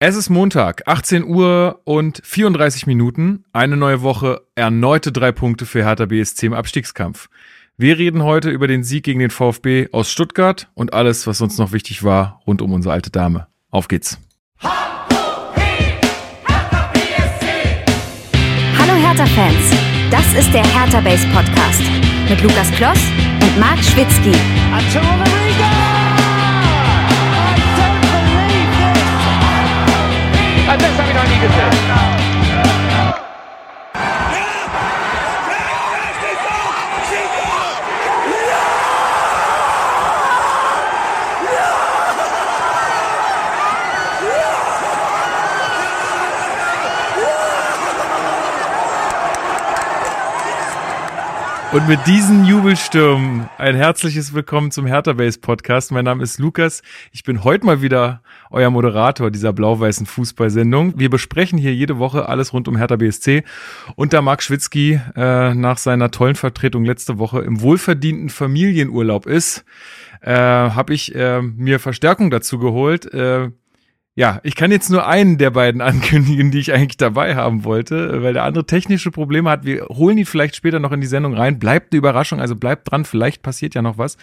Es ist Montag, 18 Uhr und 34 Minuten. Eine neue Woche, erneute drei Punkte für Hertha BSC im Abstiegskampf. Wir reden heute über den Sieg gegen den VfB aus Stuttgart und alles, was uns noch wichtig war, rund um unsere alte Dame. Auf geht's. Hallo Hertha-Fans, das ist der Hertha Base Podcast mit Lukas Kloss und Marc Schwitzky. Das habe Und mit diesen Jubelstürmen ein herzliches Willkommen zum Hertha Base Podcast. Mein Name ist Lukas. Ich bin heute mal wieder euer Moderator dieser blau-weißen Fußballsendung. Wir besprechen hier jede Woche alles rund um Hertha BSC. Und da Marc Schwitzky äh, nach seiner tollen Vertretung letzte Woche im wohlverdienten Familienurlaub ist, äh, habe ich äh, mir Verstärkung dazu geholt. Äh, ja, ich kann jetzt nur einen der beiden ankündigen, die ich eigentlich dabei haben wollte, weil der andere technische Probleme hat. Wir holen ihn vielleicht später noch in die Sendung rein. Bleibt eine Überraschung, also bleibt dran, vielleicht passiert ja noch was.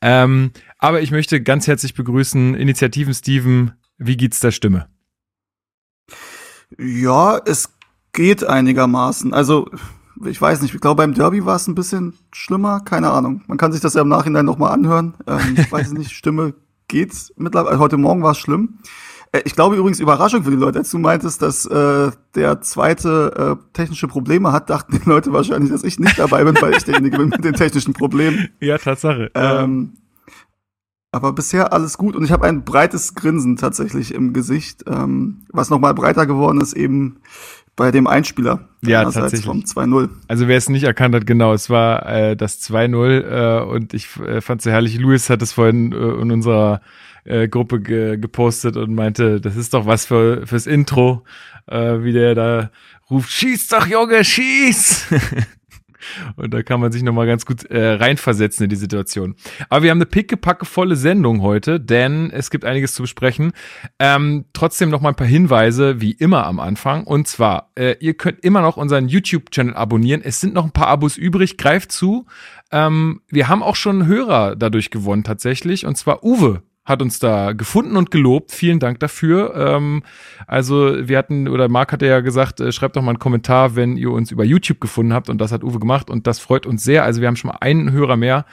Ähm, aber ich möchte ganz herzlich begrüßen, Initiativen Steven, wie geht's der Stimme? Ja, es geht einigermaßen. Also, ich weiß nicht, ich glaube, beim Derby war es ein bisschen schlimmer, keine Ahnung. Man kann sich das ja im Nachhinein nochmal anhören. Ähm, ich weiß nicht, Stimme geht's mittlerweile. Heute Morgen war es schlimm. Äh, ich glaube übrigens Überraschung für die Leute. Als du meintest, dass äh, der zweite äh, technische Probleme hat, dachten die Leute wahrscheinlich, dass ich nicht dabei bin, weil ich derjenige bin mit den technischen Problemen. Ja, Tatsache. Ähm, aber bisher alles gut und ich habe ein breites Grinsen tatsächlich im Gesicht, ähm, was noch mal breiter geworden ist eben bei dem Einspieler. Ja, tatsächlich. Vom 2-0. Also wer es nicht erkannt hat, genau, es war äh, das 2-0 äh, und ich äh, fand es so herrlich. Louis hat es vorhin äh, in unserer äh, Gruppe ge gepostet und meinte, das ist doch was für fürs Intro, äh, wie der da ruft, schieß doch Junge, schieß! Und da kann man sich nochmal ganz gut äh, reinversetzen in die Situation. Aber wir haben eine pickepacke volle Sendung heute, denn es gibt einiges zu besprechen. Ähm, trotzdem nochmal ein paar Hinweise, wie immer am Anfang. Und zwar, äh, ihr könnt immer noch unseren YouTube-Channel abonnieren. Es sind noch ein paar Abos übrig. Greift zu. Ähm, wir haben auch schon Hörer dadurch gewonnen tatsächlich. Und zwar Uwe hat uns da gefunden und gelobt. Vielen Dank dafür. Ähm, also wir hatten, oder Marc hatte ja gesagt, äh, schreibt doch mal einen Kommentar, wenn ihr uns über YouTube gefunden habt. Und das hat Uwe gemacht und das freut uns sehr. Also wir haben schon mal einen Hörer mehr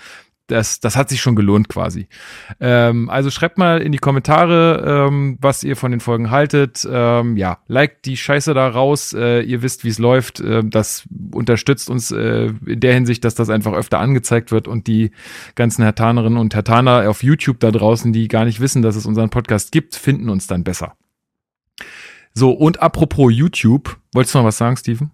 das, das hat sich schon gelohnt quasi. Ähm, also schreibt mal in die Kommentare, ähm, was ihr von den Folgen haltet. Ähm, ja, liked die Scheiße da raus. Äh, ihr wisst, wie es läuft. Äh, das unterstützt uns äh, in der Hinsicht, dass das einfach öfter angezeigt wird und die ganzen Hertanerinnen und Hertaner auf YouTube da draußen, die gar nicht wissen, dass es unseren Podcast gibt, finden uns dann besser. So, und apropos YouTube, wolltest du noch was sagen, Steven?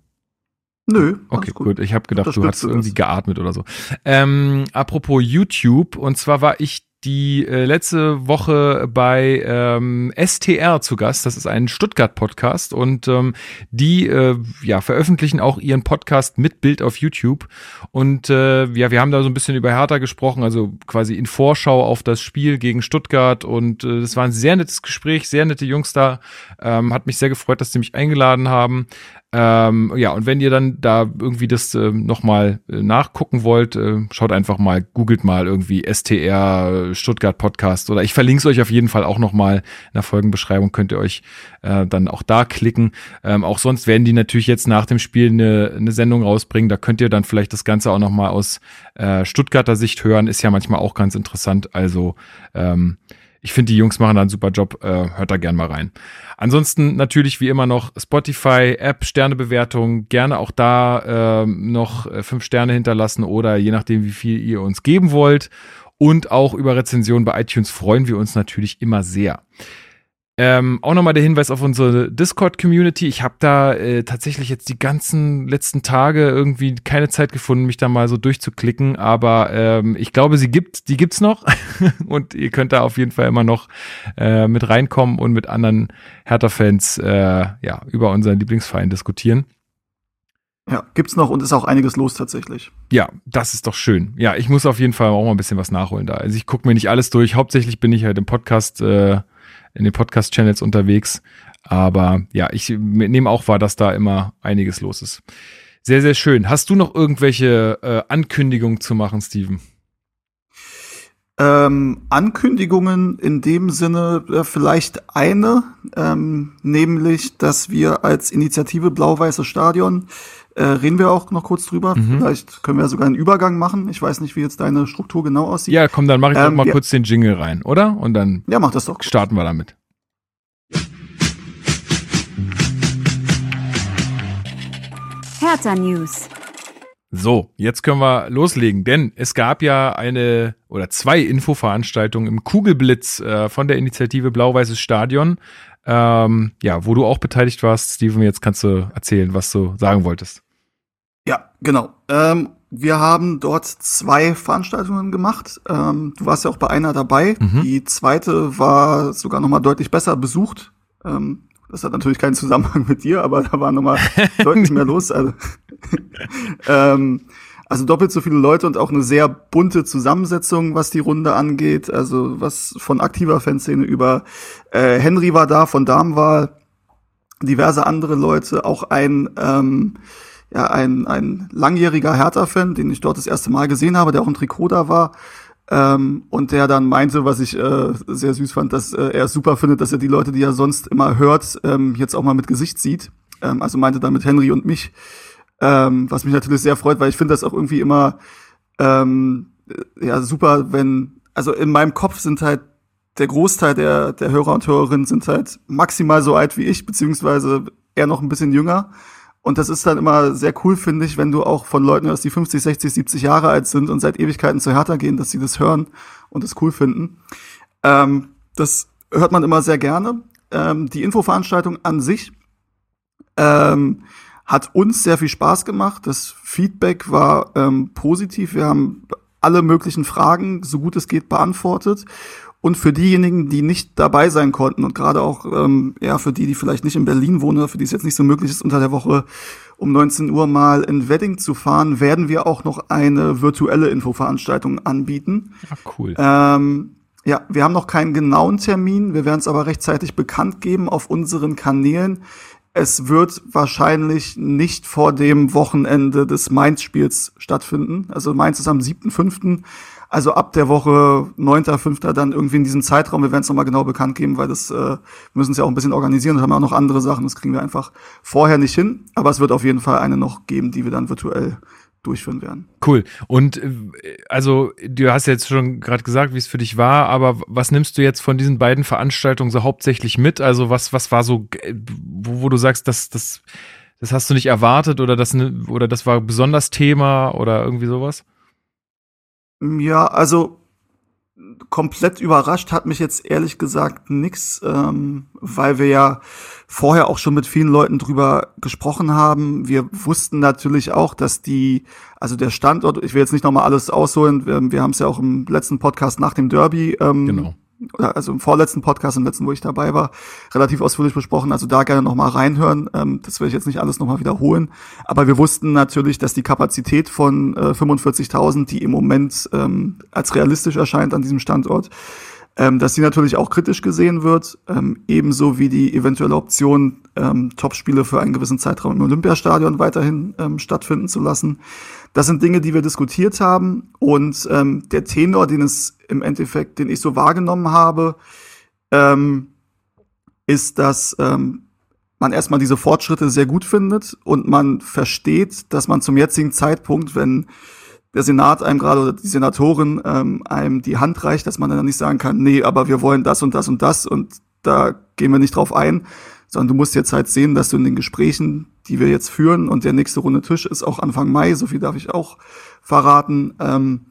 Nö. Okay, gut. gut. Ich habe gedacht, du hast irgendwie geatmet oder so. Ähm, apropos YouTube, und zwar war ich die äh, letzte Woche bei ähm, STR zu Gast. Das ist ein Stuttgart-Podcast und ähm, die äh, ja veröffentlichen auch ihren Podcast mit Bild auf YouTube. Und äh, ja, wir haben da so ein bisschen über Hertha gesprochen, also quasi in Vorschau auf das Spiel gegen Stuttgart. Und äh, das war ein sehr nettes Gespräch, sehr nette Jungs da. Ähm, hat mich sehr gefreut, dass sie mich eingeladen haben. Ähm, ja, und wenn ihr dann da irgendwie das äh, nochmal äh, nachgucken wollt, äh, schaut einfach mal, googelt mal irgendwie STR Stuttgart Podcast oder ich verlinke es euch auf jeden Fall auch nochmal. In der Folgenbeschreibung, könnt ihr euch äh, dann auch da klicken. Ähm, auch sonst werden die natürlich jetzt nach dem Spiel eine, eine Sendung rausbringen, da könnt ihr dann vielleicht das Ganze auch nochmal aus äh, Stuttgarter Sicht hören, ist ja manchmal auch ganz interessant, also ähm, ich finde, die Jungs machen da einen super Job. Äh, hört da gern mal rein. Ansonsten natürlich wie immer noch Spotify, App, Sternebewertung. Gerne auch da äh, noch fünf Sterne hinterlassen oder je nachdem, wie viel ihr uns geben wollt. Und auch über Rezensionen bei iTunes freuen wir uns natürlich immer sehr. Ähm, auch nochmal der Hinweis auf unsere Discord-Community. Ich habe da äh, tatsächlich jetzt die ganzen letzten Tage irgendwie keine Zeit gefunden, mich da mal so durchzuklicken. Aber ähm, ich glaube, sie gibt, die gibt's noch. und ihr könnt da auf jeden Fall immer noch äh, mit reinkommen und mit anderen Hertha-Fans äh, ja, über unseren Lieblingsverein diskutieren. Ja, gibt's noch und ist auch einiges los tatsächlich. Ja, das ist doch schön. Ja, ich muss auf jeden Fall auch mal ein bisschen was nachholen da. Also ich gucke mir nicht alles durch. Hauptsächlich bin ich halt im Podcast äh, in den Podcast-Channels unterwegs. Aber ja, ich nehme auch wahr, dass da immer einiges los ist. Sehr, sehr schön. Hast du noch irgendwelche äh, Ankündigungen zu machen, Steven? Ähm, Ankündigungen in dem Sinne äh, vielleicht eine, ähm, nämlich, dass wir als Initiative Blau-Weiße Stadion äh, reden wir auch noch kurz drüber. Mhm. Vielleicht können wir sogar einen Übergang machen. Ich weiß nicht, wie jetzt deine Struktur genau aussieht. Ja, komm, dann mache ich ähm, doch mal ja. kurz den Jingle rein, oder? Und dann ja, mach das doch. starten wir damit. Hertha News. So, jetzt können wir loslegen, denn es gab ja eine oder zwei Infoveranstaltungen im Kugelblitz äh, von der Initiative Blau-Weißes Stadion. Ähm, ja, wo du auch beteiligt warst, Steven, jetzt kannst du erzählen, was du sagen wolltest. Ja, genau. Ähm, wir haben dort zwei Veranstaltungen gemacht. Ähm, du warst ja auch bei einer dabei. Mhm. Die zweite war sogar noch mal deutlich besser besucht. Ähm, das hat natürlich keinen Zusammenhang mit dir, aber da war nochmal deutlich mehr los. Also, ähm, also doppelt so viele Leute und auch eine sehr bunte Zusammensetzung, was die Runde angeht. Also was von aktiver Fanszene über äh, Henry war da, von Darmwahl, diverse andere Leute, auch ein ähm, ja, ein, ein langjähriger Hertha-Fan, den ich dort das erste Mal gesehen habe, der auch ein Trikot da war. Ähm, und der dann meinte, was ich äh, sehr süß fand, dass äh, er es super findet, dass er die Leute, die er sonst immer hört, ähm, jetzt auch mal mit Gesicht sieht. Ähm, also meinte damit Henry und mich, ähm, was mich natürlich sehr freut, weil ich finde das auch irgendwie immer ähm, ja super, wenn also in meinem Kopf sind halt der Großteil der der Hörer und Hörerinnen sind halt maximal so alt wie ich beziehungsweise eher noch ein bisschen jünger. Und das ist dann immer sehr cool, finde ich, wenn du auch von Leuten hörst, die 50, 60, 70 Jahre alt sind und seit Ewigkeiten zu Hertha gehen, dass sie das hören und das cool finden. Ähm, das hört man immer sehr gerne. Ähm, die Infoveranstaltung an sich ähm, hat uns sehr viel Spaß gemacht. Das Feedback war ähm, positiv. Wir haben alle möglichen Fragen, so gut es geht, beantwortet. Und für diejenigen, die nicht dabei sein konnten und gerade auch ähm, ja für die, die vielleicht nicht in Berlin wohnen oder für die es jetzt nicht so möglich ist, unter der Woche um 19 Uhr mal in Wedding zu fahren, werden wir auch noch eine virtuelle Infoveranstaltung anbieten. Ach, cool. Ähm, ja, wir haben noch keinen genauen Termin, wir werden es aber rechtzeitig bekannt geben auf unseren Kanälen. Es wird wahrscheinlich nicht vor dem Wochenende des Mainz-Spiels stattfinden. Also Mainz ist am 7.5. Also ab der Woche 9., dann irgendwie in diesem Zeitraum. Wir werden es nochmal genau bekannt geben, weil das äh, müssen es ja auch ein bisschen organisieren und haben auch noch andere Sachen. Das kriegen wir einfach vorher nicht hin. Aber es wird auf jeden Fall eine noch geben, die wir dann virtuell durchführen werden. Cool. Und äh, also du hast jetzt schon gerade gesagt, wie es für dich war, aber was nimmst du jetzt von diesen beiden Veranstaltungen so hauptsächlich mit? Also was was war so, wo, wo du sagst, dass das das hast du nicht erwartet oder das oder das war besonders Thema oder irgendwie sowas? Ja, also komplett überrascht hat mich jetzt ehrlich gesagt nix, ähm, weil wir ja vorher auch schon mit vielen Leuten drüber gesprochen haben. Wir wussten natürlich auch, dass die, also der Standort, ich will jetzt nicht nochmal alles ausholen, wir, wir haben es ja auch im letzten Podcast nach dem Derby ähm, genau also im vorletzten Podcast, im letzten, wo ich dabei war, relativ ausführlich besprochen. Also da gerne nochmal reinhören. Ähm, das will ich jetzt nicht alles nochmal wiederholen. Aber wir wussten natürlich, dass die Kapazität von äh, 45.000, die im Moment ähm, als realistisch erscheint an diesem Standort, ähm, dass die natürlich auch kritisch gesehen wird, ähm, ebenso wie die eventuelle Option, ähm, Topspiele für einen gewissen Zeitraum im Olympiastadion weiterhin ähm, stattfinden zu lassen. Das sind Dinge, die wir diskutiert haben. Und ähm, der Tenor, den es im Endeffekt, den ich so wahrgenommen habe, ähm, ist, dass ähm, man erstmal diese Fortschritte sehr gut findet und man versteht, dass man zum jetzigen Zeitpunkt, wenn der Senat einem gerade oder die Senatorin ähm, einem die Hand reicht, dass man dann nicht sagen kann, nee, aber wir wollen das und das und das und da gehen wir nicht drauf ein, sondern du musst jetzt halt sehen, dass du in den Gesprächen, die wir jetzt führen und der nächste Runde Tisch ist auch Anfang Mai, so viel darf ich auch verraten, ähm,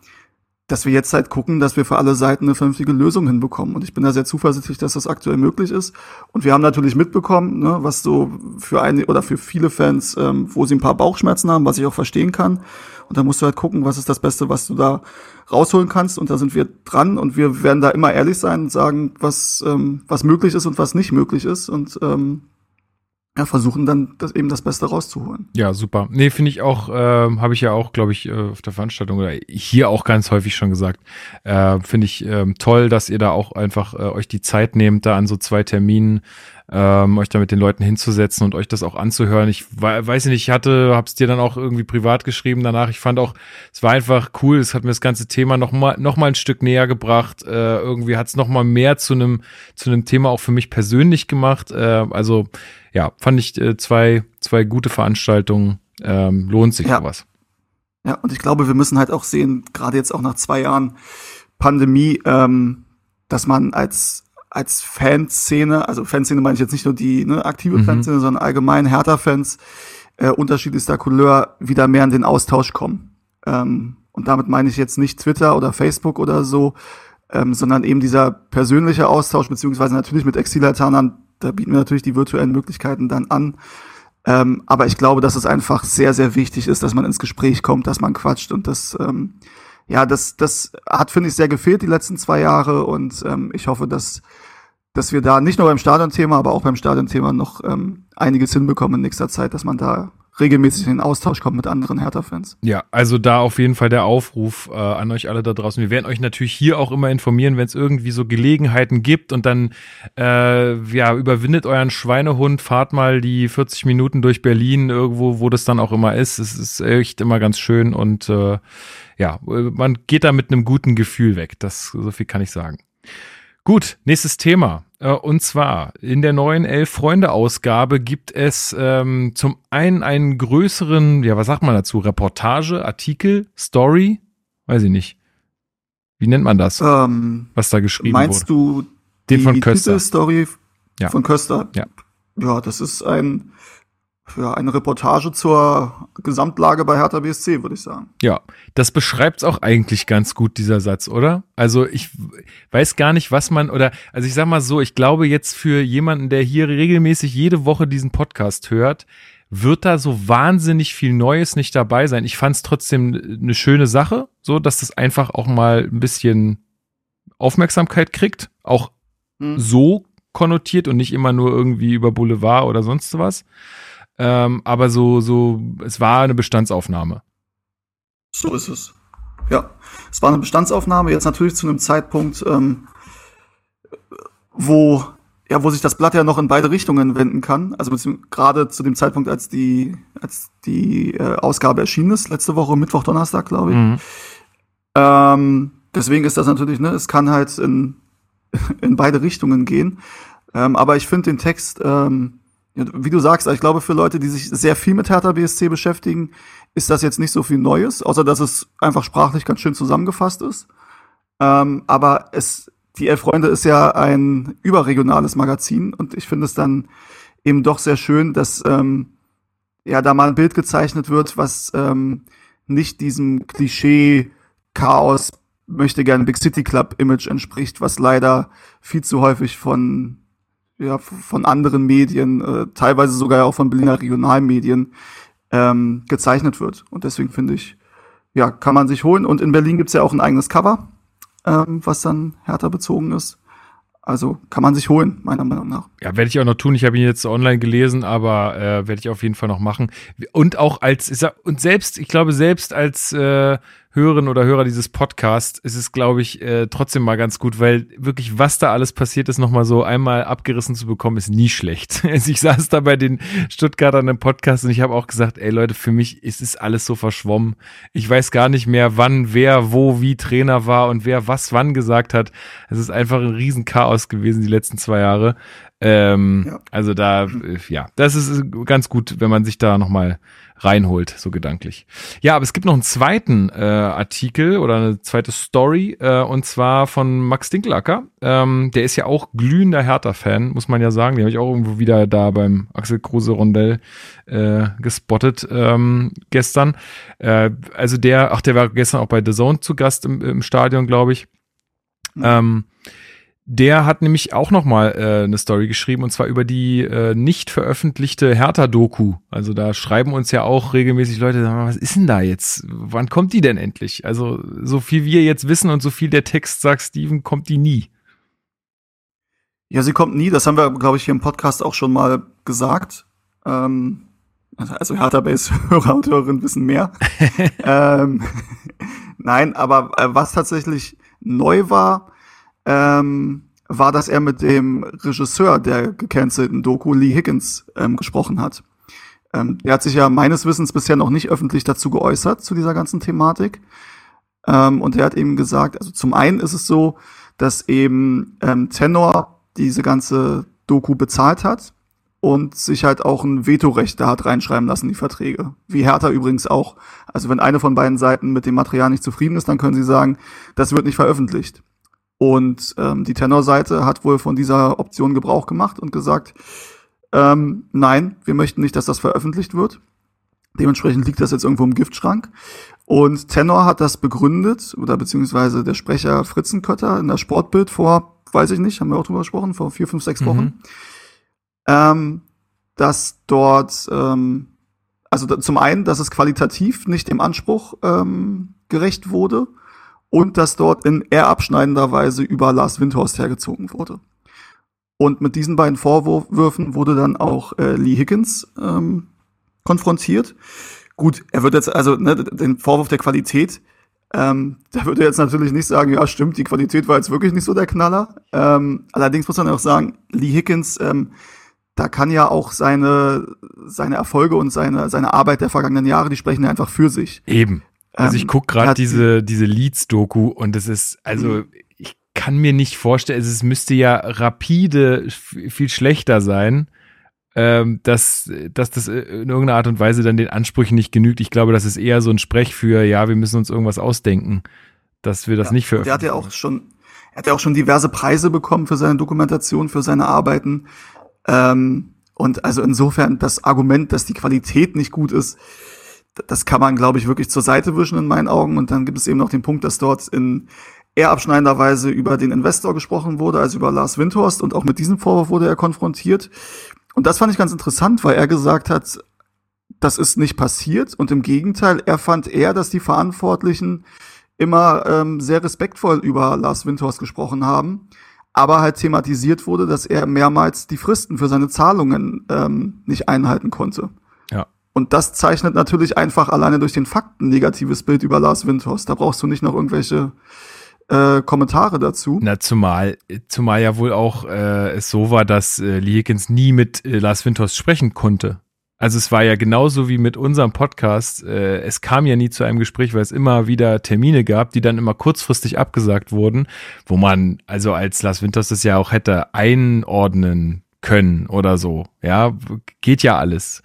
dass wir jetzt halt gucken, dass wir für alle Seiten eine vernünftige Lösung hinbekommen. Und ich bin da sehr zuversichtlich, dass das aktuell möglich ist. Und wir haben natürlich mitbekommen, ne, was so für eine oder für viele Fans, ähm, wo sie ein paar Bauchschmerzen haben, was ich auch verstehen kann. Und da musst du halt gucken, was ist das Beste, was du da rausholen kannst. Und da sind wir dran und wir werden da immer ehrlich sein und sagen, was, ähm, was möglich ist und was nicht möglich ist. Und ähm, ja, versuchen dann das, eben das Beste rauszuholen. Ja, super. Nee, finde ich auch, äh, habe ich ja auch, glaube ich, äh, auf der Veranstaltung oder hier auch ganz häufig schon gesagt, äh, finde ich äh, toll, dass ihr da auch einfach äh, euch die Zeit nehmt, da an so zwei Terminen ähm, euch da mit den Leuten hinzusetzen und euch das auch anzuhören. Ich weiß nicht, ich hatte, hab's dir dann auch irgendwie privat geschrieben danach. Ich fand auch, es war einfach cool. Es hat mir das ganze Thema noch mal, noch mal ein Stück näher gebracht. Äh, irgendwie hat's noch mal mehr zu einem zu einem Thema auch für mich persönlich gemacht. Äh, also ja, fand ich äh, zwei zwei gute Veranstaltungen. Ähm, lohnt sich ja. sowas. Ja, und ich glaube, wir müssen halt auch sehen, gerade jetzt auch nach zwei Jahren Pandemie, ähm, dass man als als Fanszene, also Fanszene meine ich jetzt nicht nur die ne, aktive mhm. Fanszene, sondern allgemein Hertha-Fans äh, unterschiedlichster Couleur wieder mehr in den Austausch kommen. Ähm, und damit meine ich jetzt nicht Twitter oder Facebook oder so, ähm, sondern eben dieser persönliche Austausch, beziehungsweise natürlich mit Exilatanern, da bieten wir natürlich die virtuellen Möglichkeiten dann an. Ähm, aber ich glaube, dass es einfach sehr, sehr wichtig ist, dass man ins Gespräch kommt, dass man quatscht und das, ähm, ja, das, das hat, finde ich, sehr gefehlt die letzten zwei Jahre und ähm, ich hoffe, dass dass wir da nicht nur beim Stadionthema, aber auch beim Stadionthema noch ähm, einiges hinbekommen in nächster Zeit, dass man da regelmäßig in den Austausch kommt mit anderen Hertha-Fans. Ja, also da auf jeden Fall der Aufruf äh, an euch alle da draußen. Wir werden euch natürlich hier auch immer informieren, wenn es irgendwie so Gelegenheiten gibt und dann äh, ja, überwindet euren Schweinehund, fahrt mal die 40 Minuten durch Berlin irgendwo, wo das dann auch immer ist. Es ist echt immer ganz schön und äh, ja, man geht da mit einem guten Gefühl weg. Das so viel kann ich sagen. Gut, nächstes Thema. Äh, und zwar in der neuen Elf-Freunde-Ausgabe gibt es ähm, zum einen einen größeren, ja, was sagt man dazu? Reportage, Artikel, Story? Weiß ich nicht. Wie nennt man das? Ähm, was da geschrieben meinst wurde? Meinst du den die von Köster? Story ja. von Köster? Ja. Ja, das ist ein ja, eine Reportage zur Gesamtlage bei Hertha BSC, würde ich sagen. Ja, das beschreibt es auch eigentlich ganz gut, dieser Satz, oder? Also ich weiß gar nicht, was man, oder, also ich sag mal so, ich glaube jetzt für jemanden, der hier regelmäßig jede Woche diesen Podcast hört, wird da so wahnsinnig viel Neues nicht dabei sein. Ich fand es trotzdem eine schöne Sache, so dass das einfach auch mal ein bisschen Aufmerksamkeit kriegt, auch hm. so konnotiert und nicht immer nur irgendwie über Boulevard oder sonst was. Ähm, aber so, so, es war eine Bestandsaufnahme. So ist es. Ja, es war eine Bestandsaufnahme, jetzt natürlich zu einem Zeitpunkt, ähm, wo, ja, wo sich das Blatt ja noch in beide Richtungen wenden kann. Also gerade zu dem Zeitpunkt, als die, als die äh, Ausgabe erschienen ist, letzte Woche, Mittwoch, Donnerstag, glaube ich. Mhm. Ähm, deswegen ist das natürlich, ne, es kann halt in, in beide Richtungen gehen. Ähm, aber ich finde den Text ähm, wie du sagst, ich glaube, für Leute, die sich sehr viel mit Hertha BSC beschäftigen, ist das jetzt nicht so viel Neues, außer dass es einfach sprachlich ganz schön zusammengefasst ist. Ähm, aber es, die Elf Freunde ist ja ein überregionales Magazin und ich finde es dann eben doch sehr schön, dass ähm, ja da mal ein Bild gezeichnet wird, was ähm, nicht diesem Klischee Chaos möchte gerne Big City Club Image entspricht, was leider viel zu häufig von ja, von anderen Medien, äh, teilweise sogar auch von Berliner Regionalmedien ähm, gezeichnet wird. Und deswegen finde ich, ja, kann man sich holen. Und in Berlin gibt's ja auch ein eigenes Cover, ähm, was dann härter bezogen ist. Also kann man sich holen, meiner Meinung nach. Ja, werde ich auch noch tun. Ich habe ihn jetzt online gelesen, aber äh, werde ich auf jeden Fall noch machen. Und auch als, und selbst, ich glaube, selbst als äh, Hörerinnen oder Hörer dieses Podcasts ist es, glaube ich, äh, trotzdem mal ganz gut, weil wirklich, was da alles passiert ist, nochmal so einmal abgerissen zu bekommen, ist nie schlecht. Also ich saß da bei den Stuttgartern im Podcast und ich habe auch gesagt, ey Leute, für mich ist es alles so verschwommen. Ich weiß gar nicht mehr, wann, wer, wo, wie Trainer war und wer was wann gesagt hat. Es ist einfach ein Riesenchaos gewesen die letzten zwei Jahre. Ähm, ja. Also da, äh, ja, das ist ganz gut, wenn man sich da nochmal reinholt, so gedanklich. Ja, aber es gibt noch einen zweiten äh, Artikel oder eine zweite Story, äh, und zwar von Max Dinkelacker. Ähm, der ist ja auch glühender Hertha-Fan, muss man ja sagen. Den habe ich auch irgendwo wieder da beim Axel Kruse Rondell äh, gespottet ähm, gestern. Äh, also der, ach, der war gestern auch bei The Zone zu Gast im, im Stadion, glaube ich. Mhm. Ähm, der hat nämlich auch noch mal äh, eine Story geschrieben und zwar über die äh, nicht veröffentlichte Hertha-Doku. Also da schreiben uns ja auch regelmäßig Leute, was ist denn da jetzt? Wann kommt die denn endlich? Also so viel wir jetzt wissen und so viel der Text sagt Steven, kommt die nie. Ja, sie kommt nie. Das haben wir, glaube ich, hier im Podcast auch schon mal gesagt. Ähm, also Hertha-Base-Hörer und Hörerinnen wissen mehr. ähm, nein, aber äh, was tatsächlich neu war, ähm, war, dass er mit dem Regisseur der gecancelten Doku, Lee Higgins, ähm, gesprochen hat. Ähm, der hat sich ja meines Wissens bisher noch nicht öffentlich dazu geäußert, zu dieser ganzen Thematik. Ähm, und er hat eben gesagt, also zum einen ist es so, dass eben ähm, Tenor diese ganze Doku bezahlt hat und sich halt auch ein Vetorecht da hat reinschreiben lassen, die Verträge. Wie Hertha übrigens auch. Also wenn eine von beiden Seiten mit dem Material nicht zufrieden ist, dann können sie sagen, das wird nicht veröffentlicht. Und ähm, die Tenor-Seite hat wohl von dieser Option Gebrauch gemacht und gesagt, ähm, nein, wir möchten nicht, dass das veröffentlicht wird. Dementsprechend liegt das jetzt irgendwo im Giftschrank. Und Tenor hat das begründet, oder beziehungsweise der Sprecher Fritzenkötter in der Sportbild vor, weiß ich nicht, haben wir auch drüber gesprochen, vor vier, fünf, sechs Wochen, mhm. ähm, dass dort, ähm, also zum einen, dass es qualitativ nicht dem Anspruch ähm, gerecht wurde und dass dort in eher abschneidender Weise über Lars Windhorst hergezogen wurde. Und mit diesen beiden Vorwürfen wurde dann auch äh, Lee Higgins ähm, konfrontiert Gut, er wird jetzt, also ne, den Vorwurf der Qualität, ähm, da würde er jetzt natürlich nicht sagen, ja stimmt, die Qualität war jetzt wirklich nicht so der Knaller. Ähm, allerdings muss man auch sagen, Lee Hickens, ähm, da kann ja auch seine, seine Erfolge und seine, seine Arbeit der vergangenen Jahre, die sprechen ja einfach für sich. Eben. Also ich ähm, guck gerade diese, diese Leads-Doku und es ist, also mhm. ich kann mir nicht vorstellen, es müsste ja rapide viel schlechter sein ähm, dass, dass das in irgendeiner Art und Weise dann den Ansprüchen nicht genügt. Ich glaube, das ist eher so ein Sprech für, ja, wir müssen uns irgendwas ausdenken, dass wir das ja, nicht für. Der hat ja auch schon, er hat ja auch schon diverse Preise bekommen für seine Dokumentation, für seine Arbeiten. Ähm, und also insofern das Argument, dass die Qualität nicht gut ist, das kann man, glaube ich, wirklich zur Seite wischen in meinen Augen. Und dann gibt es eben noch den Punkt, dass dort in eher abschneidender Weise über den Investor gesprochen wurde, also über Lars Windhorst. Und auch mit diesem Vorwurf wurde er konfrontiert. Und das fand ich ganz interessant, weil er gesagt hat, das ist nicht passiert und im Gegenteil, er fand eher, dass die Verantwortlichen immer ähm, sehr respektvoll über Lars Windhorst gesprochen haben, aber halt thematisiert wurde, dass er mehrmals die Fristen für seine Zahlungen ähm, nicht einhalten konnte. Und das zeichnet natürlich einfach alleine durch den Fakten negatives Bild über Lars Windhorst. Da brauchst du nicht noch irgendwelche äh, Kommentare dazu. Na, zumal, zumal ja wohl auch äh, es so war, dass äh, Lee Higgins nie mit äh, Lars Windhorst sprechen konnte. Also es war ja genauso wie mit unserem Podcast. Äh, es kam ja nie zu einem Gespräch, weil es immer wieder Termine gab, die dann immer kurzfristig abgesagt wurden, wo man also als Lars Winters das ja auch hätte einordnen können oder so. Ja, geht ja alles.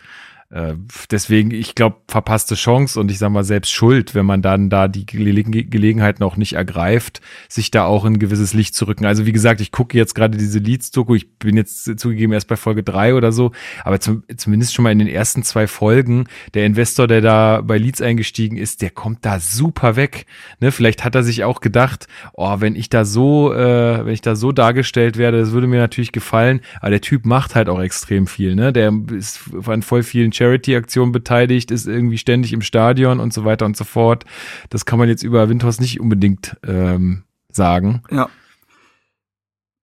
Äh, deswegen, ich glaube, verpasste Chance und ich sag mal selbst Schuld, wenn man dann da die Gele Gelegenheit noch nicht ergreift, sich da auch in ein gewisses Licht zu rücken. Also wie gesagt, ich gucke jetzt gerade diese Leads-Doku, ich bin jetzt zugegeben erst bei Folge drei oder so, aber zum, zumindest schon mal in den ersten zwei Folgen, der Investor, der da bei Leads eingestiegen ist, der kommt da super weg. Ne? Vielleicht hat er sich auch gedacht, oh, wenn ich da so, äh, wenn ich da so dargestellt werde, das würde mir natürlich gefallen, aber der Typ macht halt auch extrem viel, ne? Der ist an voll vielen Charity-Aktionen beteiligt, ist irgendwie ständig im Stadion und so weiter und so fort. Das kann man jetzt über Windhorst nicht unbedingt ähm, sagen. Ja.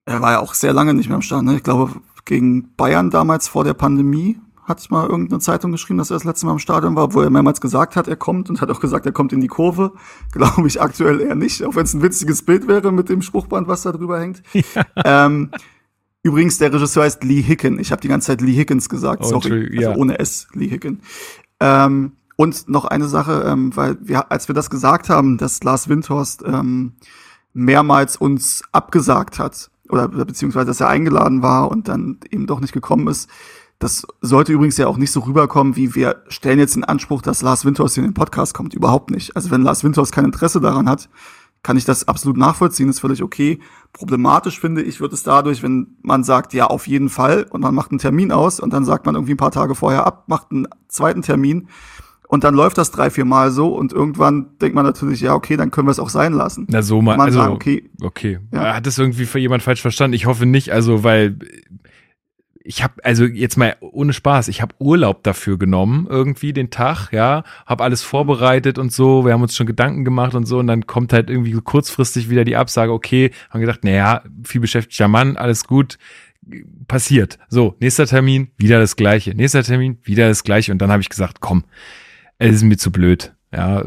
Er war ja auch sehr lange nicht mehr am Start. Ne? Ich glaube, gegen Bayern damals vor der Pandemie hat mal irgendeine Zeitung geschrieben, dass er das letzte Mal im Stadion war, wo er mehrmals gesagt hat, er kommt und hat auch gesagt, er kommt in die Kurve. Glaube ich aktuell eher nicht, auch wenn es ein witziges Bild wäre mit dem Spruchband, was da drüber hängt. Ja. Ähm, Übrigens, der Regisseur heißt Lee Hicken. Ich habe die ganze Zeit Lee Hickens gesagt, oh, sorry. Also ja. ohne S, Lee Hicken. Ähm, und noch eine Sache, ähm, weil wir, als wir das gesagt haben, dass Lars Windhorst ähm, mehrmals uns abgesagt hat, oder beziehungsweise dass er eingeladen war und dann eben doch nicht gekommen ist, das sollte übrigens ja auch nicht so rüberkommen, wie wir stellen jetzt den Anspruch, dass Lars Windhorst in den Podcast kommt. Überhaupt nicht. Also wenn Lars Windhorst kein Interesse daran hat, kann ich das absolut nachvollziehen, ist völlig okay. Problematisch finde ich, wird es dadurch, wenn man sagt, ja, auf jeden Fall, und man macht einen Termin aus und dann sagt man irgendwie ein paar Tage vorher ab, macht einen zweiten Termin und dann läuft das drei, vier Mal so und irgendwann denkt man natürlich, ja, okay, dann können wir es auch sein lassen. Na so mal, also, sagen, okay. Okay. Ja. Hat es irgendwie für jemand falsch verstanden? Ich hoffe nicht, also, weil ich habe also jetzt mal ohne Spaß, ich habe Urlaub dafür genommen, irgendwie den Tag, ja, habe alles vorbereitet und so, wir haben uns schon Gedanken gemacht und so und dann kommt halt irgendwie kurzfristig wieder die Absage, okay, haben gedacht, naja, viel beschäftigter Mann, alles gut, passiert. So, nächster Termin, wieder das gleiche. Nächster Termin, wieder das gleiche. Und dann habe ich gesagt, komm, es ist mir zu blöd. Ja,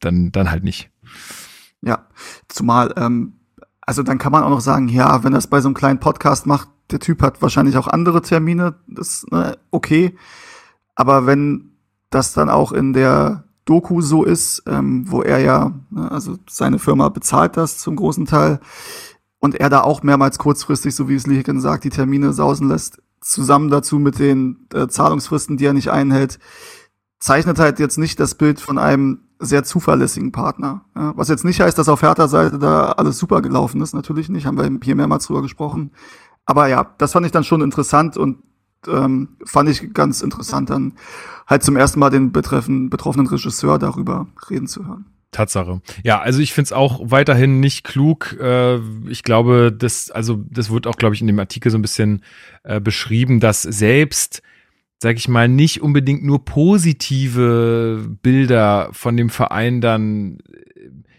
dann, dann halt nicht. Ja, zumal, ähm, also dann kann man auch noch sagen, ja, wenn es bei so einem kleinen Podcast macht, der Typ hat wahrscheinlich auch andere Termine, das ist ne, okay. Aber wenn das dann auch in der Doku so ist, ähm, wo er ja, ne, also seine Firma bezahlt das zum großen Teil und er da auch mehrmals kurzfristig, so wie es Lichiken sagt, die Termine sausen lässt, zusammen dazu mit den äh, Zahlungsfristen, die er nicht einhält, zeichnet halt jetzt nicht das Bild von einem sehr zuverlässigen Partner. Ja, was jetzt nicht heißt, dass auf Hertha-Seite da alles super gelaufen ist, natürlich nicht, haben wir hier mehrmals drüber gesprochen. Aber ja, das fand ich dann schon interessant und ähm, fand ich ganz interessant, dann halt zum ersten Mal den betreffen, betroffenen Regisseur darüber reden zu hören. Tatsache. Ja, also ich finde es auch weiterhin nicht klug. Äh, ich glaube, das, also das wird auch, glaube ich, in dem Artikel so ein bisschen äh, beschrieben, dass selbst sag ich mal, nicht unbedingt nur positive Bilder von dem Verein dann,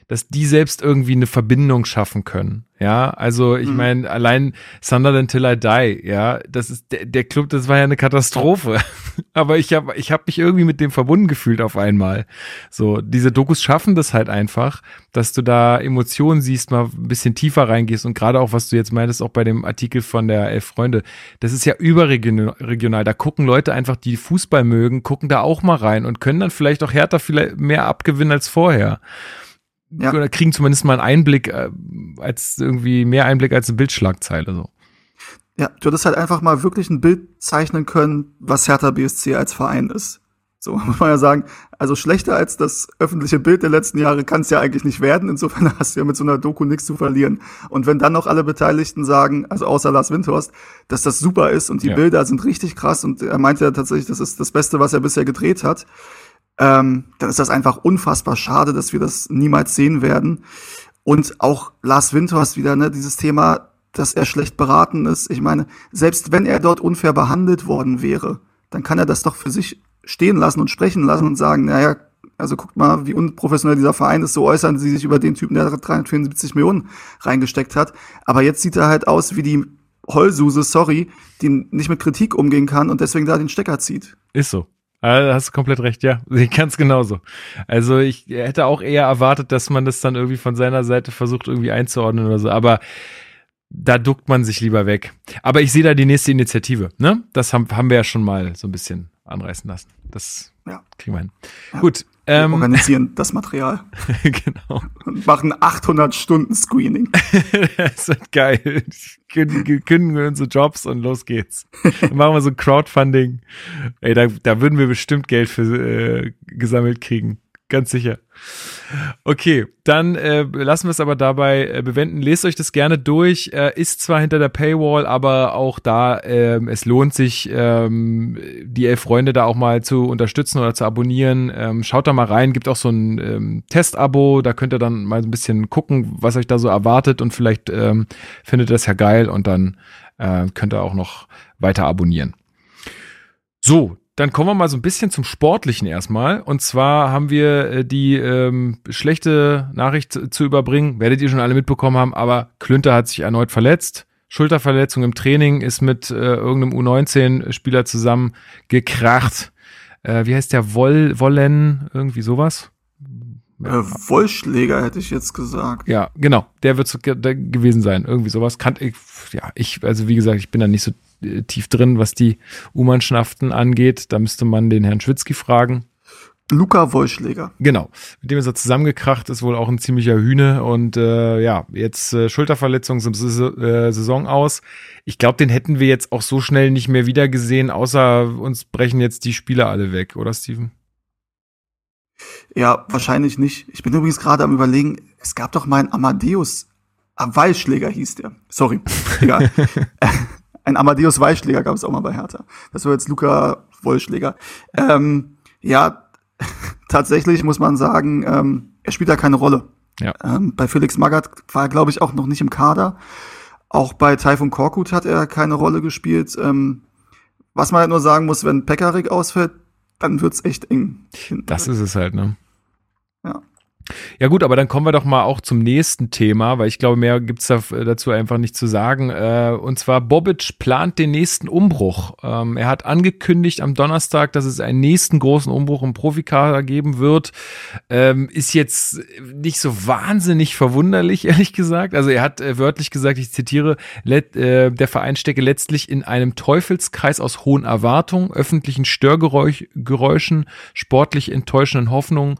dass die selbst irgendwie eine Verbindung schaffen können. Ja, also ich mhm. meine, allein Sunderland Till I Die, ja, das ist der, der Club, das war ja eine Katastrophe. Aber ich habe ich hab mich irgendwie mit dem verbunden gefühlt auf einmal. So, diese Dokus schaffen das halt einfach, dass du da Emotionen siehst, mal ein bisschen tiefer reingehst und gerade auch, was du jetzt meintest, auch bei dem Artikel von der Elf Freunde, das ist ja überregional. Da gucken Leute einfach, die Fußball mögen, gucken da auch mal rein und können dann vielleicht auch härter vielleicht mehr abgewinnen als vorher ja. oder kriegen zumindest mal einen Einblick, äh, als irgendwie mehr Einblick als eine Bildschlagzeile so. Ja, du hättest halt einfach mal wirklich ein Bild zeichnen können, was Hertha BSC als Verein ist. So muss man ja sagen, also schlechter als das öffentliche Bild der letzten Jahre kann es ja eigentlich nicht werden. Insofern hast du ja mit so einer Doku nichts zu verlieren. Und wenn dann noch alle Beteiligten sagen, also außer Lars Windhorst, dass das super ist und die ja. Bilder sind richtig krass und er meinte ja tatsächlich, das ist das Beste, was er bisher gedreht hat, ähm, dann ist das einfach unfassbar schade, dass wir das niemals sehen werden. Und auch Lars Windhorst wieder, ne, dieses Thema, dass er schlecht beraten ist. Ich meine, selbst wenn er dort unfair behandelt worden wäre, dann kann er das doch für sich stehen lassen und sprechen lassen und sagen, naja, also guckt mal, wie unprofessionell dieser Verein ist, so äußern sie sich über den Typen, der 374 Millionen reingesteckt hat. Aber jetzt sieht er halt aus wie die Heulsuse, sorry, die nicht mit Kritik umgehen kann und deswegen da den Stecker zieht. Ist so. Ah, hast du komplett recht, ja. Ganz genauso. Also ich hätte auch eher erwartet, dass man das dann irgendwie von seiner Seite versucht, irgendwie einzuordnen oder so. Aber da duckt man sich lieber weg. Aber ich sehe da die nächste Initiative, ne? Das haben, haben wir ja schon mal so ein bisschen anreißen lassen. Das ja. kriegen wir hin. Ja. Gut, ähm, organisieren das Material. genau. Und machen 800 Stunden Screening. das wird geil. Kündigen wir unsere Jobs und los geht's. Dann machen wir so Crowdfunding. Ey, da, da würden wir bestimmt Geld für äh, gesammelt kriegen. Ganz sicher. Okay, dann äh, lassen wir es aber dabei äh, bewenden. Lest euch das gerne durch. Äh, ist zwar hinter der Paywall, aber auch da, ähm, es lohnt sich, ähm, die elf Freunde da auch mal zu unterstützen oder zu abonnieren. Ähm, schaut da mal rein, gibt auch so ein ähm, Testabo, da könnt ihr dann mal so ein bisschen gucken, was euch da so erwartet und vielleicht ähm, findet ihr das ja geil und dann äh, könnt ihr auch noch weiter abonnieren. So, dann kommen wir mal so ein bisschen zum Sportlichen erstmal. Und zwar haben wir äh, die ähm, schlechte Nachricht zu, zu, überbringen, werdet ihr schon alle mitbekommen haben, aber Klünter hat sich erneut verletzt. Schulterverletzung im Training ist mit äh, irgendeinem U19-Spieler zusammen gekracht. Äh, wie heißt der? Woll, Wollen, irgendwie sowas? Ja. Äh, Wollschläger hätte ich jetzt gesagt. Ja, genau. Der wird so gewesen sein. Irgendwie sowas. Kann ich, ja, ich, also wie gesagt, ich bin da nicht so tief drin, was die U-Mannschaften angeht. Da müsste man den Herrn Schwitzky fragen. Luca Wollschläger. Genau, mit dem ist er zusammengekracht, ist wohl auch ein ziemlicher Hühne und äh, ja, jetzt äh, Schulterverletzung zum äh, Saison aus. Ich glaube, den hätten wir jetzt auch so schnell nicht mehr wiedergesehen, außer uns brechen jetzt die Spieler alle weg, oder Steven? Ja, wahrscheinlich nicht. Ich bin übrigens gerade am überlegen, es gab doch mal einen Amadeus, Weilschläger hieß der. Sorry, egal. Ein Amadeus Weichschläger gab es auch mal bei Hertha. Das war jetzt Luca Wollschläger. Ähm, ja, tatsächlich muss man sagen, ähm, er spielt da keine Rolle. Ja. Ähm, bei Felix Magath war er, glaube ich, auch noch nicht im Kader. Auch bei Taifun Korkut hat er keine Rolle gespielt. Ähm, was man halt nur sagen muss, wenn Pekarik ausfällt, dann wird's echt eng. Das ist es halt, ne? Ja. Gut, aber dann kommen wir doch mal auch zum nächsten Thema, weil ich glaube, mehr da, äh, dazu einfach nicht zu sagen. Äh, und zwar Bobic plant den nächsten Umbruch. Ähm, er hat angekündigt am Donnerstag, dass es einen nächsten großen Umbruch im Profikader geben wird. Ähm, ist jetzt nicht so wahnsinnig verwunderlich, ehrlich gesagt. Also er hat äh, wörtlich gesagt, ich zitiere, der Verein stecke letztlich in einem Teufelskreis aus hohen Erwartungen, öffentlichen Störgeräuschen, sportlich enttäuschenden Hoffnungen.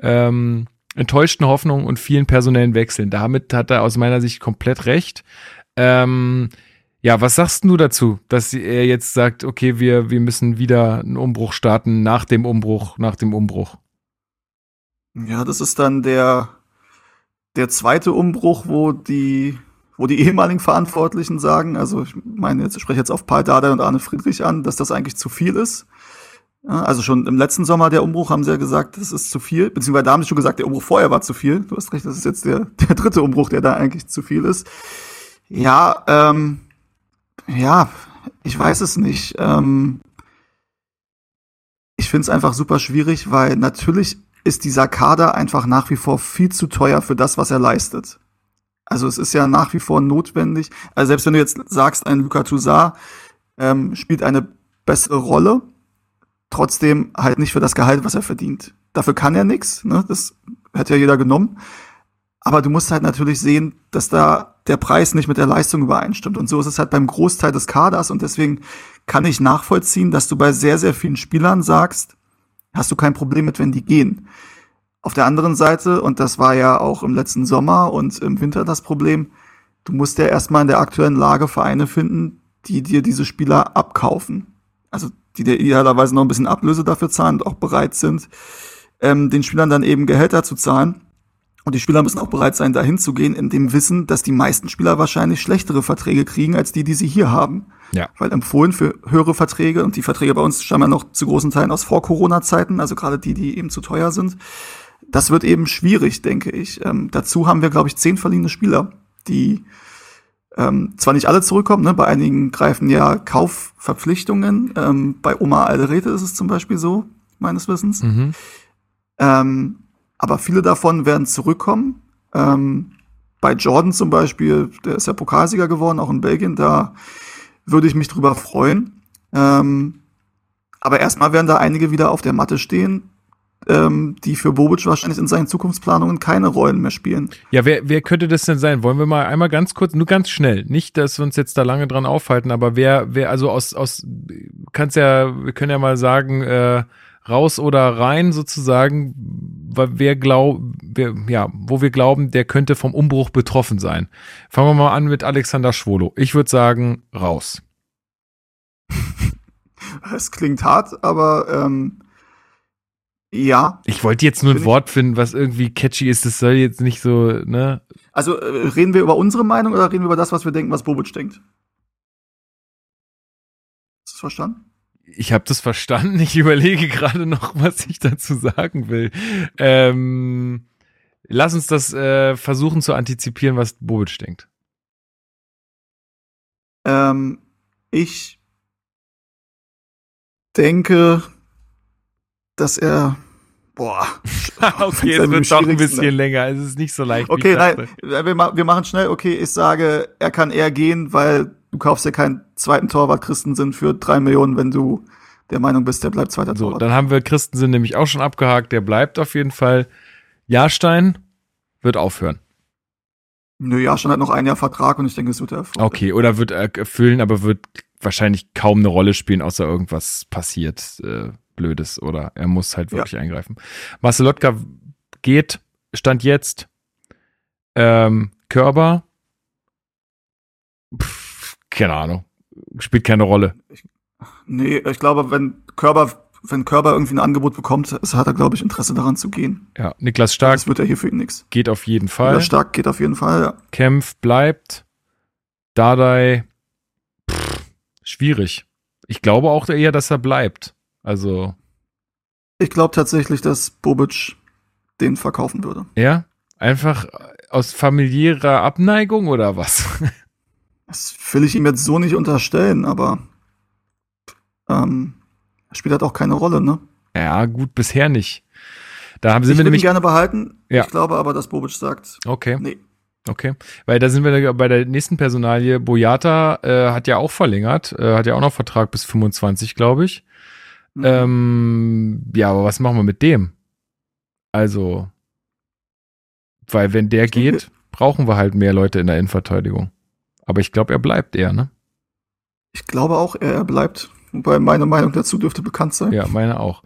Ähm, enttäuschten Hoffnungen und vielen personellen Wechseln. Damit hat er aus meiner Sicht komplett recht. Ähm, ja, was sagst du dazu, dass er jetzt sagt, okay, wir, wir müssen wieder einen Umbruch starten nach dem Umbruch, nach dem Umbruch? Ja, das ist dann der, der zweite Umbruch, wo die, wo die ehemaligen Verantwortlichen sagen, also ich meine, jetzt ich spreche jetzt auf Paul Dardai und Arne Friedrich an, dass das eigentlich zu viel ist. Also schon im letzten Sommer der Umbruch haben sie ja gesagt, das ist zu viel. Beziehungsweise da haben sie schon gesagt, der Umbruch vorher war zu viel. Du hast recht, das ist jetzt der, der dritte Umbruch, der da eigentlich zu viel ist. Ja, ähm, ja, ich weiß es nicht. Ähm, ich finde es einfach super schwierig, weil natürlich ist dieser Kader einfach nach wie vor viel zu teuer für das, was er leistet. Also es ist ja nach wie vor notwendig. Also selbst wenn du jetzt sagst, ein Luka Toussaint ähm, spielt eine bessere Rolle, trotzdem halt nicht für das Gehalt, was er verdient. Dafür kann er nichts, ne? das hätte ja jeder genommen. Aber du musst halt natürlich sehen, dass da der Preis nicht mit der Leistung übereinstimmt. Und so ist es halt beim Großteil des Kaders. Und deswegen kann ich nachvollziehen, dass du bei sehr, sehr vielen Spielern sagst, hast du kein Problem mit, wenn die gehen. Auf der anderen Seite, und das war ja auch im letzten Sommer und im Winter das Problem, du musst ja erstmal in der aktuellen Lage Vereine finden, die dir diese Spieler abkaufen. Also die dir idealerweise noch ein bisschen Ablöse dafür zahlen und auch bereit sind, ähm, den Spielern dann eben Gehälter zu zahlen. Und die Spieler müssen auch bereit sein, dahin zu gehen, in dem Wissen, dass die meisten Spieler wahrscheinlich schlechtere Verträge kriegen, als die, die sie hier haben. Ja. Weil empfohlen für höhere Verträge und die Verträge bei uns stammen ja noch zu großen Teilen aus Vor-Corona-Zeiten, also gerade die, die eben zu teuer sind. Das wird eben schwierig, denke ich. Ähm, dazu haben wir, glaube ich, zehn verliehene Spieler, die ähm, zwar nicht alle zurückkommen, ne? bei einigen greifen ja Kaufverpflichtungen. Ähm, bei Oma Alderete ist es zum Beispiel so, meines Wissens. Mhm. Ähm, aber viele davon werden zurückkommen. Ähm, bei Jordan zum Beispiel, der ist ja Pokalsieger geworden, auch in Belgien, da würde ich mich drüber freuen. Ähm, aber erstmal werden da einige wieder auf der Matte stehen, ähm, die für Bobic wahrscheinlich in seinen Zukunftsplanungen keine Rollen mehr spielen. Ja, wer, wer könnte das denn sein? Wollen wir mal einmal ganz kurz, nur ganz schnell, nicht, dass wir uns jetzt da lange dran aufhalten, aber wer, wer, also aus, aus, kannst ja, wir können ja mal sagen, äh, raus oder rein sozusagen, wer glaubt, wer, ja, wo wir glauben, der könnte vom Umbruch betroffen sein. Fangen wir mal an mit Alexander Schwolo. Ich würde sagen, raus. Es klingt hart, aber ähm, ja. Ich wollte jetzt nur ein Wort finden, was irgendwie catchy ist. Das soll jetzt nicht so, ne? Also äh, reden wir über unsere Meinung oder reden wir über das, was wir denken, was Bobic denkt? Hast du verstanden? Ich habe das verstanden. Ich überlege gerade noch, was ich dazu sagen will. Ähm, lass uns das äh, versuchen zu antizipieren, was Bobic denkt. Ähm, ich denke, dass er Boah. okay, es wird doch ein bisschen länger. Es ist nicht so leicht. Okay, nein, wir, wir, machen schnell. Okay, ich sage, er kann eher gehen, weil du kaufst ja keinen zweiten Torwart Christensen für drei Millionen, wenn du der Meinung bist, der bleibt zweiter so, Torwart. Dann haben wir Christensen nämlich auch schon abgehakt. Der bleibt auf jeden Fall. Jahrstein wird aufhören. Nö, Jahrstein hat noch ein Jahr Vertrag und ich denke, es wird er Okay, oder wird er erfüllen, aber wird wahrscheinlich kaum eine Rolle spielen, außer irgendwas passiert. Äh, Blödes oder er muss halt wirklich ja. eingreifen. Marcelotka geht, stand jetzt. Ähm, Körber, Pff, keine Ahnung, spielt keine Rolle. Ich, nee, ich glaube, wenn Körber, wenn Körber irgendwie ein Angebot bekommt, hat er, glaube ich, Interesse daran zu gehen. Ja, Niklas Stark. Das wird ja hier für ihn nichts. Geht auf jeden Fall. Niklas Stark geht auf jeden Fall, ja. Kempf bleibt. Dardai, pff, schwierig. Ich glaube auch eher, dass er bleibt. Also. Ich glaube tatsächlich, dass Bobic den verkaufen würde. Ja? Einfach aus familiärer Abneigung oder was? Das will ich ihm jetzt so nicht unterstellen, aber ähm, spielt halt auch keine Rolle, ne? Ja, gut, bisher nicht. Da haben, würde ihn nämlich. gerne behalten. Ja. Ich glaube aber, dass Bobic sagt, Okay, nee. okay. Weil da sind wir bei der nächsten Personalie. Boyata äh, hat ja auch verlängert, äh, hat ja auch noch Vertrag bis 25, glaube ich. Mhm. Ähm, ja, aber was machen wir mit dem? Also, weil wenn der geht, brauchen wir halt mehr Leute in der Innenverteidigung. Aber ich glaube, er bleibt eher, ne? Ich glaube auch, er, bleibt. Wobei meine Meinung dazu dürfte bekannt sein. Ja, meine auch.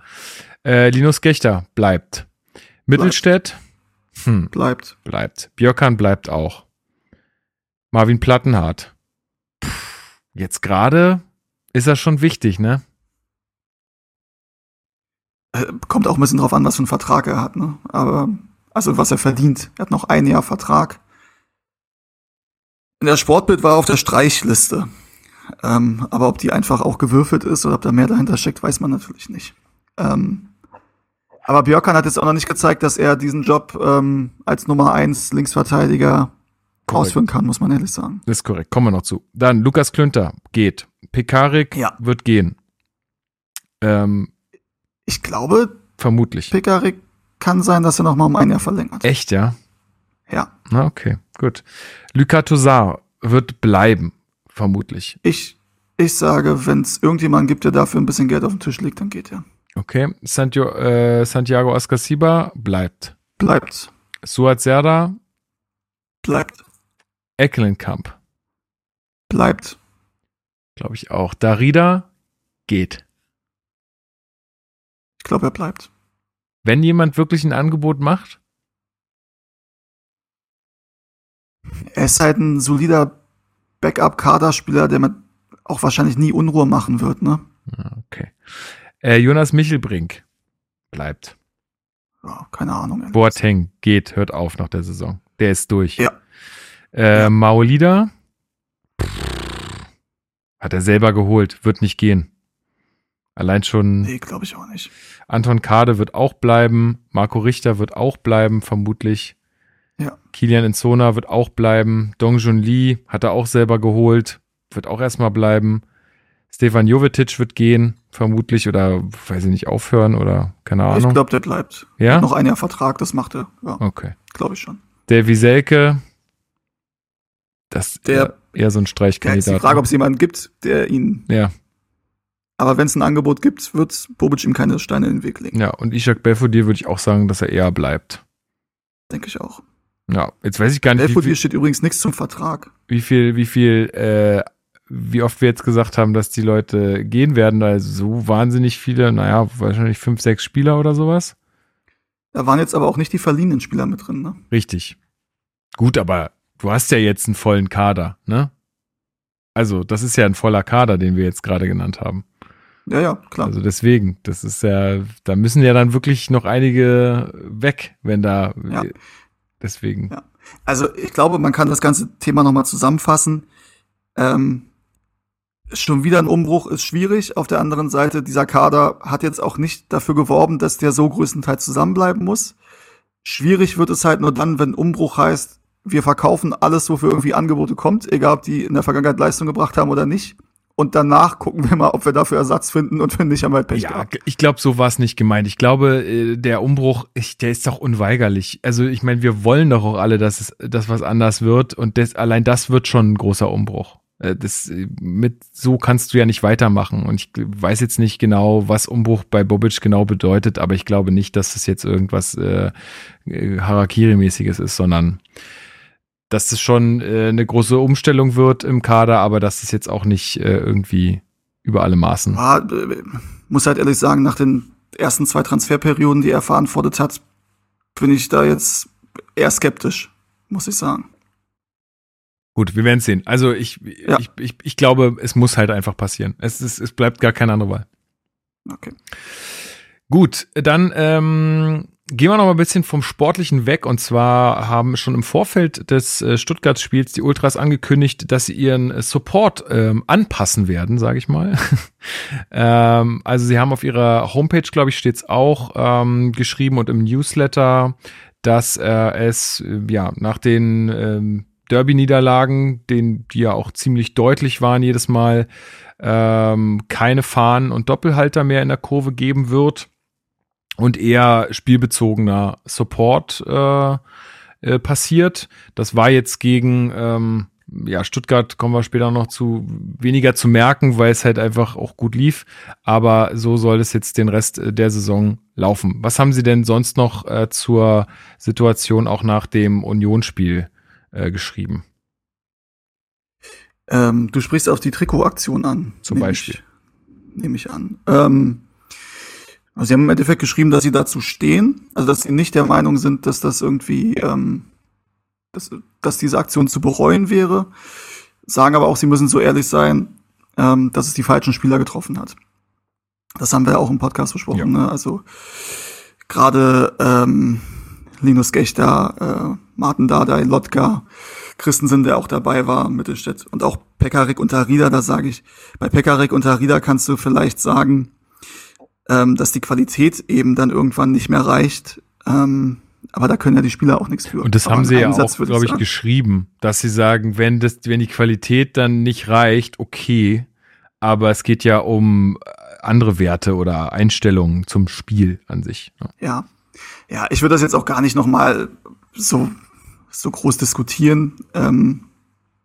Äh, Linus Gechter bleibt. Mittelstädt, hm, Bleibt. bleibt. Björkan bleibt auch. Marvin Plattenhardt. Pff, jetzt gerade ist er schon wichtig, ne? Äh, Kommt auch ein bisschen drauf an, was für einen Vertrag er hat, ne? Aber, also was er verdient. Er hat noch ein Jahr Vertrag. In der Sportbild war er auf der Streichliste. Ähm, aber ob die einfach auch gewürfelt ist oder ob da mehr dahinter steckt, weiß man natürlich nicht. Ähm, aber Björkan hat jetzt auch noch nicht gezeigt, dass er diesen Job ähm, als Nummer eins Linksverteidiger Korrekt. ausführen kann, muss man ehrlich sagen. Das ist korrekt. Kommen wir noch zu. Dann Lukas Klünter geht. Pekarik Ja. wird gehen. Ähm, Ich glaube, vermutlich. Pekarik kann sein, dass er noch mal um ein Jahr verlängert. Echt, ja? Ja. Na, okay, gut. Toussaint wird bleiben, vermutlich. Ich, ich sage, wenn es irgendjemanden gibt, der dafür ein bisschen Geld auf dem Tisch legt, dann geht er. Okay. Santio, äh, Santiago Ascasiba bleibt. Bleibt. Suat Serda, Bleibt. Eckelenkamp, Bleibt. glaube ich auch. Darida geht. Ich glaube, er bleibt. Wenn jemand wirklich ein Angebot macht, Er ist halt ein solider Backup-Kaderspieler, der mit auch wahrscheinlich nie Unruhe machen wird, ne? Ja, okay. Äh, Jonas Michelbrink bleibt. Ja, keine Ahnung. Boateng geht, hört auf nach der Saison. Der ist durch. Ja. Äh, Ja. Maolida hat er selber geholt, wird nicht gehen. Allein schon. Nee, glaube ich auch nicht. Anton Kade wird auch bleiben, Marco Richter wird auch bleiben, vermutlich. Ja. Kilian Enzona wird auch bleiben. Dong Jun Lee hat er auch selber geholt, wird auch erstmal bleiben. Stefan Jovetic wird gehen, vermutlich, oder weiß ich nicht, aufhören oder keine Ich Ahnung. glaube, der bleibt. ja? Noch ein Jahr Vertrag, das macht er. Ja, Okay. glaube ich schon. Der Wieselke, das Der- eher, so ein Ja, ist Streichkandidat. die Frage, ob es jemanden gibt, der ihn. ja, Aber wenn es ein Angebot gibt, wird Bobic ihm keine Steine in den Weg legen. ja, und Ishak Belfodil würde ich auch sagen, dass er eher bleibt. Denke ich auch. Ja, jetzt weiß ich gar nicht, wie Belfodil steht übrigens nichts zum Vertrag. wie viel, wie viel, äh, wie oft wir jetzt gesagt haben, dass die Leute gehen werden. Also so wahnsinnig viele, naja, wahrscheinlich fünf, sechs Spieler oder sowas. Da waren jetzt aber auch nicht die verliehenen Spieler mit drin, ne? Richtig. Gut, aber du hast ja jetzt einen vollen Kader, ne? Also, das ist ja ein voller Kader, den wir jetzt gerade genannt haben. Ja, ja, klar. Also deswegen, das ist ja, da müssen ja dann wirklich noch einige weg, wenn da, Ja. deswegen. Ja. Also ich glaube, man kann das ganze Thema nochmal zusammenfassen. Ähm, schon wieder ein Umbruch ist schwierig. Auf der anderen Seite, dieser Kader hat jetzt auch nicht dafür geworben, dass der so größtenteils zusammenbleiben muss. Schwierig wird es halt nur dann, wenn Umbruch heißt, wir verkaufen alles, wofür irgendwie Angebote kommt, egal ob die in der Vergangenheit Leistung gebracht haben oder nicht. Und danach gucken wir mal, ob wir dafür Ersatz finden und wenn nicht, haben wir halt Pech Ja, gehabt. ich glaube, so war es nicht gemeint. Ich glaube, äh, der Umbruch, ich, der ist doch unweigerlich. Also ich meine, wir wollen doch auch alle, dass es, dass was anders wird und das, allein das wird schon ein großer Umbruch. Äh, Das, äh, mit so kannst du ja nicht weitermachen. Und ich weiß jetzt nicht genau, was Umbruch bei Bobic genau bedeutet, aber ich glaube nicht, dass das jetzt irgendwas äh, äh, Harakiri-mäßiges ist, sondern dass es schon äh, eine große Umstellung wird im Kader, aber dass es jetzt auch nicht äh, irgendwie über alle Maßen. Ja, äh, muss halt ehrlich sagen, nach den ersten zwei Transferperioden, die er verantwortet hat, bin ich da jetzt eher skeptisch, muss ich sagen. Gut, wir werden sehen. Also ich, Ja. ich, ich, ich glaube, es muss halt einfach passieren. Es, ist, es bleibt gar keine andere Wahl. Okay. Gut, dann ähm, gehen wir noch mal ein bisschen vom Sportlichen weg. Und zwar haben schon im Vorfeld des äh, Stuttgart-Spiels die Ultras angekündigt, dass sie ihren Support ähm, anpassen werden, sage ich mal. ähm, also sie haben auf ihrer Homepage, glaube ich, steht's auch ähm, geschrieben und im Newsletter, dass äh, es äh, ja nach den ähm, Derby-Niederlagen, den, die ja auch ziemlich deutlich waren jedes Mal, ähm, keine Fahnen und Doppelhalter mehr in der Kurve geben wird. Und eher spielbezogener Support äh, äh, passiert. Das war jetzt gegen ähm, ja, Stuttgart kommen wir später noch zu weniger zu merken, weil es halt einfach auch gut lief. Aber so soll es jetzt den Rest äh, der Saison laufen. Was haben Sie denn sonst noch äh, zur Situation auch nach dem Unionsspiel äh, geschrieben? Ähm, du sprichst auf die Trikotaktion an. Zum Beispiel. Ich, nehme ich an. Ähm, also sie haben im Endeffekt geschrieben, dass sie dazu stehen, also dass sie nicht der Meinung sind, dass das irgendwie, ähm, dass, dass diese Aktion zu bereuen wäre, sagen aber auch, sie müssen so ehrlich sein, ähm, dass es die falschen Spieler getroffen hat. Das haben wir auch im Podcast besprochen. Ja. Ne? Also gerade ähm, Linus Gechter, äh, Martin Dardai, Lotka, Christensen, der auch dabei war, Mittelstädt und auch Pekarik und Harida, da sage ich, bei Pekarik und Harida kannst du vielleicht sagen, ähm, dass die Qualität eben dann irgendwann nicht mehr reicht. Ähm, aber da können ja die Spieler auch nichts für. Und das aber haben sie ja auch, glaube ich, geschrieben, dass sie sagen, wenn das, wenn die Qualität dann nicht reicht, okay. Aber es geht ja um andere Werte oder Einstellungen zum Spiel an sich. Ne? Ja. Ja, ich würde das jetzt auch gar nicht nochmal so, so groß diskutieren. Ähm,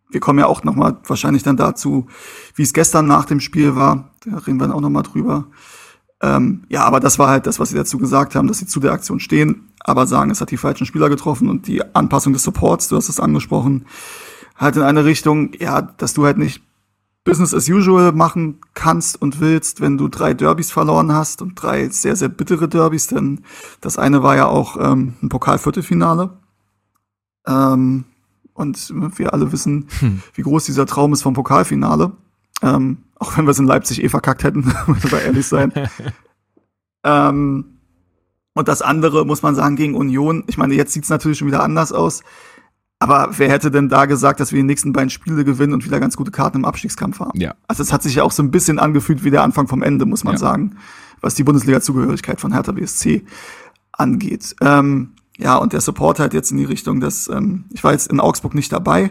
wir kommen ja auch nochmal wahrscheinlich dann dazu, wie es gestern nach dem Spiel war. Da reden wir dann auch nochmal drüber. Ähm, ja, aber das war halt das, was sie dazu gesagt haben, dass sie zu der Aktion stehen, aber sagen, es hat die falschen Spieler getroffen und die Anpassung des Supports, du hast es angesprochen, halt in eine Richtung, ja, dass du halt nicht Business as usual machen kannst und willst, wenn du drei Derbys verloren hast und drei sehr, sehr bittere Derbys, denn das eine war ja auch ähm, ein Pokalviertelfinale. Ähm, und wir alle wissen, hm. wie groß dieser Traum ist vom Pokalfinale. Ähm, auch wenn wir es in Leipzig eh verkackt hätten, muss wir ehrlich sein. ähm, und das andere muss man sagen gegen Union. Ich meine, jetzt sieht es natürlich schon wieder anders aus. Aber wer hätte denn da gesagt, dass wir die nächsten beiden Spiele gewinnen und wieder ganz gute Karten im Abstiegskampf haben? Ja. Also es hat sich ja auch so ein bisschen angefühlt wie der Anfang vom Ende, muss man ja. sagen, was die Bundesliga-Zugehörigkeit von Hertha BSC angeht. Ähm, ja, und der Support halt jetzt in die Richtung, dass ähm, ich war jetzt in Augsburg nicht dabei.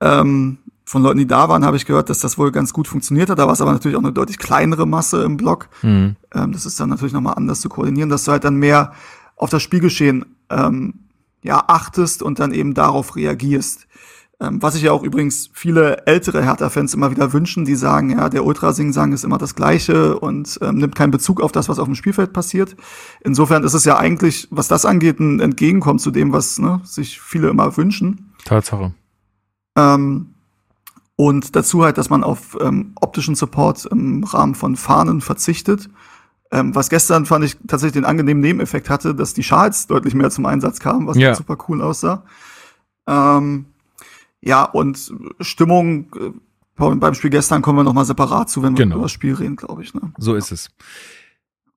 Ähm, von Leuten, die da waren, habe ich gehört, dass das wohl ganz gut funktioniert hat. Da war es aber natürlich auch eine deutlich kleinere Masse im Block. Mhm. Ähm, das ist dann natürlich nochmal anders zu koordinieren, dass du halt dann mehr auf das Spielgeschehen ähm, ja, achtest und dann eben darauf reagierst. Ähm, was sich ja auch übrigens viele ältere Hertha-Fans immer wieder wünschen, die sagen, ja, der Ultrasing-Sang ist immer das Gleiche und ähm, nimmt keinen Bezug auf das, was auf dem Spielfeld passiert. Insofern ist es ja eigentlich, was das angeht, ein Entgegenkommen zu dem, was ne, sich viele immer wünschen. Tatsache. Ähm, und dazu halt, dass man auf ähm, optischen Support im Rahmen von Fahnen verzichtet. Ähm, was gestern fand ich tatsächlich den angenehmen Nebeneffekt hatte, dass die Schals deutlich mehr zum Einsatz kamen, was ja. super cool aussah. Ähm, ja, und Stimmung, äh, beim Spiel gestern kommen wir nochmal separat zu, wenn wir genau. über das Spiel reden, glaube ich. Ne? So ist es.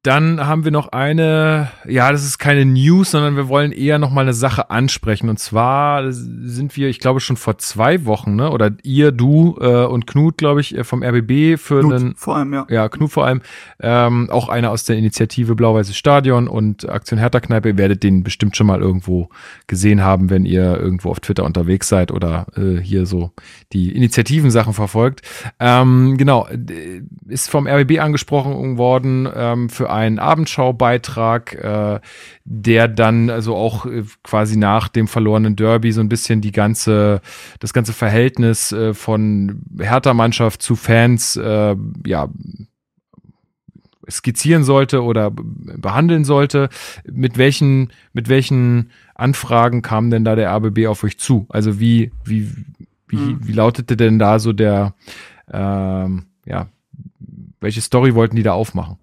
Dann haben wir noch eine, ja, das ist keine News, sondern wir wollen eher noch mal eine Sache ansprechen. Und zwar sind wir, ich glaube, schon vor zwei Wochen, ne? Oder ihr, du äh, und Knut, glaube ich, äh, vom RBB für Knut, einen, vor allem, ja. Ja, Knut vor allem, ähm, auch einer aus der Initiative Blau-Weißes Stadion und Aktion Hertha Kneipe. Ihr werdet den bestimmt schon mal irgendwo gesehen haben, wenn ihr irgendwo auf Twitter unterwegs seid oder äh, hier so die Initiativen-Sachen verfolgt. Ähm, genau, ist vom RBB angesprochen worden ähm, für einen Abendschaubeitrag, äh, der dann also auch äh, quasi nach dem verlorenen Derby so ein bisschen die ganze, das ganze Verhältnis äh, von Hertha-Mannschaft zu Fans, äh, ja, skizzieren sollte oder behandeln sollte. Mit welchen, mit welchen Anfragen kam denn da der RBB auf euch zu? Also wie, wie, wie, hm. wie lautete denn da so der, ähm, ja, welche Story wollten die da aufmachen?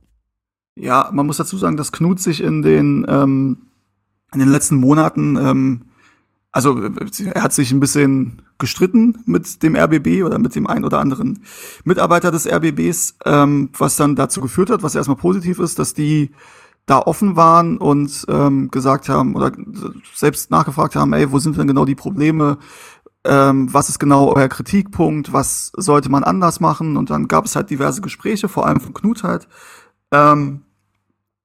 Ja, man muss dazu sagen, dass Knut sich in den, ähm, in den letzten Monaten, ähm, also er hat sich ein bisschen gestritten mit dem RBB oder mit dem einen oder anderen Mitarbeiter des RBBs, ähm, was dann dazu geführt hat, was erstmal positiv ist, dass die da offen waren und ähm, gesagt haben oder selbst nachgefragt haben, ey, wo sind denn genau die Probleme? Ähm, was ist genau euer Kritikpunkt? Was sollte man anders machen? Und dann gab es halt diverse Gespräche, vor allem von Knut halt, ähm,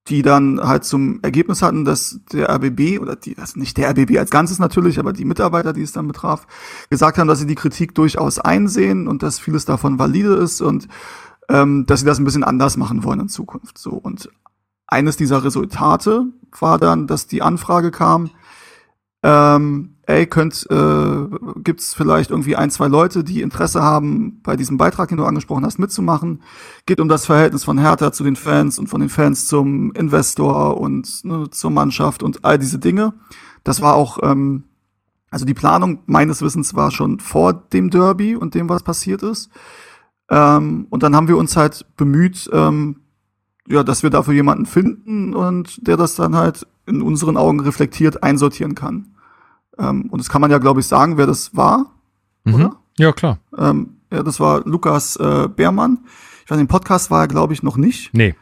die dann halt zum Ergebnis hatten, dass der RBB oder die, also nicht der RBB als Ganzes natürlich, aber die Mitarbeiter, die es dann betraf, gesagt haben, dass sie die Kritik durchaus einsehen und dass vieles davon valide ist und ähm, dass sie das ein bisschen anders machen wollen in Zukunft. So und eines dieser Resultate war dann, dass die Anfrage kam, ähm, ey, könnt, äh, gibt's vielleicht irgendwie ein, zwei Leute, die Interesse haben, bei diesem Beitrag, den du angesprochen hast, mitzumachen. Geht um das Verhältnis von Hertha zu den Fans und von den Fans zum Investor und ne, zur Mannschaft und all diese Dinge. Das war auch, ähm, also die Planung meines Wissens war schon vor dem Derby und dem, was passiert ist. Ähm, und dann haben wir uns halt bemüht, ähm, ja, dass wir dafür jemanden finden und der das dann halt in unseren Augen reflektiert einsortieren kann. Ähm, und das kann man ja, glaube ich, sagen, wer das war, mhm. oder? Ja, klar. Ähm, ja, das war Lukas äh, Beermann. Ich weiß, nicht, im Podcast war er, glaube ich, noch nicht. Nee.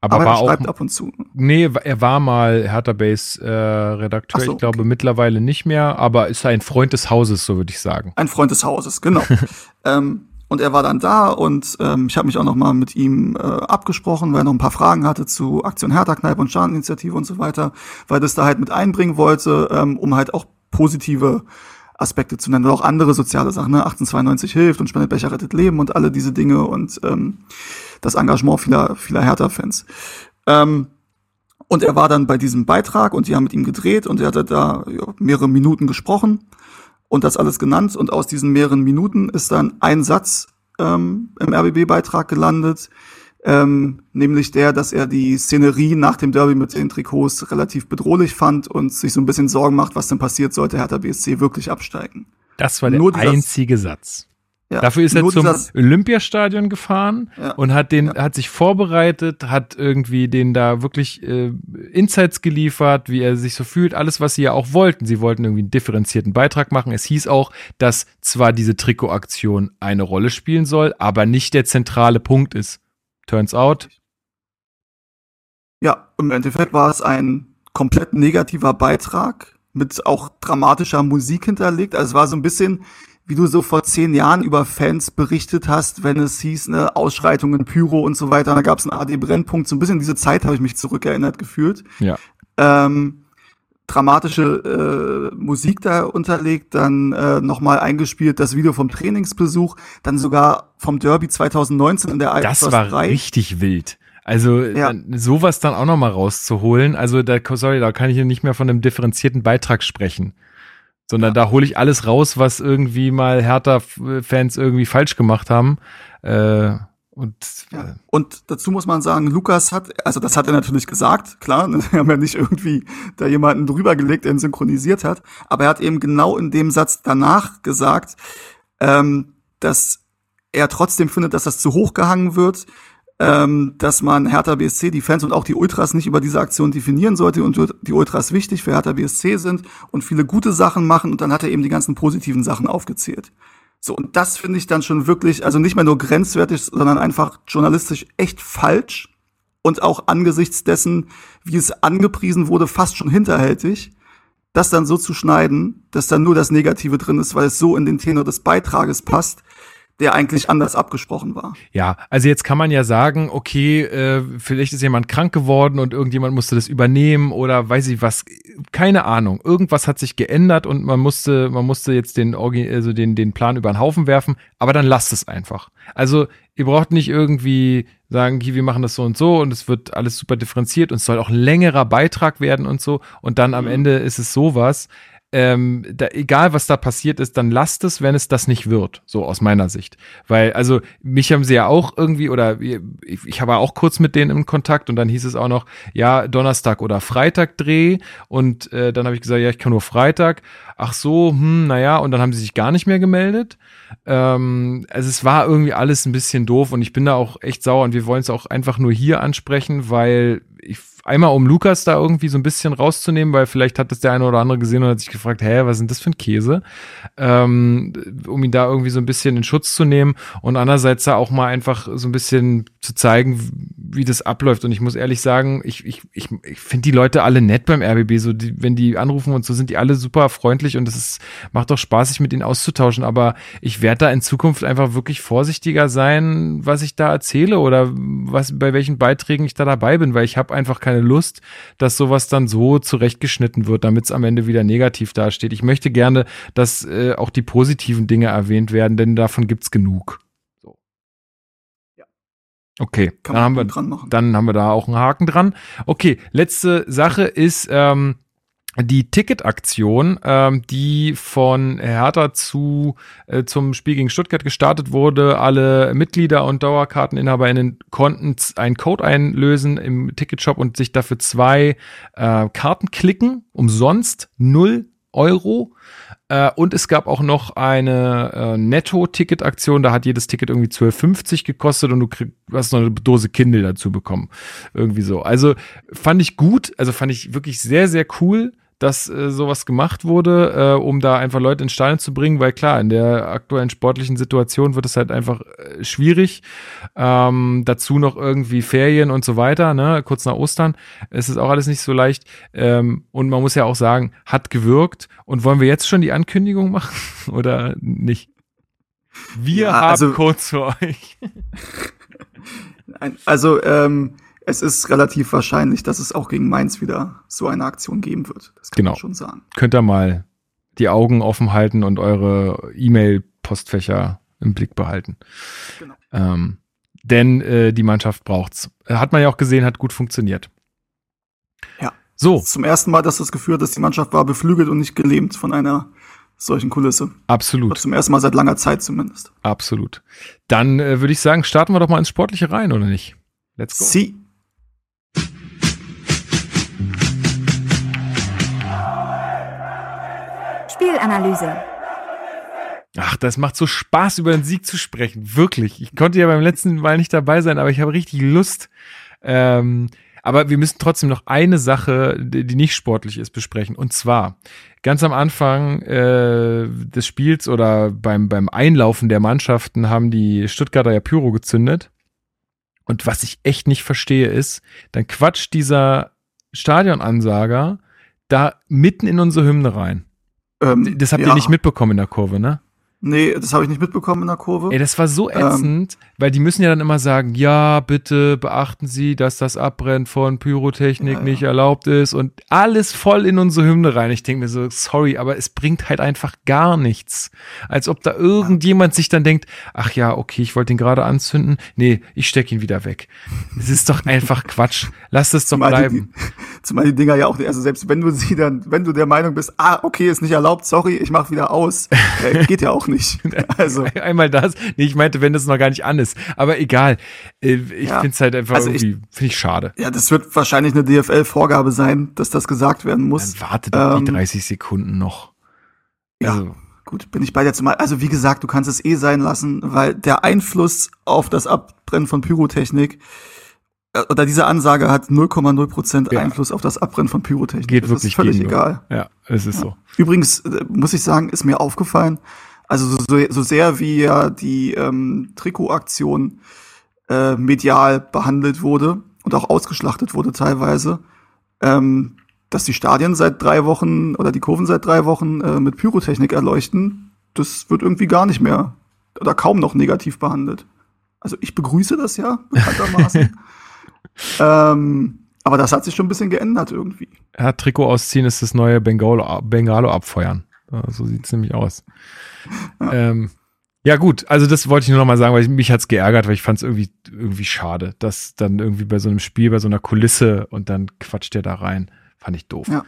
Aber, aber er schreibt auch, ab und zu. Nee, er war mal Hertha Base äh, Redakteur. So, ich glaube okay. mittlerweile nicht mehr, aber ist ein Freund des Hauses, so würde ich sagen. Ein Freund des Hauses, genau. ähm, und er war dann da und ähm, ich habe mich auch noch mal mit ihm äh, abgesprochen, weil er noch ein paar Fragen hatte zu Aktion Hertha Kneipe und Schadeninitiative und so weiter, weil das da halt mit einbringen wollte, ähm, um halt auch positive Aspekte zu nennen oder auch andere soziale Sachen. Ne? 1892 hilft und spendet Becher rettet Leben und alle diese Dinge und ähm, das Engagement vieler, vieler Hertha-Fans. Ähm, und er war dann bei diesem Beitrag und die haben mit ihm gedreht und er hatte da ja, mehrere Minuten gesprochen und das alles genannt. Und aus diesen mehreren Minuten ist dann ein Satz ähm, im RBB-Beitrag gelandet, ähm, nämlich der, dass er die Szenerie nach dem Derby mit den Trikots relativ bedrohlich fand und sich so ein bisschen Sorgen macht, was denn passiert, sollte Hertha BSC wirklich absteigen. Das war der Nur einzige Satz. Ja, Dafür ist er zum Olympiastadion gefahren Ja. und hat den, Ja. hat sich vorbereitet, hat irgendwie den da wirklich äh, Insights geliefert, wie er sich so fühlt, alles, was sie ja auch wollten. Sie wollten irgendwie einen differenzierten Beitrag machen. Es hieß auch, dass zwar diese Trikotaktion eine Rolle spielen soll, aber nicht der zentrale Punkt ist. Turns out, Ja, im Endeffekt war es ein komplett negativer Beitrag mit auch dramatischer Musik hinterlegt. Also es war so ein bisschen, wie du so vor zehn Jahren über Fans berichtet hast, wenn es hieß, ne, Ausschreitungen, Pyro und so weiter. Da gab es einen AD-Brennpunkt. So ein bisschen diese Zeit habe ich mich zurückerinnert gefühlt. ja. Ähm, dramatische äh, Musik da unterlegt, dann äh, nochmal eingespielt das Video vom Trainingsbesuch, dann sogar vom Derby 2019 in der Alten Das war Försterei. richtig wild. Also Ja. dann, sowas dann auch noch mal rauszuholen. Also da, sorry, da kann ich hier nicht mehr von einem differenzierten Beitrag sprechen. Sondern da hole ich alles raus, was irgendwie mal Hertha-Fans irgendwie falsch gemacht haben. Äh, und äh, Ja. Und dazu muss man sagen, Lukas hat, also das hat er natürlich gesagt, klar, wir haben ja nicht irgendwie da jemanden drüber gelegt, der ihn synchronisiert hat, aber er hat eben genau in dem Satz danach gesagt, ähm, dass er trotzdem findet, dass das zu hoch gehangen wird, ähm, dass man Hertha BSC, die Fans und auch die Ultras nicht über diese Aktion definieren sollte und die Ultras wichtig für Hertha BSC sind und viele gute Sachen machen und dann hat er eben die ganzen positiven Sachen aufgezählt. So, und das finde ich dann schon wirklich, also nicht mehr nur grenzwertig, sondern einfach journalistisch echt falsch. Und auch angesichts dessen, wie es angepriesen wurde, fast schon hinterhältig, das dann so zu schneiden, dass dann nur das Negative drin ist, weil es so in den Tenor des Beitrages passt, der eigentlich anders abgesprochen war. Ja, also jetzt kann man ja sagen, okay, äh, vielleicht ist jemand krank geworden und irgendjemand musste das übernehmen oder weiß ich was, keine Ahnung. Irgendwas hat sich geändert und man musste, man musste jetzt den, also den, den Plan über den Haufen werfen, aber dann lasst es einfach. Also ihr braucht nicht irgendwie sagen, hier, wir machen das so und so und es wird alles super differenziert und es soll auch längerer Beitrag werden und so und dann am Mhm. Ende ist es sowas ähm, da, egal was da passiert ist, dann lasst es, wenn es das nicht wird, so aus meiner Sicht. Weil, also, mich haben sie ja auch irgendwie, oder ich, ich habe auch kurz mit denen im Kontakt und dann hieß es auch noch, ja, Donnerstag oder Freitag Dreh und äh, dann habe ich gesagt, ja, ich kann nur Freitag. Ach so, hm, naja, und dann haben sie sich gar nicht mehr gemeldet. Ähm, also es war irgendwie alles ein bisschen doof und ich bin da auch echt sauer und wir wollen es auch einfach nur hier ansprechen, weil ich einmal um Lukas da irgendwie so ein bisschen rauszunehmen, weil vielleicht hat das der eine oder andere gesehen und hat sich gefragt, hä, was denn das für ein Käse? Ähm, um ihn da irgendwie so ein bisschen in Schutz zu nehmen und andererseits da auch mal einfach so ein bisschen zu zeigen, wie das abläuft. Und ich muss ehrlich sagen, ich, ich, ich, ich finde die Leute alle nett beim RBB, so die, wenn die anrufen und so sind die alle super freundlich und es ist, macht doch Spaß, sich mit ihnen auszutauschen. Aber ich werde da in Zukunft einfach wirklich vorsichtiger sein, was ich da erzähle oder was bei welchen Beiträgen ich da dabei bin, weil ich habe einfach keine Lust, dass sowas dann so zurechtgeschnitten wird, damit es am Ende wieder negativ dasteht. Ich möchte gerne, dass äh, auch die positiven Dinge erwähnt werden, denn davon gibt's genug. Okay, dann haben, wir, dann haben wir da auch einen Haken dran. Okay, letzte Sache ist ähm, die Ticketaktion, ähm, die von Hertha zu äh, zum Spiel gegen Stuttgart gestartet wurde. Alle Mitglieder und DauerkarteninhaberInnen konnten einen Code einlösen im Ticketshop und sich dafür zwei äh, Karten klicken, umsonst 0 Euro. Äh, und es gab auch noch eine äh, Netto-Ticket-Aktion, da hat jedes Ticket irgendwie 12,50 gekostet und du krieg, hast noch eine Dose Kindle dazu bekommen. Irgendwie so. Also fand ich gut, also fand ich wirklich sehr, sehr cool, dass äh, sowas gemacht wurde, äh, um da einfach Leute in Steine zu bringen, weil klar, in der aktuellen sportlichen Situation wird es halt einfach äh, schwierig. Ähm, dazu noch irgendwie Ferien und so weiter, ne? kurz nach Ostern. Es ist auch alles nicht so leicht. Ähm, und man muss ja auch sagen, hat gewirkt. Und wollen wir jetzt schon die Ankündigung machen oder nicht? Wir Ja, haben also- Codes für euch. Also, ähm, es ist relativ wahrscheinlich, dass es auch gegen Mainz wieder so eine Aktion geben wird. Das kann Genau. man schon sagen. Könnt ihr mal die Augen offen halten und eure E-Mail-Postfächer im Blick behalten. Genau. Ähm, denn äh, die Mannschaft braucht's. Äh, Hat man ja auch gesehen, hat gut funktioniert. Ja. So, Zum ersten Mal, dass das Gefühl hat, dass die Mannschaft war beflügelt und nicht gelähmt von einer solchen Kulisse. Oder absolut, zum ersten Mal seit langer Zeit zumindest. absolut. Dann äh, würde ich sagen, starten wir doch mal ins Sportliche rein, oder nicht? Let's go. Sie. Spielanalyse. Ach, das macht so Spaß, über den Sieg zu sprechen. Wirklich. Ich konnte ja beim letzten Mal nicht dabei sein, aber ich habe richtig Lust. Ähm, aber wir müssen trotzdem noch eine Sache, die nicht sportlich ist, besprechen. Und zwar ganz am Anfang äh, des Spiels oder beim, beim Einlaufen der Mannschaften haben die Stuttgarter ja Pyro gezündet. Und was ich echt nicht verstehe ist, dann quatscht dieser Stadionansager da mitten in unsere Hymne rein. Ähm, Das habt ja. ihr nicht mitbekommen in der Kurve, ne? Nee, das habe ich nicht mitbekommen in der Kurve. Ey, das war so Ähm. ätzend, weil die müssen ja dann immer sagen, ja, bitte beachten Sie, dass das Abbrennen von Pyrotechnik Ja, ja. nicht erlaubt ist und alles voll in unsere Hymne rein. Ich denke mir so, sorry, aber es bringt halt einfach gar nichts. Als ob da irgendjemand sich dann denkt, ach ja, okay, ich wollte ihn gerade anzünden. Nee, ich steck ihn wieder weg. Es ist doch einfach Quatsch. Lass es doch Zumal bleiben. die, zumal die Dinger ja auch, also selbst wenn du sie dann, wenn du der Meinung bist, ah, okay, ist nicht erlaubt, sorry, ich mach wieder aus, äh, geht ja auch nicht. Also, Einmal das. Nee, ich meinte, wenn das noch gar nicht an ist. Aber egal. Äh, Ich Ja. find's halt einfach Also irgendwie, finde ich schade. ja, das wird wahrscheinlich eine DFL-Vorgabe sein, dass das gesagt werden muss. Dann warte doch die Ähm, 30 Sekunden noch. Ja, Also, gut, bin ich bei dir zumal. Also wie gesagt, du kannst es eh sein lassen, weil der Einfluss auf das Abbrennen von Pyrotechnik äh, oder diese Ansage hat 0,0 Prozent Ja. Einfluss auf das Abbrennen von Pyrotechnik. geht das wirklich ist völlig egal. Ja, es ist so. Übrigens äh, muss ich sagen, ist mir aufgefallen, also so, so sehr wie ja die ähm, Trikotaktion äh, medial behandelt wurde und auch ausgeschlachtet wurde teilweise, ähm, dass die Stadien seit drei Wochen oder die Kurven seit drei Wochen äh, mit Pyrotechnik erleuchten, das wird irgendwie gar nicht mehr oder kaum noch negativ behandelt. Also ich begrüße das ja bekanntermaßen. ähm, aber das hat sich schon ein bisschen geändert irgendwie. Ja, Trikot ausziehen ist das neue Bengalo, Bengalo abfeuern. So sieht's nämlich aus. Ja. Ähm, ja gut, also das wollte ich nur noch mal sagen, weil ich, mich hat's geärgert, weil ich fand's irgendwie irgendwie schade, dass dann irgendwie bei so einem Spiel, bei so einer Kulisse und dann quatscht der da rein. Fand ich doof. Ja.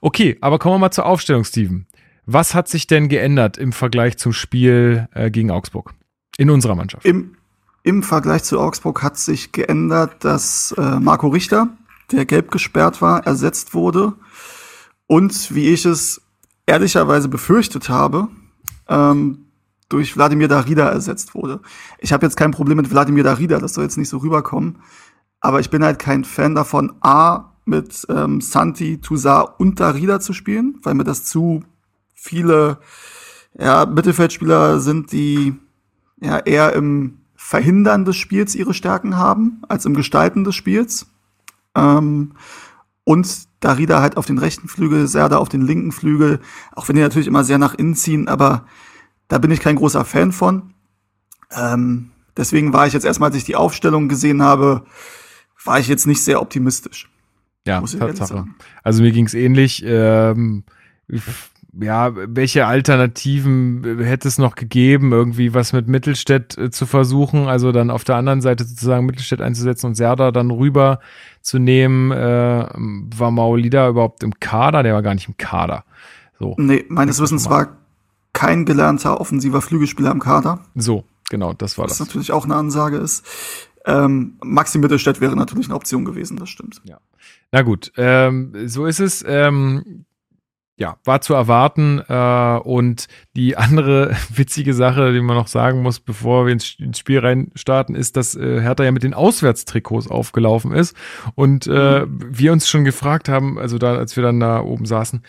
Okay, aber kommen wir mal zur Aufstellung, Steven. Was hat sich denn geändert im Vergleich zum Spiel äh, gegen Augsburg? In unserer Mannschaft. Im, Im Vergleich zu Augsburg hat sich geändert, dass äh, Marco Richter, der gelb gesperrt war, ersetzt wurde. Und wie ich es ehrlicherweise befürchtet habe, ähm, durch Wladimir Darida ersetzt wurde. Ich habe jetzt kein Problem mit Wladimir Darida, das soll jetzt nicht so rüberkommen. Aber ich bin halt kein Fan davon, A, mit ähm, Santi, Toussaint und Darida zu spielen, weil mir das zu viele ja, Mittelfeldspieler sind, die ja eher im Verhindern des Spiels ihre Stärken haben, als im Gestalten des Spiels. Ähm, und Darida halt auf den rechten Flügel, Serda auf den linken Flügel, auch wenn die natürlich immer sehr nach innen ziehen, aber da bin ich kein großer Fan von. Ähm, deswegen war ich jetzt erstmal, als ich die Aufstellung gesehen habe, war ich jetzt nicht sehr optimistisch. Ja, muss ich ehrlich Tatsache. sagen. Also mir ging's ähnlich. Ähm, ja, welche Alternativen hätte es noch gegeben, irgendwie was mit Mittelstädt äh, zu versuchen, also dann auf der anderen Seite sozusagen Mittelstädt einzusetzen und Serda dann rüber zu nehmen. Äh, war Maolida überhaupt im Kader? Der war gar nicht im Kader. So. Nee, meines Wissens war kein gelernter offensiver Flügelspieler im Kader. So, genau, das war das. Was natürlich auch eine Ansage ist. Ähm, Maxi Mittelstädt wäre natürlich eine Option gewesen, das stimmt. Ja. Na gut, ähm, so ist es. Ähm, ja, war zu erwarten. Äh, und die andere witzige Sache, die man noch sagen muss, bevor wir ins, ins Spiel rein starten, ist, dass äh, Hertha ja mit den Auswärtstrikots aufgelaufen ist. Und äh, mhm. wir uns schon gefragt haben, also da, als wir dann da oben saßen,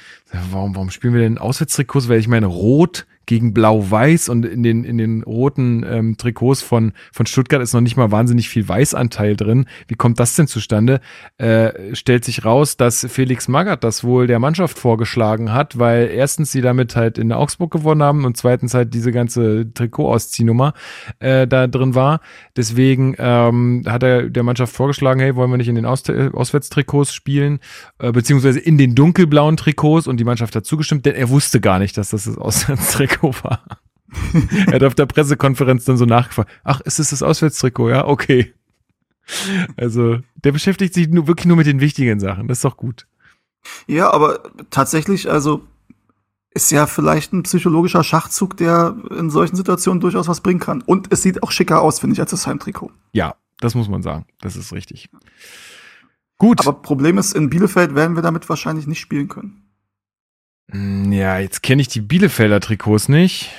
warum, warum spielen wir denn Auswärtstrikots? Weil ich meine, rot gegen Blau-Weiß und in den, in den roten ähm, Trikots von, von Stuttgart ist noch nicht mal wahnsinnig viel Weißanteil drin. Wie kommt das denn zustande? Äh, stellt sich raus, dass Felix Magath das wohl der Mannschaft vorgeschlagen hat, weil erstens sie damit halt in Augsburg gewonnen haben und zweitens halt diese ganze Trikot-Ausziehnnummer äh, da drin war. Deswegen ähm, hat er der Mannschaft vorgeschlagen, hey, wollen wir nicht in den Aus Auswärtstrikots spielen, äh, beziehungsweise in den dunkelblauen Trikots und die Mannschaft hat zugestimmt, denn er wusste gar nicht, dass das das Auswärtstrikot Trikot war. er hat auf der Pressekonferenz dann so nachgefragt, ach, ist es das Auswärtstrikot? Ja, okay. Also, der beschäftigt sich nur, wirklich nur mit den wichtigen Sachen. Das ist doch gut. Ja, aber tatsächlich, also, ist ja vielleicht ein psychologischer Schachzug, der in solchen Situationen durchaus was bringen kann. Und es sieht auch schicker aus, finde ich, als das Heimtrikot. Ja, das muss man sagen. Das ist richtig. Gut. Aber Problem ist, in Bielefeld werden wir damit wahrscheinlich nicht spielen können. Hm, ja, jetzt kenne ich die Bielefelder Trikots nicht.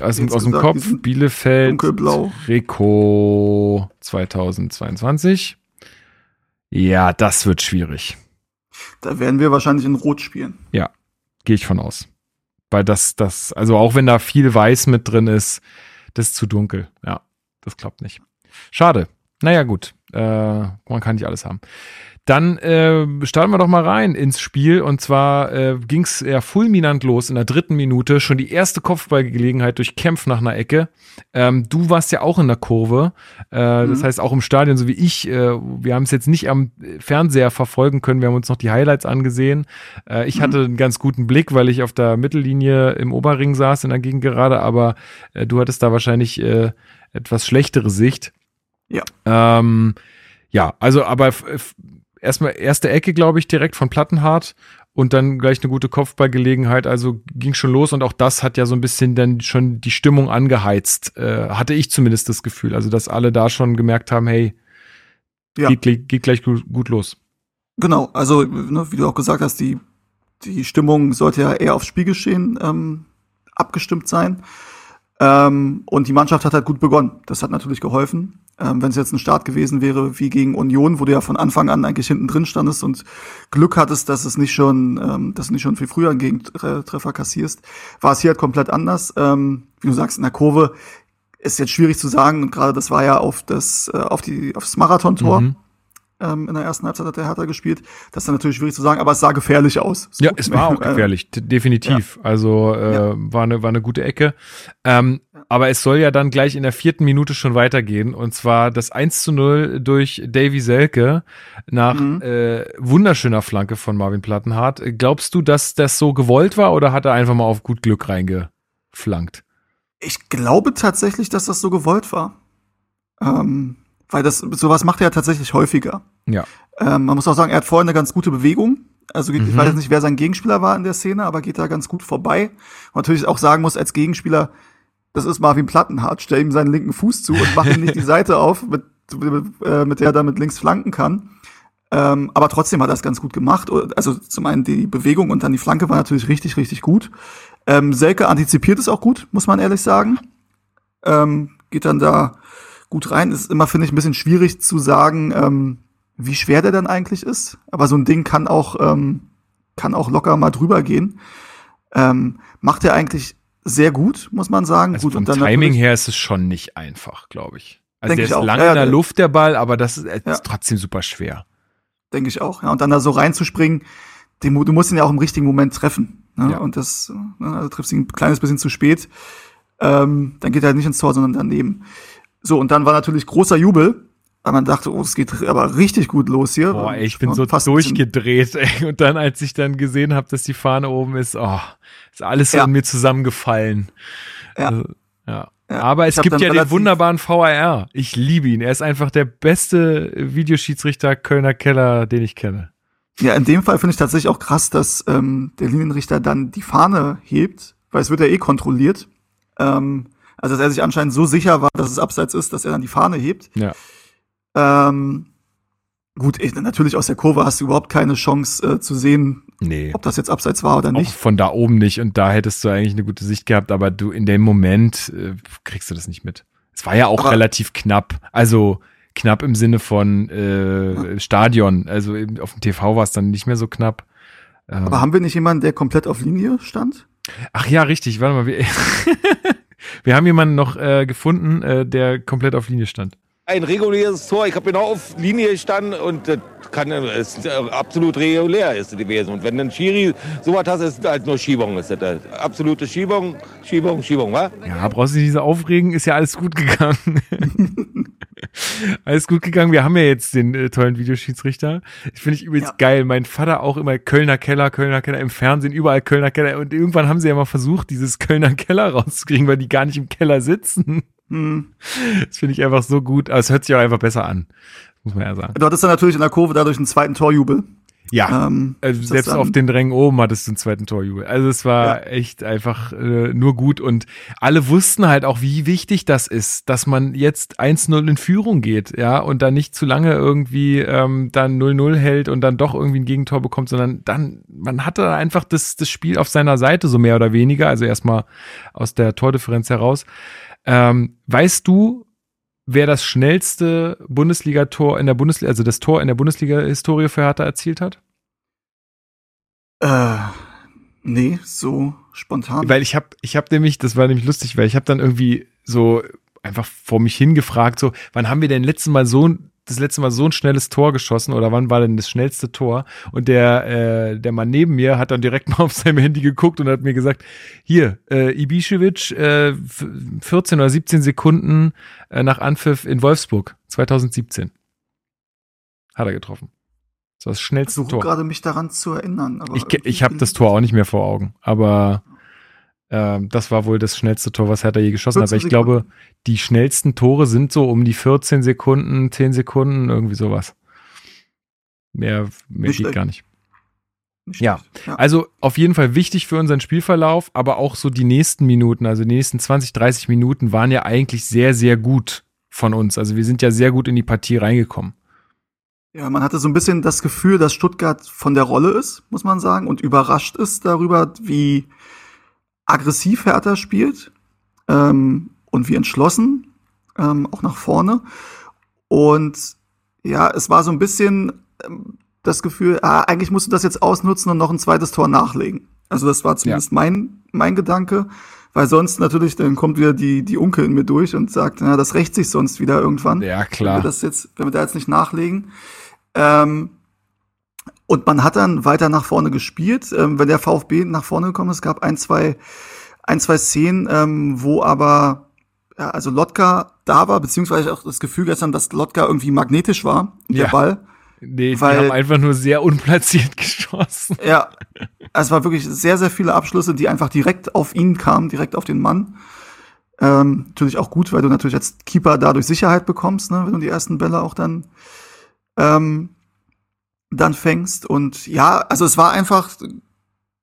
Aus, dem, aus dem Kopf. Bielefeld dunkelblau. Trikot 2022. Ja, das wird schwierig. Da werden wir wahrscheinlich in Rot spielen. Ja, gehe ich von aus. Weil das, das, also auch wenn da viel Weiß mit drin ist, das ist zu dunkel. Ja, das klappt nicht. Schade. Naja, gut. Äh, man kann nicht alles haben. Dann äh, starten wir doch mal rein ins Spiel. Und zwar äh, ging es ja fulminant los in der dritten Minute. Schon die erste Kopfballgelegenheit durch Kempf nach einer Ecke. Ähm, du warst ja auch in der Kurve. Äh, mhm. Das heißt, auch im Stadion, so wie ich. Äh, wir haben es jetzt nicht am Fernseher verfolgen können. Wir haben uns noch die Highlights angesehen. Äh, ich mhm. hatte einen ganz guten Blick, weil ich auf der Mittellinie im Oberring saß in der Gegend gerade. Aber äh, du hattest da wahrscheinlich äh, etwas schlechtere Sicht. Ja. Ähm, ja, also aber erstmal erste Ecke, glaube ich, direkt von Plattenhardt und dann gleich eine gute Kopfballgelegenheit. Also ging schon los und auch das hat ja so ein bisschen dann schon die Stimmung angeheizt. Äh, hatte ich zumindest das Gefühl. Also, dass alle da schon gemerkt haben, hey, ja. geht, geht gleich gut, gut los. Genau, also ne, wie du auch gesagt hast, die, die Stimmung sollte ja eher aufs Spielgeschehen ähm, abgestimmt sein. Ähm, und die Mannschaft hat halt gut begonnen. Das hat natürlich geholfen. Ähm, Wenn es jetzt ein Start gewesen wäre wie gegen Union, wo du ja von Anfang an eigentlich hinten drin standest und Glück hattest, dass es nicht schon, ähm, dass du nicht schon viel früher einen Gegentreffer kassierst, war es hier halt komplett anders. Ähm, wie du sagst, in der Kurve ist jetzt schwierig zu sagen und gerade das war ja auf das, äh, auf die, aufs Marathontor. Mhm ähm, in der ersten Halbzeit hat der Hertha gespielt. Das ist dann natürlich schwierig zu sagen, aber es sah gefährlich aus. So, ja, es war auch gefährlich, äh, definitiv. Ja. Also äh, ja. war, eine, war eine gute Ecke. Ähm, aber es soll ja dann gleich in der vierten Minute schon weitergehen. Und zwar das 1 zu 0 durch Davy Selke nach mhm. äh, wunderschöner Flanke von Marvin Plattenhardt. Glaubst du, dass das so gewollt war oder hat er einfach mal auf gut Glück reingeflankt? Ich glaube tatsächlich, dass das so gewollt war. Ähm, weil das, sowas macht er ja tatsächlich häufiger. Ja. Ähm, man muss auch sagen, er hat vorhin eine ganz gute Bewegung. Also mhm. ich weiß jetzt nicht, wer sein Gegenspieler war in der Szene, aber geht da ganz gut vorbei. Und natürlich auch sagen muss, als Gegenspieler, das ist Marvin Plattenhardt, stell ihm seinen linken Fuß zu und mach ihm nicht die Seite auf, mit, äh, mit der er damit links flanken kann. Ähm, aber trotzdem hat er das ganz gut gemacht. Also zum einen die Bewegung und dann die Flanke war natürlich richtig, richtig gut. Ähm, Selke antizipiert es auch gut, muss man ehrlich sagen. Ähm, geht dann da gut rein. Ist immer, finde ich, ein bisschen schwierig zu sagen, ähm, wie schwer der dann eigentlich ist. Aber so ein Ding kann auch, ähm, kann auch locker mal drüber gehen. Ähm, macht er eigentlich sehr gut, muss man sagen. Also gut, vom Timing her ist es schon nicht einfach, glaube ich. Also der ist auch. lange ja, in der Luft, der Ball, aber das ist, ist ja. trotzdem super schwer. Denke ich auch. Ja, und dann da so reinzuspringen, den, du musst ihn ja auch im richtigen Moment treffen. Ne? Ja. Und das ne, also triffst ihn ein kleines bisschen zu spät. Ähm, dann geht er halt nicht ins Tor, sondern daneben. So, und dann war natürlich großer Jubel weil man dachte, oh, es geht aber richtig gut los hier. Boah, ey, ich bin so durchgedreht, ey. Und dann, als ich dann gesehen habe, dass die Fahne oben ist, oh, ist alles so ja. in mir zusammengefallen. Ja. Also, ja. ja. Aber es gibt ja den wunderbaren VAR. Ich liebe ihn. Er ist einfach der beste Videoschiedsrichter Kölner Keller, den ich kenne. Ja, in dem Fall finde ich tatsächlich auch krass, dass ähm, der Linienrichter dann die Fahne hebt, weil es wird ja eh kontrolliert. Ähm, also dass er sich anscheinend so sicher war, dass es abseits ist, dass er dann die Fahne hebt. Ja. Ähm, gut, ich, natürlich aus der Kurve hast du überhaupt keine Chance äh, zu sehen, nee. ob das jetzt abseits war oder nicht. Auch von da oben nicht und da hättest du eigentlich eine gute Sicht gehabt, aber du in dem Moment äh, kriegst du das nicht mit. Es war ja auch aber relativ knapp. Also knapp im Sinne von äh, Stadion. Also auf dem TV war es dann nicht mehr so knapp. Ähm, aber haben wir nicht jemanden, der komplett auf Linie stand? Ach ja, richtig. Warte mal, wir, haben jemanden noch äh, gefunden, äh, der komplett auf Linie stand ein reguläres Tor. Ich habe genau auf Linie gestanden und das kann, ist absolut regulär ist gewesen. Und wenn ein Schiri sowas hast, ist es halt nur Schiebung. Ist das absolute Schiebung, Schiebung, Schiebung, wa? Ja, brauchst du nicht so aufregen, ist ja alles gut gegangen. alles gut gegangen. Wir haben ja jetzt den äh, tollen Videoschiedsrichter. Ich finde ich übrigens ja. geil. Mein Vater auch immer Kölner Keller, Kölner Keller im Fernsehen, überall Kölner Keller. Und irgendwann haben sie ja mal versucht, dieses Kölner Keller rauszukriegen, weil die gar nicht im Keller sitzen. Hm. Das finde ich einfach so gut. Aber es hört sich auch einfach besser an. Muss man ja sagen. Du hattest dann natürlich in der Kurve dadurch einen zweiten Torjubel. Ja, ähm, also selbst auf den Drängen oben hattest du einen zweiten Torjubel. Also es war ja. echt einfach äh, nur gut und alle wussten halt auch, wie wichtig das ist, dass man jetzt 1-0 in Führung geht, ja, und dann nicht zu lange irgendwie ähm, dann 0-0 hält und dann doch irgendwie ein Gegentor bekommt, sondern dann, man hatte einfach das, das Spiel auf seiner Seite, so mehr oder weniger, also erstmal aus der Tordifferenz heraus. Ähm, weißt du, wer das schnellste Bundesliga-Tor in der Bundesliga, also das Tor in der Bundesliga-Historie für Hertha erzielt hat? Äh, nee, so spontan. Weil ich habe, ich habe nämlich, das war nämlich lustig, weil ich habe dann irgendwie so einfach vor mich hingefragt, so, wann haben wir denn letztes Mal so ein das letzte Mal so ein schnelles Tor geschossen oder wann war denn das schnellste Tor? Und der, äh, der Mann neben mir hat dann direkt mal auf seinem Handy geguckt und hat mir gesagt, hier, äh, Ibišević, äh, 14 oder 17 Sekunden äh, nach Anpfiff in Wolfsburg, 2017. Hat er getroffen. Das war das schnellste ich Tor. Ich gerade mich daran zu erinnern. Aber ich ich habe das Tor auch nicht mehr vor Augen, aber ähm, das war wohl das schnellste Tor, was Hertha je geschossen hat. Aber ich glaube, die schnellsten Tore sind so um die 14 Sekunden, 10 Sekunden, irgendwie sowas. Mehr, mehr geht gar nicht. nicht ja. ja, also auf jeden Fall wichtig für unseren Spielverlauf, aber auch so die nächsten Minuten, also die nächsten 20, 30 Minuten waren ja eigentlich sehr, sehr gut von uns. Also wir sind ja sehr gut in die Partie reingekommen. Ja, man hatte so ein bisschen das Gefühl, dass Stuttgart von der Rolle ist, muss man sagen, und überrascht ist darüber, wie, aggressiv Hertha spielt ähm, und wie entschlossen, ähm, auch nach vorne. Und ja, es war so ein bisschen ähm, das Gefühl, ah, eigentlich musst du das jetzt ausnutzen und noch ein zweites Tor nachlegen. Also das war zumindest ja. mein, mein Gedanke, weil sonst natürlich, dann kommt wieder die, die Unke in mir durch und sagt, na, das rächt sich sonst wieder irgendwann. Ja, klar. Wenn wir das jetzt, wenn wir da jetzt nicht nachlegen. Ähm, und man hat dann weiter nach vorne gespielt. Ähm, wenn der VfB nach vorne gekommen ist, gab ein, zwei, ein, zwei Szenen, ähm, wo aber ja, also Lotka da war, beziehungsweise auch das Gefühl gestern, dass Lotka irgendwie magnetisch war, ja. der Ball. Nee, weil, die haben einfach nur sehr unplatziert geschossen. Ja, es war wirklich sehr, sehr viele Abschlüsse, die einfach direkt auf ihn kamen, direkt auf den Mann. Ähm, natürlich auch gut, weil du natürlich als Keeper dadurch Sicherheit bekommst, ne, wenn du die ersten Bälle auch dann ähm, dann fängst. Und ja, also es war einfach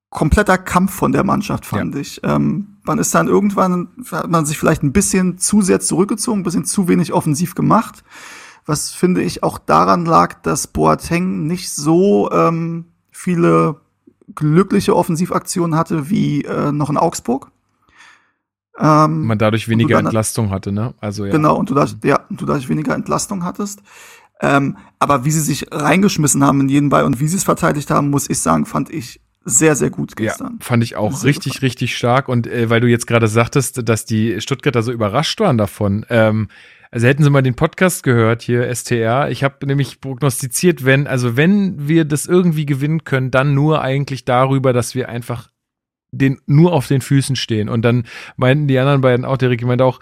kompletter Kampf von der Mannschaft, fand ja. ich. Ähm, man ist dann irgendwann, hat man sich vielleicht ein bisschen zu sehr zurückgezogen, ein bisschen zu wenig offensiv gemacht. Was finde ich auch daran lag, dass Boateng nicht so ähm, viele glückliche Offensivaktionen hatte wie äh, noch in Augsburg. Ähm, man dadurch weniger dann, Entlastung hatte, ne? Also ja. Genau, und du dadurch, ja, und du dadurch weniger Entlastung hattest. Ähm, aber wie sie sich reingeschmissen haben in jeden Ball und wie sie es verteidigt haben, muss ich sagen, fand ich sehr, sehr gut gestern. Ja, fand ich auch sehr richtig, gefallen. richtig stark. Und äh, weil du jetzt gerade sagtest, dass die Stuttgarter so überrascht waren davon, ähm, also hätten sie mal den Podcast gehört hier, STR. Ich habe nämlich prognostiziert, wenn, also wenn wir das irgendwie gewinnen können, dann nur eigentlich darüber, dass wir einfach den nur auf den Füßen stehen. Und dann meinten die anderen beiden auch, der Ricky meinte auch,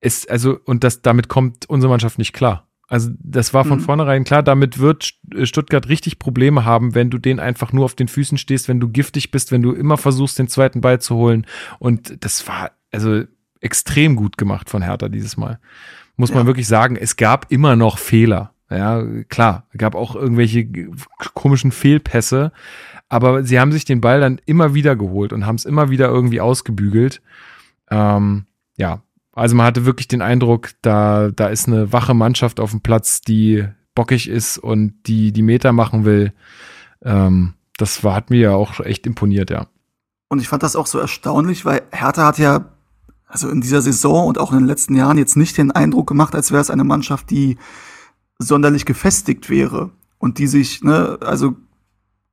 es, also, und das, damit kommt unsere Mannschaft nicht klar. Also das war von mhm. vornherein klar, damit wird Stuttgart richtig Probleme haben, wenn du den einfach nur auf den Füßen stehst, wenn du giftig bist, wenn du immer versuchst, den zweiten Ball zu holen. Und das war also extrem gut gemacht von Hertha dieses Mal. Muss ja. man wirklich sagen, es gab immer noch Fehler. Ja, klar, gab auch irgendwelche komischen Fehlpässe, aber sie haben sich den Ball dann immer wieder geholt und haben es immer wieder irgendwie ausgebügelt. Ähm, ja, also man hatte wirklich den Eindruck, da, da ist eine wache Mannschaft auf dem Platz, die bockig ist und die die Meter machen will. Ähm, das war, hat mir ja auch echt imponiert, ja. Und ich fand das auch so erstaunlich, weil Hertha hat ja also in dieser Saison und auch in den letzten Jahren jetzt nicht den Eindruck gemacht, als wäre es eine Mannschaft, die sonderlich gefestigt wäre und die sich, ne, also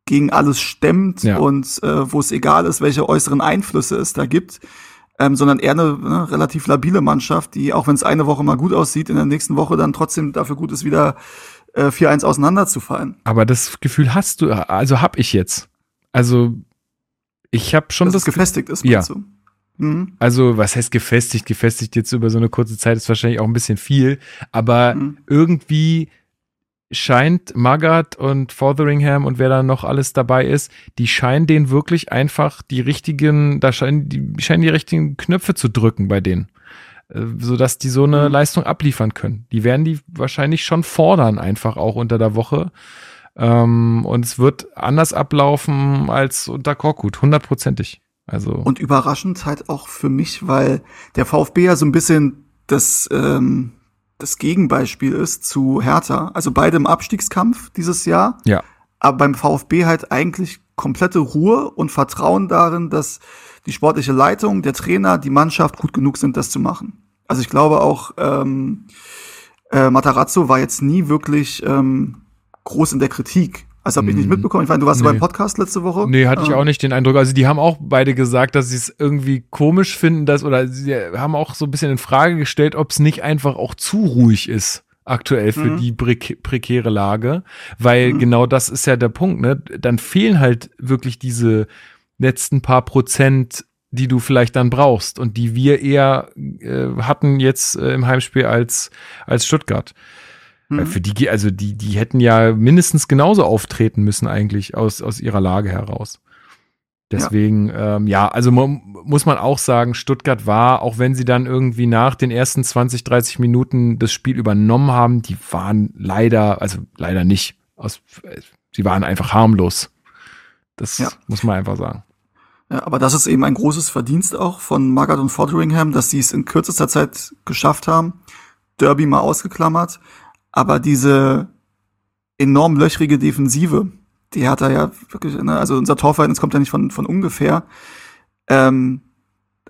gegen alles stemmt ja. und äh, wo es egal ist, welche äußeren Einflüsse es da gibt, ähm, sondern eher eine ne, relativ labile Mannschaft, die, auch wenn es eine Woche mal gut aussieht, in der nächsten Woche dann trotzdem dafür gut ist, wieder äh, 4-1 auseinanderzufallen. Aber das Gefühl hast du, also hab ich jetzt. Also ich habe schon Dass das gefestigt ist, ja. du? Mhm. Also, was heißt gefestigt? Gefestigt jetzt über so eine kurze Zeit ist wahrscheinlich auch ein bisschen viel, aber mhm. irgendwie scheint Magath und Fotheringham und wer da noch alles dabei ist, die scheinen denen wirklich einfach die richtigen, da scheinen die, scheinen die richtigen Knöpfe zu drücken bei denen, äh, sodass die so eine mhm. Leistung abliefern können. Die werden die wahrscheinlich schon fordern, einfach auch unter der Woche. Ähm, und es wird anders ablaufen als unter Korkut, hundertprozentig. Also. Und überraschend halt auch für mich, weil der VfB ja so ein bisschen das, ähm, das Gegenbeispiel ist zu Hertha. Also beide im Abstiegskampf dieses Jahr. Ja. Aber beim VfB halt eigentlich komplette Ruhe und Vertrauen darin, dass die sportliche Leitung, der Trainer, die Mannschaft gut genug sind, das zu machen. Also ich glaube auch, ähm, äh, Matarazzo war jetzt nie wirklich ähm, groß in der Kritik. Also habe ich nicht mhm. mitbekommen. Ich meine, du warst nee. beim Podcast letzte Woche. Nee, hatte ich ähm. auch nicht den Eindruck. Also die haben auch beide gesagt, dass sie es irgendwie komisch finden, dass oder sie haben auch so ein bisschen in Frage gestellt, ob es nicht einfach auch zu ruhig ist aktuell für mhm. die prekäre Lage, weil mhm. genau das ist ja der Punkt, ne? Dann fehlen halt wirklich diese letzten paar Prozent, die du vielleicht dann brauchst und die wir eher äh, hatten jetzt äh, im Heimspiel als als Stuttgart. Mhm. Für die, also die, die hätten ja mindestens genauso auftreten müssen eigentlich aus, aus ihrer Lage heraus. Deswegen, ja, ähm, ja also muss man auch sagen, Stuttgart war, auch wenn sie dann irgendwie nach den ersten 20, 30 Minuten das Spiel übernommen haben, die waren leider, also leider nicht, aus, sie waren einfach harmlos. Das ja. muss man einfach sagen. Ja, aber das ist eben ein großes Verdienst auch von Magath und Fotheringham, dass sie es in kürzester Zeit geschafft haben. Derby mal ausgeklammert, aber diese enorm löchrige Defensive, die hat er ja wirklich, ne, also unser Torverhältnis kommt ja nicht von, von ungefähr. Ähm,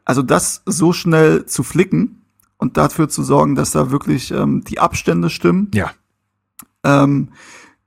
also das so schnell zu flicken und dafür zu sorgen, dass da wirklich ähm, die Abstände stimmen. Ja. Ähm,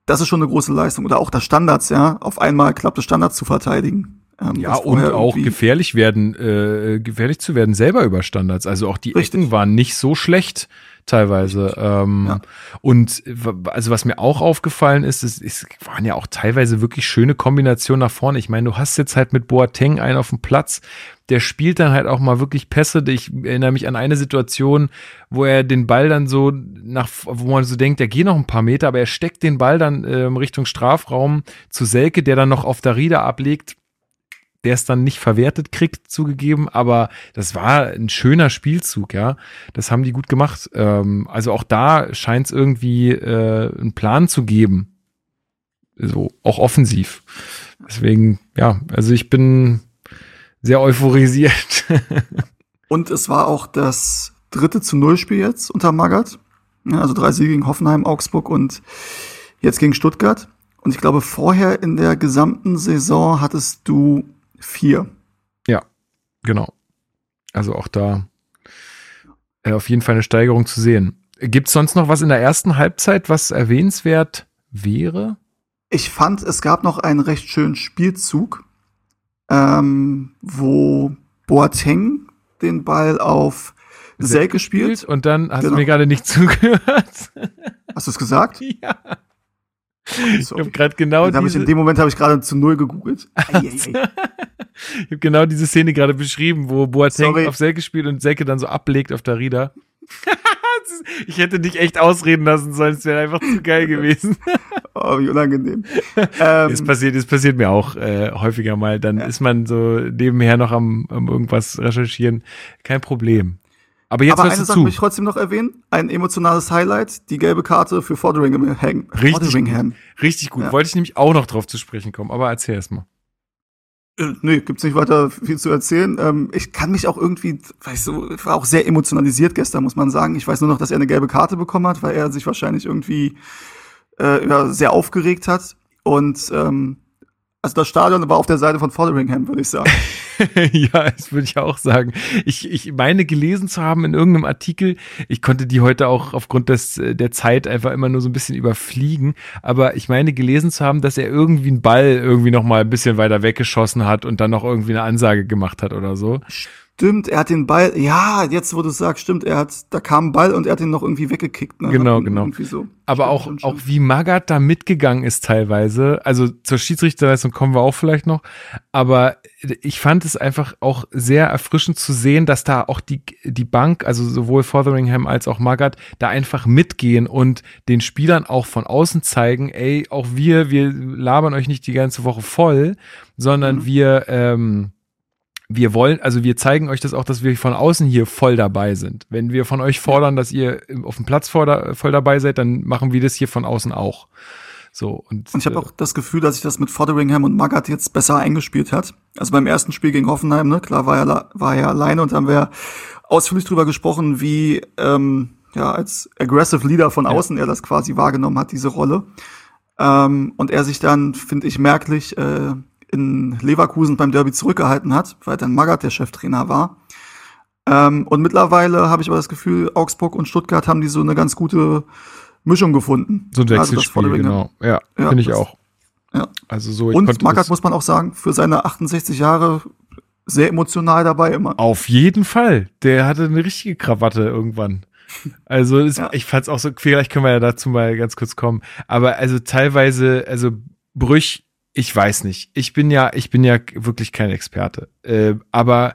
das ist schon eine große Leistung. Oder auch das Standards, ja. Auf einmal klappt es Standards zu verteidigen. Ähm, ja, und auch gefährlich werden, äh, gefährlich zu werden selber über Standards. Also auch die Richtig. Ecken waren nicht so schlecht teilweise. Ähm, ja. Und also was mir auch aufgefallen ist, es, es waren ja auch teilweise wirklich schöne Kombinationen nach vorne. Ich meine, du hast jetzt halt mit Boateng einen auf dem Platz, der spielt dann halt auch mal wirklich Pässe. Ich erinnere mich an eine Situation, wo er den Ball dann so nach, wo man so denkt, der geht noch ein paar Meter, aber er steckt den Ball dann ähm, Richtung Strafraum zu Selke, der dann noch auf Darida ablegt der es dann nicht verwertet kriegt, zugegeben, aber das war ein schöner Spielzug, ja. Das haben die gut gemacht. Ähm, also auch da scheint es irgendwie äh, einen Plan zu geben. So, auch offensiv. Deswegen, ja, also ich bin sehr euphorisiert. Und es war auch das dritte zu Null Spiel jetzt unter Magath. Also drei Siege gegen Hoffenheim, Augsburg und jetzt gegen Stuttgart. Und ich glaube, vorher in der gesamten Saison hattest du vier. Ja, genau. Also auch da äh, auf jeden Fall eine Steigerung zu sehen. Gibt es sonst noch was in der ersten Halbzeit, was erwähnenswert wäre? Ich fand, es gab noch einen recht schönen Spielzug, ähm, wo Boateng den Ball auf Selke spielt. Und dann hast genau. du mir gerade nicht zugehört. Hast du es gesagt? Ja. Ich habe gerade genau diese... Ich in dem Moment habe ich gerade zu null gegoogelt. ich habe genau diese Szene gerade beschrieben, wo Boateng Sorry. auf Selke spielt und Selke dann so ablegt auf Darida. ich hätte dich echt ausreden lassen sollen, es wäre einfach zu geil gewesen. oh, wie unangenehm. Ähm, es, passiert, es passiert mir auch äh, häufiger mal. Dann ja. ist man so nebenher noch am, am irgendwas recherchieren. Kein Problem. Aber jetzt Aber eine Sache möchte ich trotzdem noch erwähnen. Ein emotionales Highlight, die gelbe Karte für Fotheringham. Richtig Fotheringham. Richtig gut. Ja. Wollte ich nämlich auch noch drauf zu sprechen kommen, aber erzähl erst mal. Äh, nee, gibt's nicht weiter viel zu erzählen. Ähm, ich kann mich auch irgendwie, weißt du, war auch sehr emotionalisiert gestern, muss man sagen. Ich weiß nur noch, dass er eine gelbe Karte bekommen hat, weil er sich wahrscheinlich irgendwie äh, ja, sehr aufgeregt hat. Und ähm, also das Stadion war auf der Seite von Fotheringham, würde ich sagen. ja, das würde ich auch sagen. Ich, ich meine gelesen zu haben in irgendeinem Artikel, ich konnte die heute auch aufgrund des, äh, der Zeit einfach immer nur so ein bisschen überfliegen, aber ich meine gelesen zu haben, dass er irgendwie einen Ball irgendwie noch mal ein bisschen weiter weggeschossen hat und dann noch irgendwie eine Ansage gemacht hat oder so. Stimmt, er hat den Ball, ja, jetzt wo du sagst, stimmt, er hat, da kam ein Ball und er hat ihn noch irgendwie weggekickt. Ne? Genau, genau. So. Aber stimmt, auch, stimmt, auch wie Magath da mitgegangen ist teilweise, also zur Schiedsrichterleistung kommen wir auch vielleicht noch, aber ich fand es einfach auch sehr erfrischend zu sehen, dass da auch die, die Bank, also sowohl Fotheringham als auch Magath, da einfach mitgehen und den Spielern auch von außen zeigen, ey, auch wir, wir labern euch nicht die ganze Woche voll, sondern mhm. wir, ähm, wir wollen, also wir zeigen euch das auch, dass wir von außen hier voll dabei sind. Wenn wir von euch fordern, dass ihr auf dem Platz voll, dabei seid, dann machen wir das hier von außen auch. So, und, und ich habe äh, auch das Gefühl, dass sich das mit Fotheringham und Magath jetzt besser eingespielt hat. Also beim ersten Spiel gegen Hoffenheim, ne, klar war er, war er alleine und haben wir ausführlich drüber gesprochen, wie ähm, ja als aggressive Leader von außen ja. er das quasi wahrgenommen hat, diese Rolle. Ähm, und er sich dann, finde ich, merklich äh, in Leverkusen beim Derby zurückgehalten hat, weil dann Magath der Cheftrainer war. Ähm, und mittlerweile habe ich aber das Gefühl, Augsburg und Stuttgart haben die so eine ganz gute Mischung gefunden. So ein also Wechselspiel, also genau. Ja, ja finde ich auch. Ja. Also so, und Magath muss man auch sagen, für seine 68 Jahre sehr emotional dabei immer. Auf jeden Fall. Der hatte eine richtige Krawatte irgendwann. Also ist, ja. ich fand's auch so, vielleicht können wir ja dazu mal ganz kurz kommen. Aber also teilweise, also Brüch ich weiß nicht. Ich bin ja, ich bin ja wirklich kein Experte. Äh, aber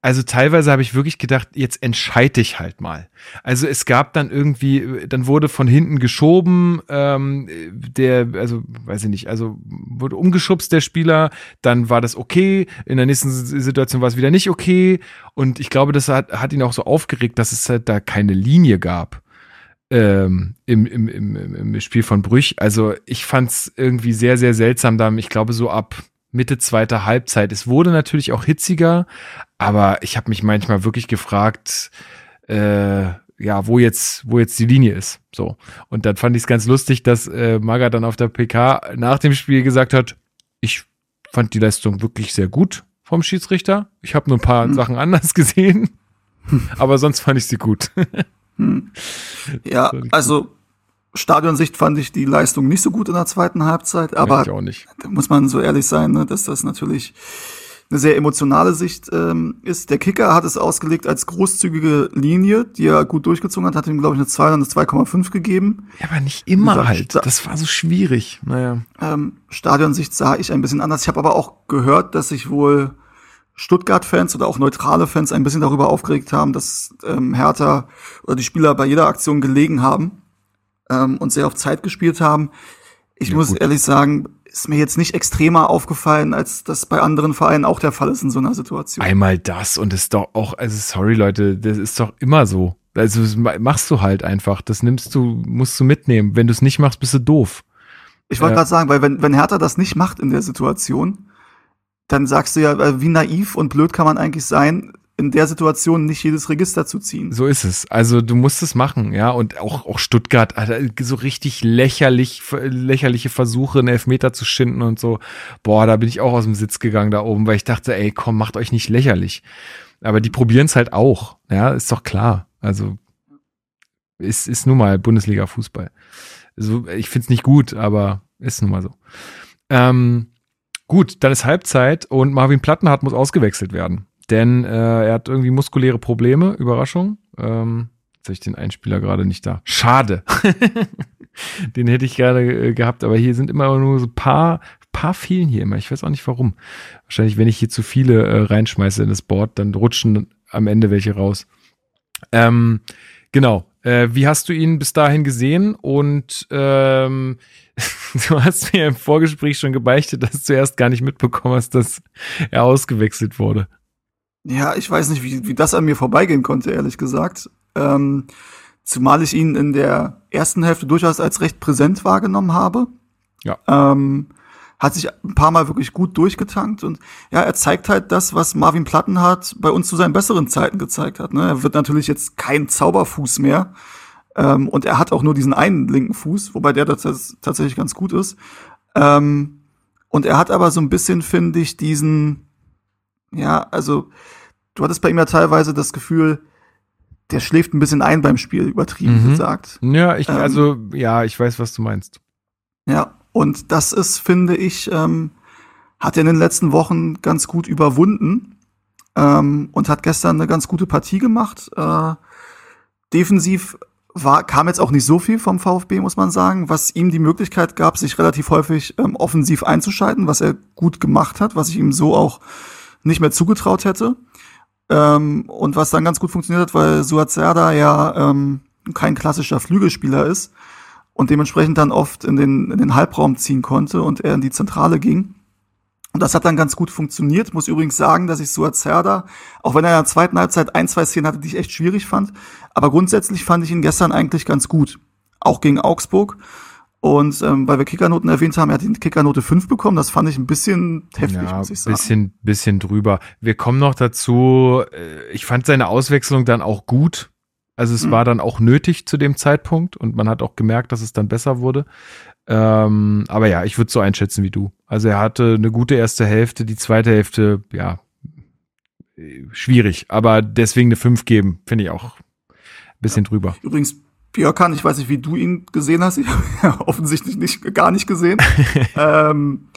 also teilweise habe ich wirklich gedacht, jetzt entscheide ich halt mal. Also es gab dann irgendwie, dann wurde von hinten geschoben, ähm, der, also weiß ich nicht, also wurde umgeschubst der Spieler, dann war das okay, in der nächsten Situation war es wieder nicht okay und ich glaube, das hat, hat ihn auch so aufgeregt, dass es halt da keine Linie gab ähm, im, im, im, im Spiel von Brüch. Also ich fand es irgendwie sehr, sehr seltsam da. Ich glaube, so ab Mitte zweiter Halbzeit. Es wurde natürlich auch hitziger, aber ich habe mich manchmal wirklich gefragt, äh, ja, wo jetzt, wo jetzt die Linie ist. So. Und dann fand ich es ganz lustig, dass äh, Maga dann auf der PK nach dem Spiel gesagt hat, ich fand die Leistung wirklich sehr gut vom Schiedsrichter. Ich habe nur ein paar mhm. Sachen anders gesehen, aber sonst fand ich sie gut. Hm. Ja, also Stadionsicht fand ich die Leistung nicht so gut in der zweiten Halbzeit, aber da muss man so ehrlich sein, ne, dass das natürlich eine sehr emotionale Sicht ähm, ist. Der Kicker hat es ausgelegt als großzügige Linie, die er gut durchgezogen hat, hat ihm, glaube ich, eine 2 und eine 2,5 gegeben. Ja, aber nicht immer gesagt, halt. Das war so schwierig. Naja. Ähm, Stadionsicht sah ich ein bisschen anders. Ich habe aber auch gehört, dass sich wohl Stuttgart-Fans oder auch neutrale Fans ein bisschen darüber aufgeregt haben, dass ähm, Hertha oder die Spieler bei jeder Aktion gelegen haben ähm, und sehr auf Zeit gespielt haben. Ich ja, muss gut. ehrlich sagen, ist mir jetzt nicht extremer aufgefallen, als das bei anderen Vereinen auch der Fall ist in so einer Situation. Einmal das und ist doch auch, also sorry Leute, das ist doch immer so. Also machst du halt einfach, das nimmst du, musst du mitnehmen. Wenn du es nicht machst, bist du doof. Ich wollte äh, gerade sagen, weil wenn, wenn Hertha das nicht macht in der Situation, dann sagst du ja, äh, wie naiv und blöd kann man eigentlich sein, in der Situation nicht jedes Register zu ziehen. So ist es. Also du musst es machen, ja. Und auch, auch Stuttgart so richtig lächerlich, lächerliche Versuche, einen Elfmeter zu schinden und so. Boah, da bin ich auch aus dem Sitz gegangen da oben, weil ich dachte, ey, komm, macht euch nicht lächerlich. Aber die probieren es halt auch. Ja, ist doch klar. Also ist, ist nun mal Bundesliga-Fußball. Also, ich find's nicht gut, aber ist nun mal so. Ähm, Gut, dann ist Halbzeit und Marvin Plattenhardt muss ausgewechselt werden. Denn äh, er hat irgendwie muskuläre Probleme. Überraschung. Ähm, jetzt habe ich den Einspieler gerade nicht da. Schade. den hätte ich gerne äh, gehabt, aber hier sind immer nur so paar, paar fehlen hier immer. Ich weiß auch nicht warum. Wahrscheinlich, wenn ich hier zu viele äh, reinschmeiße in das Board, dann rutschen am Ende welche raus. Ähm, genau. Äh, wie hast du ihn bis dahin gesehen? Und ähm, du hast mir im Vorgespräch schon gebeichtet, dass du zuerst gar nicht mitbekommen hast, dass er ausgewechselt wurde. Ja, ich weiß nicht, wie, wie das an mir vorbeigehen konnte, ehrlich gesagt. Ähm, zumal ich ihn in der ersten Hälfte durchaus als recht präsent wahrgenommen habe. Ja. Ähm, hat sich ein paar Mal wirklich gut durchgetankt und ja, er zeigt halt das, was Marvin Plattenhardt bei uns zu seinen besseren Zeiten gezeigt hat. Ne? Er wird natürlich jetzt kein Zauberfuß mehr ähm, und er hat auch nur diesen einen linken Fuß, wobei der tatsächlich ganz gut ist. Ähm, und er hat aber so ein bisschen, finde ich, diesen, ja, also du hattest bei ihm ja teilweise das Gefühl, der schläft ein bisschen ein beim Spiel, übertrieben mhm. gesagt. Ja, ich, ähm, also, ja, ich weiß, was du meinst. Ja, und das ist, finde ich, ähm, hat er in den letzten Wochen ganz gut überwunden ähm, und hat gestern eine ganz gute Partie gemacht. Äh, defensiv war, kam jetzt auch nicht so viel vom VfB, muss man sagen, was ihm die Möglichkeit gab, sich relativ häufig ähm, offensiv einzuschalten, was er gut gemacht hat, was ich ihm so auch nicht mehr zugetraut hätte. Ähm, und was dann ganz gut funktioniert hat, weil Suat Serdar ja ähm, kein klassischer Flügelspieler ist und dementsprechend dann oft in den, in den Halbraum ziehen konnte und er in die Zentrale ging. Und das hat dann ganz gut funktioniert. Muss übrigens sagen, dass ich Suat Serdar, auch wenn er in der zweiten Halbzeit ein, zwei Szenen hatte, die ich echt schwierig fand, aber grundsätzlich fand ich ihn gestern eigentlich ganz gut. Auch gegen Augsburg. Und ähm, weil wir Kickernoten erwähnt haben, er hat die Kickernote 5 bekommen. Das fand ich ein bisschen heftig, ja, muss ich sagen. Bisschen, bisschen drüber. Wir kommen noch dazu. Äh, ich fand seine Auswechslung dann auch gut. Also es mhm. war dann auch nötig zu dem Zeitpunkt und man hat auch gemerkt, dass es dann besser wurde. Ähm, aber ja, ich würde so einschätzen wie du. Also er hatte eine gute erste Hälfte, die zweite Hälfte, ja, schwierig. Aber deswegen eine 5 geben, finde ich auch ein bisschen ja. drüber. Übrigens, Björkan, ich weiß nicht, wie du ihn gesehen hast. Ich habe ihn offensichtlich nicht, gar nicht gesehen. ähm,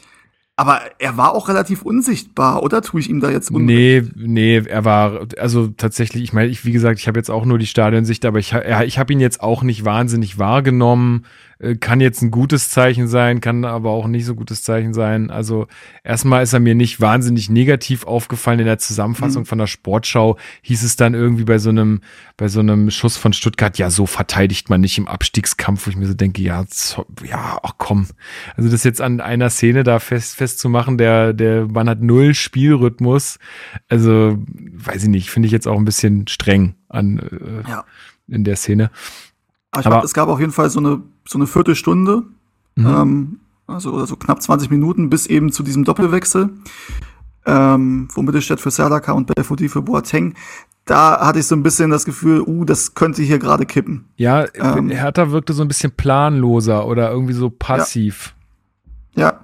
aber er war auch relativ unsichtbar, oder tue ich ihm da jetzt unrecht? Nee, nee, er war, also tatsächlich, ich meine, ich, wie gesagt, ich habe jetzt auch nur die Stadionsicht, aber ich, ich habe ihn jetzt auch nicht wahnsinnig wahrgenommen. Äh, kann jetzt ein gutes Zeichen sein, kann aber auch nicht so gutes Zeichen sein. Also erstmal ist er mir nicht wahnsinnig negativ aufgefallen in der Zusammenfassung mhm. von der Sportschau. Hieß es dann irgendwie bei so einem, bei so einem Schuss von Stuttgart, ja, so verteidigt man nicht im Abstiegskampf, wo ich mir so denke, ja, so, ja, ach komm. Also das jetzt an einer Szene da fest, festzumachen, der, der, man hat null Spielrhythmus. Also, weiß ich nicht, finde ich jetzt auch ein bisschen streng an, äh, ja. in der Szene. Aber ich glaube, es gab auf jeden Fall so eine, so eine Viertelstunde, mhm. ähm, also oder so knapp 20 Minuten bis eben zu diesem Doppelwechsel, ähm, wo Mittelstädt für Serdaka und Belfodil für Boateng. Da hatte ich so ein bisschen das Gefühl, uh, das könnte hier gerade kippen. Ja, ähm, Hertha wirkte so ein bisschen planloser oder irgendwie so passiv. Ja, ja.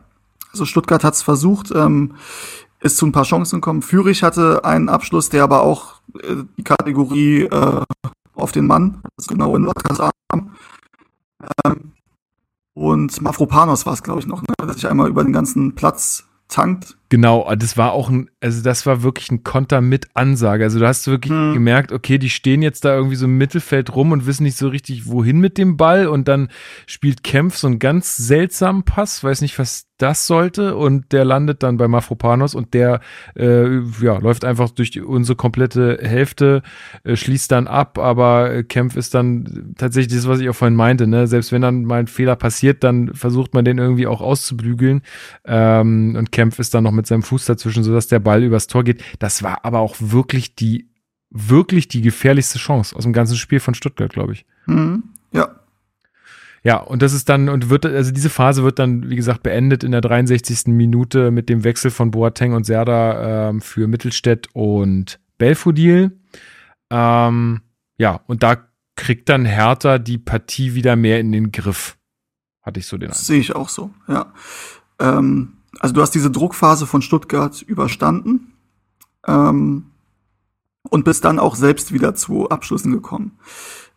also Stuttgart hat es versucht, ähm, ist zu ein paar Chancen gekommen. Fürich hatte einen Abschluss, der aber auch äh, die Kategorie äh, auf den Mann, das ist genau in. Ähm, und Mafropanos war es, glaube ich, noch, ne? dass sich einmal über den ganzen Platz tankt. Genau, das war auch ein, also das war wirklich ein Konter mit Ansage. Also du hast wirklich hm. gemerkt, okay, die stehen jetzt da irgendwie so im Mittelfeld rum und wissen nicht so richtig, wohin mit dem Ball. Und dann spielt Kempf so einen ganz seltsamen Pass, weiß nicht, was das sollte. Und der landet dann bei Mafropanos und der äh, ja, läuft einfach durch die, unsere komplette Hälfte, äh, schließt dann ab, aber Kempf ist dann tatsächlich das, was ich auch vorhin meinte, ne? Selbst wenn dann mal ein Fehler passiert, dann versucht man den irgendwie auch auszubügeln. Ähm, und Kempf ist dann noch mit mit seinem Fuß dazwischen, sodass der Ball übers Tor geht. Das war aber auch wirklich die, wirklich die gefährlichste Chance aus dem ganzen Spiel von Stuttgart, glaube ich. Mhm. Ja. Ja, und das ist dann, und wird, also diese Phase wird dann, wie gesagt, beendet in der 63. Minute mit dem Wechsel von Boateng und Serda ähm, für Mittelstädt und Belfodil. Ähm, ja, und da kriegt dann Hertha die Partie wieder mehr in den Griff. Hatte ich so den Eindruck. Sehe ich auch so, ja. Ähm, also du hast diese Druckphase von Stuttgart überstanden ähm, und bist dann auch selbst wieder zu Abschlüssen gekommen.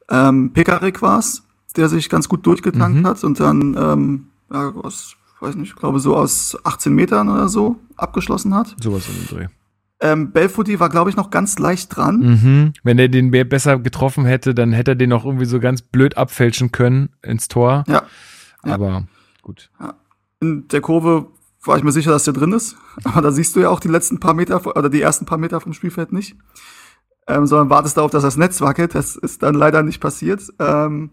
Ähm, Pekarik war es, der sich ganz gut durchgetankt mhm. hat und dann, ähm, ja, aus, weiß nicht, ich glaube so aus 18 Metern oder so abgeschlossen hat. Sowas in dem Dreh. Ähm, Belfodil war, glaube ich, noch ganz leicht dran. Mhm. Wenn er den besser getroffen hätte, dann hätte er den noch irgendwie so ganz blöd abfälschen können ins Tor. Ja. Aber ja. gut. Ja. In der Kurve war ich mir sicher, dass der drin ist. Aber da siehst du ja auch die letzten paar Meter oder die ersten paar Meter vom Spielfeld nicht. ähm, sondern wartest darauf, dass das Netz wackelt. Das ist dann leider nicht passiert. Ähm,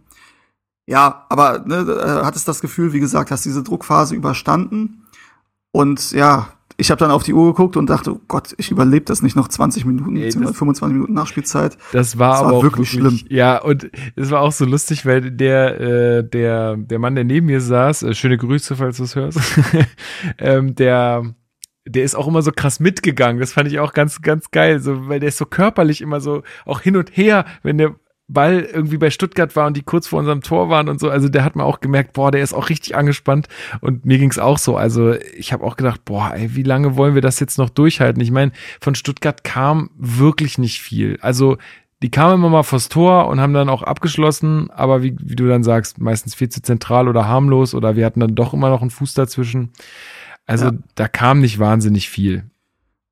ja, aber ne, äh, hattest das Gefühl, wie gesagt, hast diese Druckphase überstanden. Und ja, ich habe dann auf die Uhr geguckt und dachte, oh Gott, ich überlebe das nicht noch 20 Minuten, Ey, 25 Minuten Nachspielzeit. Das war, das war aber wirklich, wirklich, schlimm. Ja, und es war auch so lustig, weil der äh, der der Mann, der neben mir saß, äh, schöne Grüße, falls du es hörst, ähm, der der ist auch immer so krass mitgegangen. Das fand ich auch ganz, ganz geil, so, weil der ist so körperlich immer so auch hin und her, wenn der Ball irgendwie bei Stuttgart war und die kurz vor unserem Tor waren und so. Also der hat man auch gemerkt, boah, der ist auch richtig angespannt. Und mir ging's auch so. Also ich habe auch gedacht, boah, ey, wie lange wollen wir das jetzt noch durchhalten? Ich meine, von Stuttgart kam wirklich nicht viel. Also die kamen immer mal vors Tor und haben dann auch abgeschlossen, aber wie, wie du dann sagst, meistens viel zu zentral oder harmlos oder wir hatten dann doch immer noch einen Fuß dazwischen. Also ja. da kam nicht wahnsinnig viel.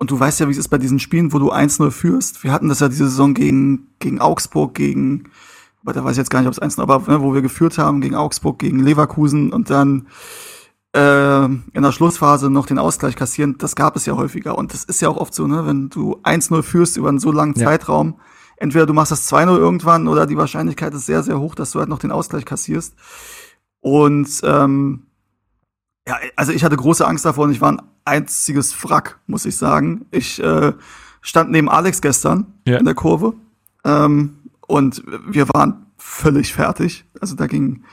Und du weißt ja, wie es ist bei diesen Spielen, wo du 1-0 führst. Wir hatten das ja diese Saison gegen, gegen Augsburg, gegen, da weiß ich jetzt gar nicht, ob es 1 aber ne, wo wir geführt haben, gegen Augsburg, gegen Leverkusen und dann äh, in der Schlussphase noch den Ausgleich kassieren. Das gab es ja häufiger. Und das ist ja auch oft so, ne, wenn du 1-0 führst über einen so langen ja. Zeitraum, entweder du machst das 2-0 irgendwann oder die Wahrscheinlichkeit ist sehr, sehr hoch, dass du halt noch den Ausgleich kassierst. Und ähm, ja, also ich hatte große Angst davor und ich war ein einziges Wrack, muss ich sagen. Ich äh, stand neben Alex gestern ja. in der Kurve ähm, und wir waren völlig fertig. Also da ging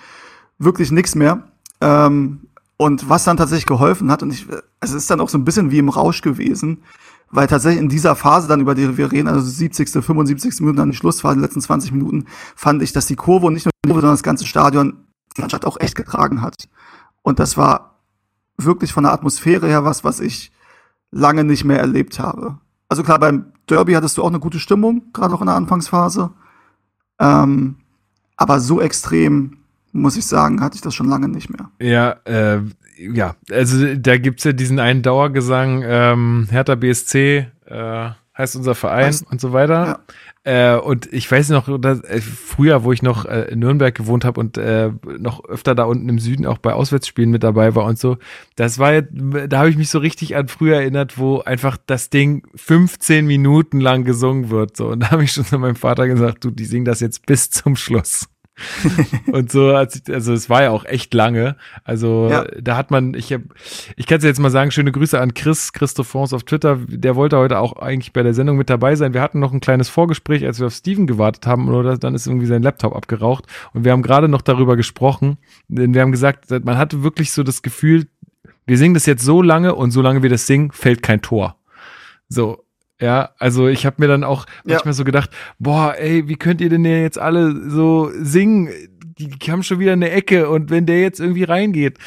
wirklich nichts mehr. Ähm, und was dann tatsächlich geholfen hat, und ich, also es ist dann auch so ein bisschen wie im Rausch gewesen, weil tatsächlich in dieser Phase dann, über die wir reden, also 70., 75. Minuten, dann die Schlussphase, die letzten 20 Minuten, fand ich, dass die Kurve und nicht nur die Kurve, sondern das ganze Stadion die Mannschaft auch echt getragen hat. Und das war wirklich von der Atmosphäre her was, was ich lange nicht mehr erlebt habe. Also klar, beim Derby hattest du auch eine gute Stimmung, gerade noch in der Anfangsphase. Ähm, aber so extrem, muss ich sagen, hatte ich das schon lange nicht mehr. Ja, äh, ja, also da gibt's ja diesen einen Dauergesang, ähm, Hertha BSC, äh, heißt unser Verein heißt, und so weiter. Ja. Äh, und ich weiß noch, dass, äh, früher, wo ich noch äh, in Nürnberg gewohnt habe und äh, noch öfter da unten im Süden auch bei Auswärtsspielen mit dabei war und so, das war, da habe ich mich so richtig an früher erinnert, wo einfach das Ding 15 Minuten lang gesungen wird. So. Und da habe ich schon zu meinem Vater gesagt, du, die singen das jetzt bis zum Schluss. und so hat sich, also es war ja auch echt lange. Also ja. da hat man, ich habe, ich kann es jetzt mal sagen, schöne Grüße an Chris, Christophons auf Twitter. Der wollte heute auch eigentlich bei der Sendung mit dabei sein. Wir hatten noch ein kleines Vorgespräch, als wir auf Steven gewartet haben, oder dann ist irgendwie sein Laptop abgeraucht. Und wir haben gerade noch darüber gesprochen, denn wir haben gesagt, man hatte wirklich so das Gefühl, wir singen das jetzt so lange und solange wir das singen, fällt kein Tor. So, ja, also ich habe mir dann auch manchmal ja. so gedacht, boah, ey, wie könnt ihr denn jetzt alle so singen? Die, die haben schon wieder eine Ecke und wenn der jetzt irgendwie reingeht.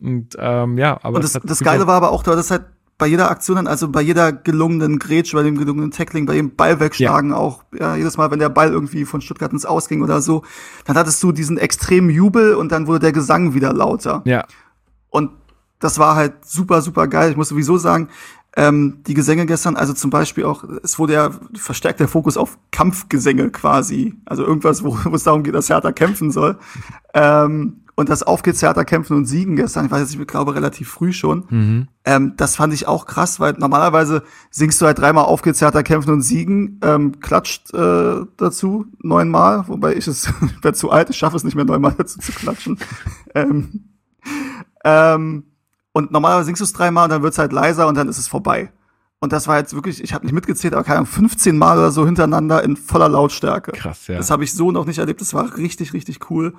Und ähm, ja, aber. Und das, das, das Geile war aber auch, du hattest halt bei jeder Aktion, also bei jeder gelungenen Grätsch, bei dem gelungenen Tackling, bei dem Ball wegschlagen ja. auch, ja, jedes Mal, wenn der Ball irgendwie von Stuttgart ins Ausging oder so, dann hattest du diesen extremen Jubel und dann wurde der Gesang wieder lauter. Ja. Und das war halt super, super geil. Ich muss sowieso sagen, ähm, die Gesänge gestern, also zum Beispiel auch, es wurde ja verstärkt der Fokus auf Kampfgesänge quasi, also irgendwas, wo, wo es darum geht, dass Hertha kämpfen soll. Ähm, und das Auf geht's Hertha kämpfen und siegen gestern, ich weiß jetzt, ich glaube relativ früh schon. Mhm. Ähm, das fand ich auch krass, weil normalerweise singst du halt dreimal Auf geht's Hertha kämpfen und siegen, ähm, klatscht äh, dazu neunmal, wobei ich es, ich werde zu alt, ich schaffe es nicht mehr neunmal dazu zu klatschen. und normalerweise singst du es dreimal und dann wird's halt leiser und dann ist es vorbei. Und das war jetzt wirklich, ich habe nicht mitgezählt, aber keine Ahnung, 15 Mal oder so hintereinander in voller Lautstärke. Krass, ja. Das habe ich so noch nicht erlebt. Das war richtig, richtig cool.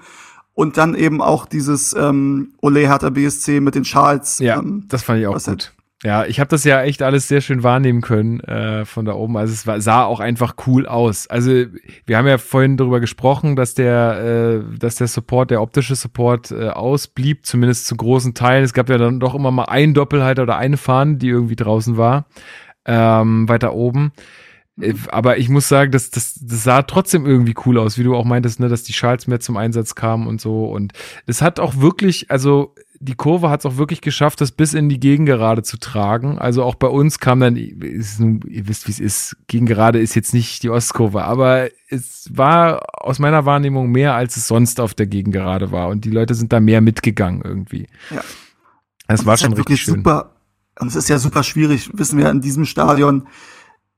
Und dann eben auch dieses ähm, Ole Hertha BSC mit den Schals. Ja, ähm, das fand ich auch gut. Halt ja, ich habe das ja echt alles sehr schön wahrnehmen können äh, von da oben. Also es war, sah auch einfach cool aus. Also wir haben ja vorhin darüber gesprochen, dass der, äh, dass der Support, der optische Support äh, ausblieb, zumindest zu großen Teilen. Es gab ja dann doch immer mal einen Doppelhalter oder eine Fahne, die irgendwie draußen war, ähm, weiter oben. Äh, aber ich muss sagen, das, das, das sah trotzdem irgendwie cool aus, wie du auch meintest, ne, dass die Schals mehr zum Einsatz kamen und so. Und es hat auch wirklich, also die Kurve hat es auch wirklich geschafft, das bis in die Gegengerade zu tragen. Also auch bei uns kam dann, ist, ihr wisst, wie es ist, Gegengerade ist jetzt nicht die Ostkurve, aber es war aus meiner Wahrnehmung mehr, als es sonst auf der Gegengerade war. Und die Leute sind da mehr mitgegangen irgendwie. Ja. Das war schon richtig schön. Super, und es ist ja super schwierig, wissen wir in diesem Stadion,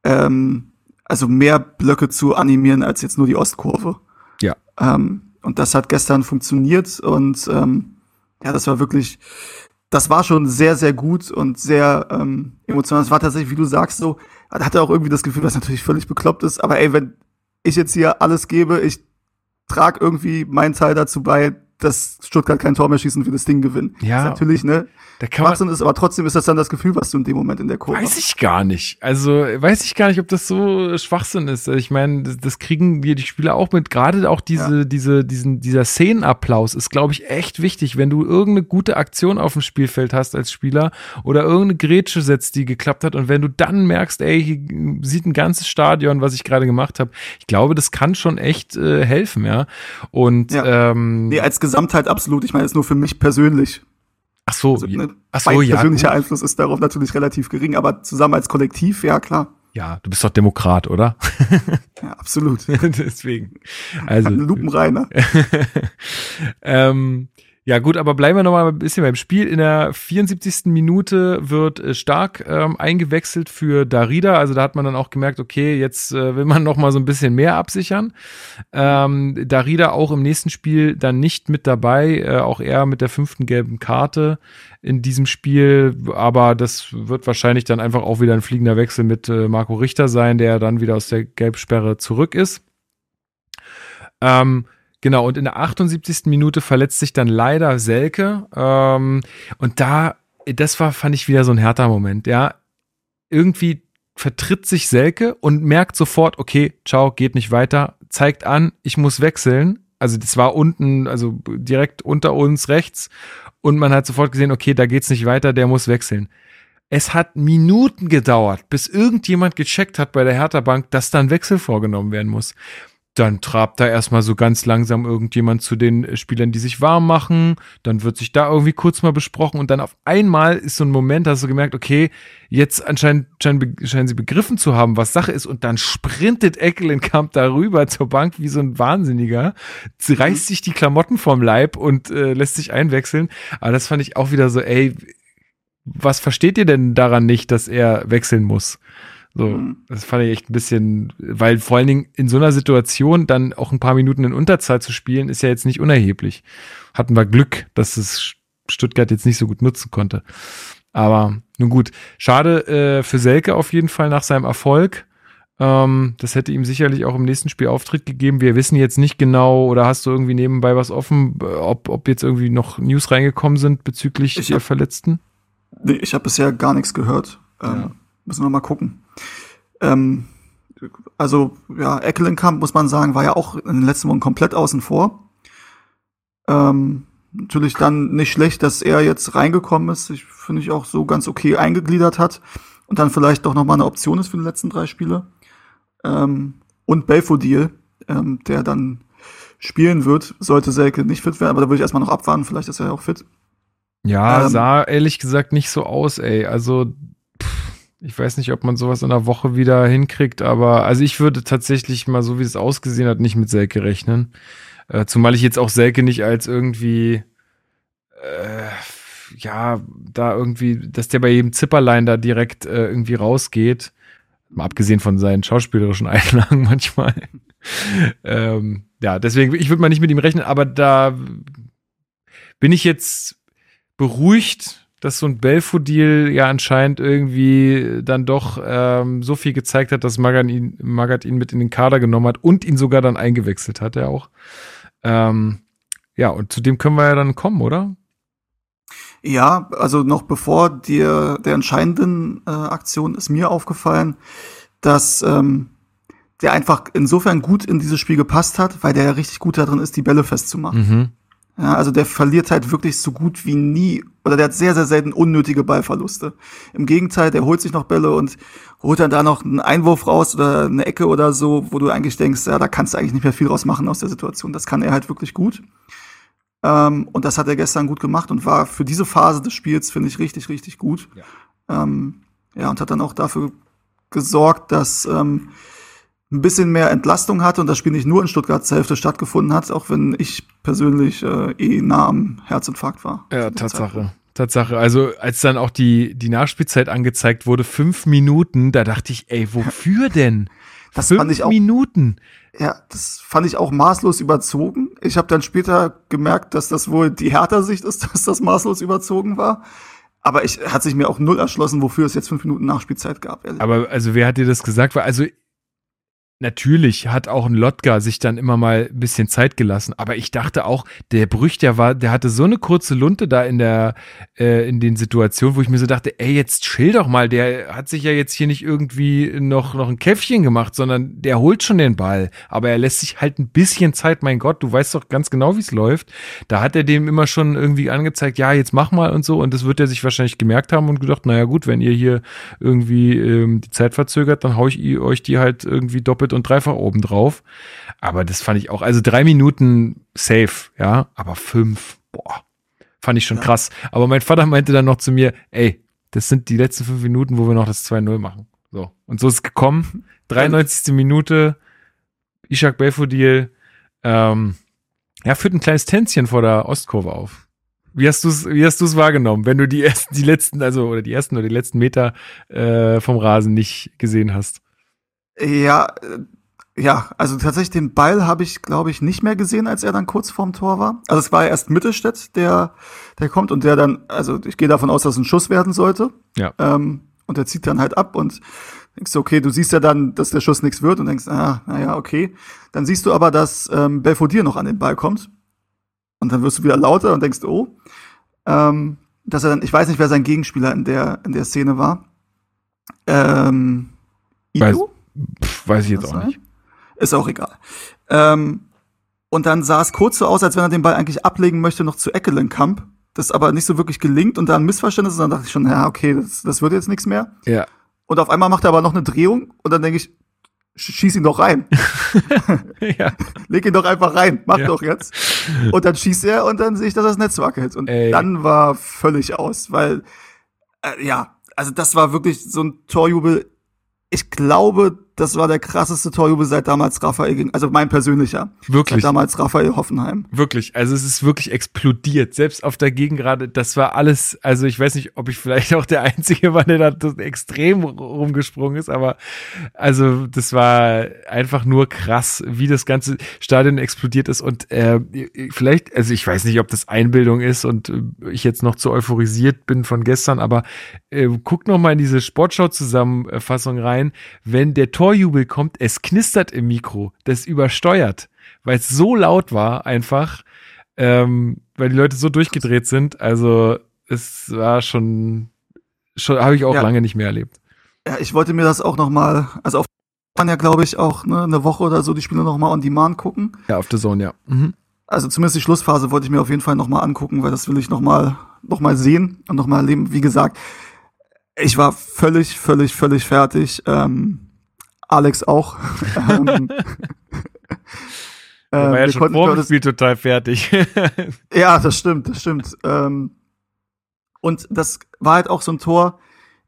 ähm, also mehr Blöcke zu animieren als jetzt nur die Ostkurve. Ja. Ähm, und das hat gestern funktioniert und ähm, ja, das war wirklich, das war schon sehr, sehr gut und sehr ähm, emotional. Es war tatsächlich, wie du sagst, so, hatte auch irgendwie das Gefühl, was natürlich völlig bekloppt ist, aber ey, wenn ich jetzt hier alles gebe, ich trage irgendwie meinen Teil dazu bei, dass Stuttgart kein Tor mehr schießen und wir das Ding gewinnen. Ja. Ist natürlich, ne? Da kann Schwachsinn ist, aber trotzdem ist das dann das Gefühl, was du in dem Moment in der Kurve Weiß ich gar nicht. Also weiß ich gar nicht, ob das so Schwachsinn ist. Ich meine, das, das kriegen wir die Spieler auch mit. Gerade auch diese, Ja. diese, diesen, dieser Szenenapplaus ist, glaube ich, echt wichtig. Wenn du irgendeine gute Aktion auf dem Spielfeld hast als Spieler oder irgendeine Grätsche setzt, die geklappt hat und wenn du dann merkst, ey, hier sieht ein ganzes Stadion, was ich gerade gemacht habe, ich glaube, das kann schon echt äh, helfen, ja. Und Ja. ähm, Nee, als Gesamtheit absolut. Ich meine, jetzt nur für mich persönlich. ach so, Also, ne, ach so, mein ja, persönlicher gut. Einfluss ist darauf natürlich relativ gering, aber zusammen als Kollektiv, ja klar. ja, du bist doch Demokrat, oder? Ja, absolut. Deswegen. Also Ein Lupenreiner. ähm, ja gut, aber bleiben wir noch mal ein bisschen beim Spiel. In der 74. Minute wird äh, Stark ähm, eingewechselt für Darida. Also da hat man dann auch gemerkt, okay, jetzt äh, will man noch mal so ein bisschen mehr absichern. Ähm, Darida auch im nächsten Spiel dann nicht mit dabei, äh, auch er mit der fünften gelben Karte in diesem Spiel. Aber das wird wahrscheinlich dann einfach auch wieder ein fliegender Wechsel mit äh, Marco Richter sein, der dann wieder aus der Gelbsperre zurück ist. Ähm, Genau, und in der 78. Minute verletzt sich dann leider Selke. Ähm, und da, das war, fand ich wieder so ein härter Moment, ja. Irgendwie vertritt sich Selke und merkt sofort, okay, ciao, geht nicht weiter, zeigt an, ich muss wechseln. Also das war unten, also direkt unter uns rechts. Und man hat sofort gesehen, okay, da geht's nicht weiter, der muss wechseln. Es hat Minuten gedauert, bis irgendjemand gecheckt hat bei der Hertha Bank, dass da ein Wechsel vorgenommen werden muss dann trabt da erstmal so ganz langsam irgendjemand zu den äh, Spielern, die sich warm machen. Dann wird sich da irgendwie kurz mal besprochen und dann auf einmal ist so ein Moment, hast du gemerkt, okay, jetzt anscheinend scheinen, scheinen sie begriffen zu haben, was Sache ist und dann sprintet Eckelenkamp darüber zur Bank wie so ein Wahnsinniger, Sie reißt sich die Klamotten vom Leib und äh, lässt sich einwechseln. Aber das fand ich auch wieder so, ey, was versteht ihr denn daran nicht, dass er wechseln muss? So, Mhm. das fand ich echt ein bisschen, weil vor allen Dingen in so einer Situation dann auch ein paar Minuten in Unterzahl zu spielen, ist ja jetzt nicht unerheblich. Hatten wir Glück, dass es Stuttgart jetzt nicht so gut nutzen konnte. Aber nun gut, schade äh, für Selke auf jeden Fall nach seinem Erfolg. Ähm, das hätte ihm sicherlich auch im nächsten Spiel Auftritt gegeben. Wir wissen jetzt nicht genau, oder hast du irgendwie nebenbei was offen, äh, ob, ob jetzt irgendwie noch News reingekommen sind bezüglich Ich der hab- Verletzten? Nee, ich habe bisher gar nichts gehört. Ähm, Ja. Müssen wir mal gucken. Ähm, also, ja, Eckelenkamp, muss man sagen, war ja auch in den letzten Wochen komplett außen vor. Ähm, natürlich dann nicht schlecht, dass er jetzt reingekommen ist. Ich finde ich auch so ganz okay eingegliedert hat und dann vielleicht doch noch mal eine Option ist für die letzten drei Spiele. Ähm, und Belfodil, ähm, der dann spielen wird, sollte Selke nicht fit werden, aber da würde ich erstmal noch abwarten, vielleicht ist er ja auch fit. Ja, Ähm, sah ehrlich gesagt nicht so aus, ey. Also, pff, ich weiß nicht, ob man sowas in einer Woche wieder hinkriegt, aber also ich würde tatsächlich mal, so wie es ausgesehen hat, nicht mit Selke rechnen. Äh, zumal ich jetzt auch Selke nicht als irgendwie, äh, ja, da irgendwie, dass der bei jedem Zipperlein da direkt äh, irgendwie rausgeht. Mal abgesehen von seinen schauspielerischen Einlagen manchmal. ähm, ja, deswegen, ich würde mal nicht mit ihm rechnen, aber da bin ich jetzt beruhigt, dass so ein Belfodil ja anscheinend irgendwie dann doch ähm, so viel gezeigt hat, dass Magath ihn, Magath ihn mit in den Kader genommen hat und ihn sogar dann eingewechselt hat, er auch. Ähm, ja, und zu dem können wir ja dann kommen, oder? Ja, also noch bevor der, der entscheidenden äh, Aktion ist mir aufgefallen, dass ähm, der einfach insofern gut in dieses Spiel gepasst hat, weil der ja richtig gut darin ist, die Bälle festzumachen. Mhm. Ja, also der verliert halt wirklich so gut wie nie, oder der hat sehr, sehr selten unnötige Ballverluste. Im Gegenteil, der holt sich noch Bälle und holt dann da noch einen Einwurf raus oder eine Ecke oder so, wo du eigentlich denkst, ja, da kannst du eigentlich nicht mehr viel draus machen aus der Situation. Das kann er halt wirklich gut. Ähm, und das hat er gestern gut gemacht und war für diese Phase des Spiels, finde ich, richtig, richtig gut. Ja. Ähm, ja, und hat dann auch dafür gesorgt, dass ähm, ein bisschen mehr Entlastung hatte und das Spiel nicht nur in Stuttgarts Hälfte stattgefunden hat, auch wenn ich persönlich äh, eh nah am Herzinfarkt war. Ja, Tatsache. Tatsache. Also, als dann auch die, die Nachspielzeit angezeigt wurde, fünf Minuten, da dachte ich, ey, wofür denn? Das Fünf fand ich auch, Minuten. Ja, das fand ich auch maßlos überzogen. Ich habe dann später gemerkt, dass das wohl die Hertha-Sicht ist, dass das maßlos überzogen war. Aber ich hat sich mir auch null erschlossen, wofür es jetzt fünf Minuten Nachspielzeit gab. Ehrlich. Aber also wer hat dir das gesagt? Also Natürlich hat auch ein Lotka sich dann immer mal ein bisschen Zeit gelassen, aber ich dachte auch, der Brüch, der war, der hatte so eine kurze Lunte da in der, äh, in den Situationen, wo ich mir so dachte, ey, jetzt chill doch mal, der hat sich ja jetzt hier nicht irgendwie noch, noch ein Käffchen gemacht, sondern der holt schon den Ball, aber er lässt sich halt ein bisschen Zeit, mein Gott, du weißt doch ganz genau, wie es läuft. Da hat er dem immer schon irgendwie angezeigt, ja, jetzt mach mal und so und das wird er sich wahrscheinlich gemerkt haben und gedacht, naja gut, wenn ihr hier irgendwie ähm, die Zeit verzögert, dann hau ich euch die halt irgendwie doppelt und dreifach oben drauf. Aber das fand ich auch, also drei Minuten safe, ja, aber fünf, boah, fand ich schon ja. krass. Aber mein Vater meinte dann noch zu mir, ey, das sind die letzten fünf Minuten, wo wir noch das 2-0 machen. So. Und so ist es gekommen. 93. Minute, Ishak Belfodil, ähm, ja, führt ein kleines Tänzchen vor der Ostkurve auf. Wie hast du es, wie hast du es wahrgenommen, wenn du die ersten, die letzten, also oder die ersten oder die letzten Meter äh, vom Rasen nicht gesehen hast? Ja, äh, ja, also tatsächlich den Ball habe ich, glaube ich, nicht mehr gesehen, als er dann kurz vorm Tor war. Also es war erst Mittelstädt, der, der kommt und der dann, also ich gehe davon aus, dass es ein Schuss werden sollte. Ja. Ähm, und der zieht dann halt ab und denkst du, okay, du siehst ja dann, dass der Schuss nichts wird und denkst, ah, naja, okay. Dann siehst du aber, dass ähm, Belfodil noch an den Ball kommt. Und dann wirst du wieder lauter und denkst, oh. Ähm, dass er dann, ich weiß nicht, wer sein Gegenspieler in der, in der Szene war. Ähm, Ito? Pff, weiß ich jetzt auch sein? nicht. Ist auch egal. Ähm, und dann sah es kurz so aus, als wenn er den Ball eigentlich ablegen möchte noch zu Eckelenkamp. Das aber nicht so wirklich gelingt und da ein Missverständnis ist. Und dann dachte ich schon, ja, okay, das, das wird jetzt nichts mehr. Ja. Und auf einmal macht er aber noch eine Drehung und dann denke ich, schieß ihn doch rein. ja. Leg ihn doch einfach rein, mach ja. doch jetzt. Und dann schießt er und dann sehe ich, dass das Netz wackelt. Und Ey. dann war völlig aus, weil, äh, ja, also das war wirklich so ein Torjubel ich glaube, das war der krasseste Torjubel seit damals Raphael also mein persönlicher. Wirklich. Seit damals Raphael Hoffenheim. Wirklich. Also es ist wirklich explodiert. Selbst auf der Gegengrade, das war alles, also ich weiß nicht, ob ich vielleicht auch der Einzige war, der da extrem rumgesprungen ist, aber also das war einfach nur krass, wie das ganze Stadion explodiert ist und äh, vielleicht, also ich weiß nicht, ob das Einbildung ist und äh, ich jetzt noch zu euphorisiert bin von gestern, aber äh, guck noch mal in diese Sportschau-Zusammenfassung rein, wenn der Tor Torjubel kommt, es knistert im Mikro, das übersteuert, weil es so laut war einfach, ähm, weil die Leute so durchgedreht sind. Also es war schon, schon habe ich auch ja. lange nicht mehr erlebt. Ja, ich wollte mir das auch noch mal, also auf kann ja glaube ich auch ne, eine Woche oder so die Spiele noch mal on Demand gucken. Ja, auf der Zone, ja. Mhm. Also zumindest die Schlussphase wollte ich mir auf jeden Fall noch mal angucken, weil das will ich noch mal noch mal sehen und noch mal erleben. Wie gesagt, ich war völlig, völlig, völlig fertig. Ähm, Alex auch. ähm, war ja schon vor dem Spiel total fertig. ja, das stimmt, das stimmt. Ähm, und das war halt auch so ein Tor.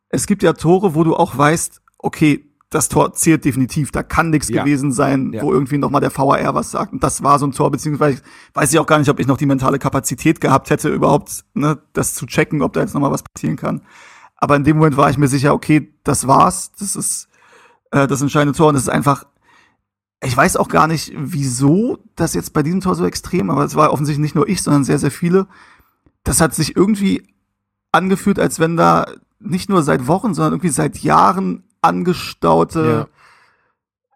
Es gibt ja Tore, wo du auch weißt, okay, das Tor zählt definitiv. Da kann nichts ja. gewesen sein, ja. wo irgendwie noch mal der VAR was sagt. Und das war so ein Tor, beziehungsweise weiß ich auch gar nicht, ob ich noch die mentale Kapazität gehabt hätte, überhaupt ne, das zu checken, ob da jetzt noch mal was passieren kann. Aber in dem Moment war ich mir sicher, okay, das war's. Das ist äh, das entscheidende Tor. Und es ist einfach, ich weiß auch gar nicht, wieso das jetzt bei diesem Tor so extrem, aber es war offensichtlich nicht nur ich, sondern sehr, sehr viele. Das hat sich irgendwie angefühlt, als wenn da nicht nur seit Wochen, sondern irgendwie seit Jahren angestaute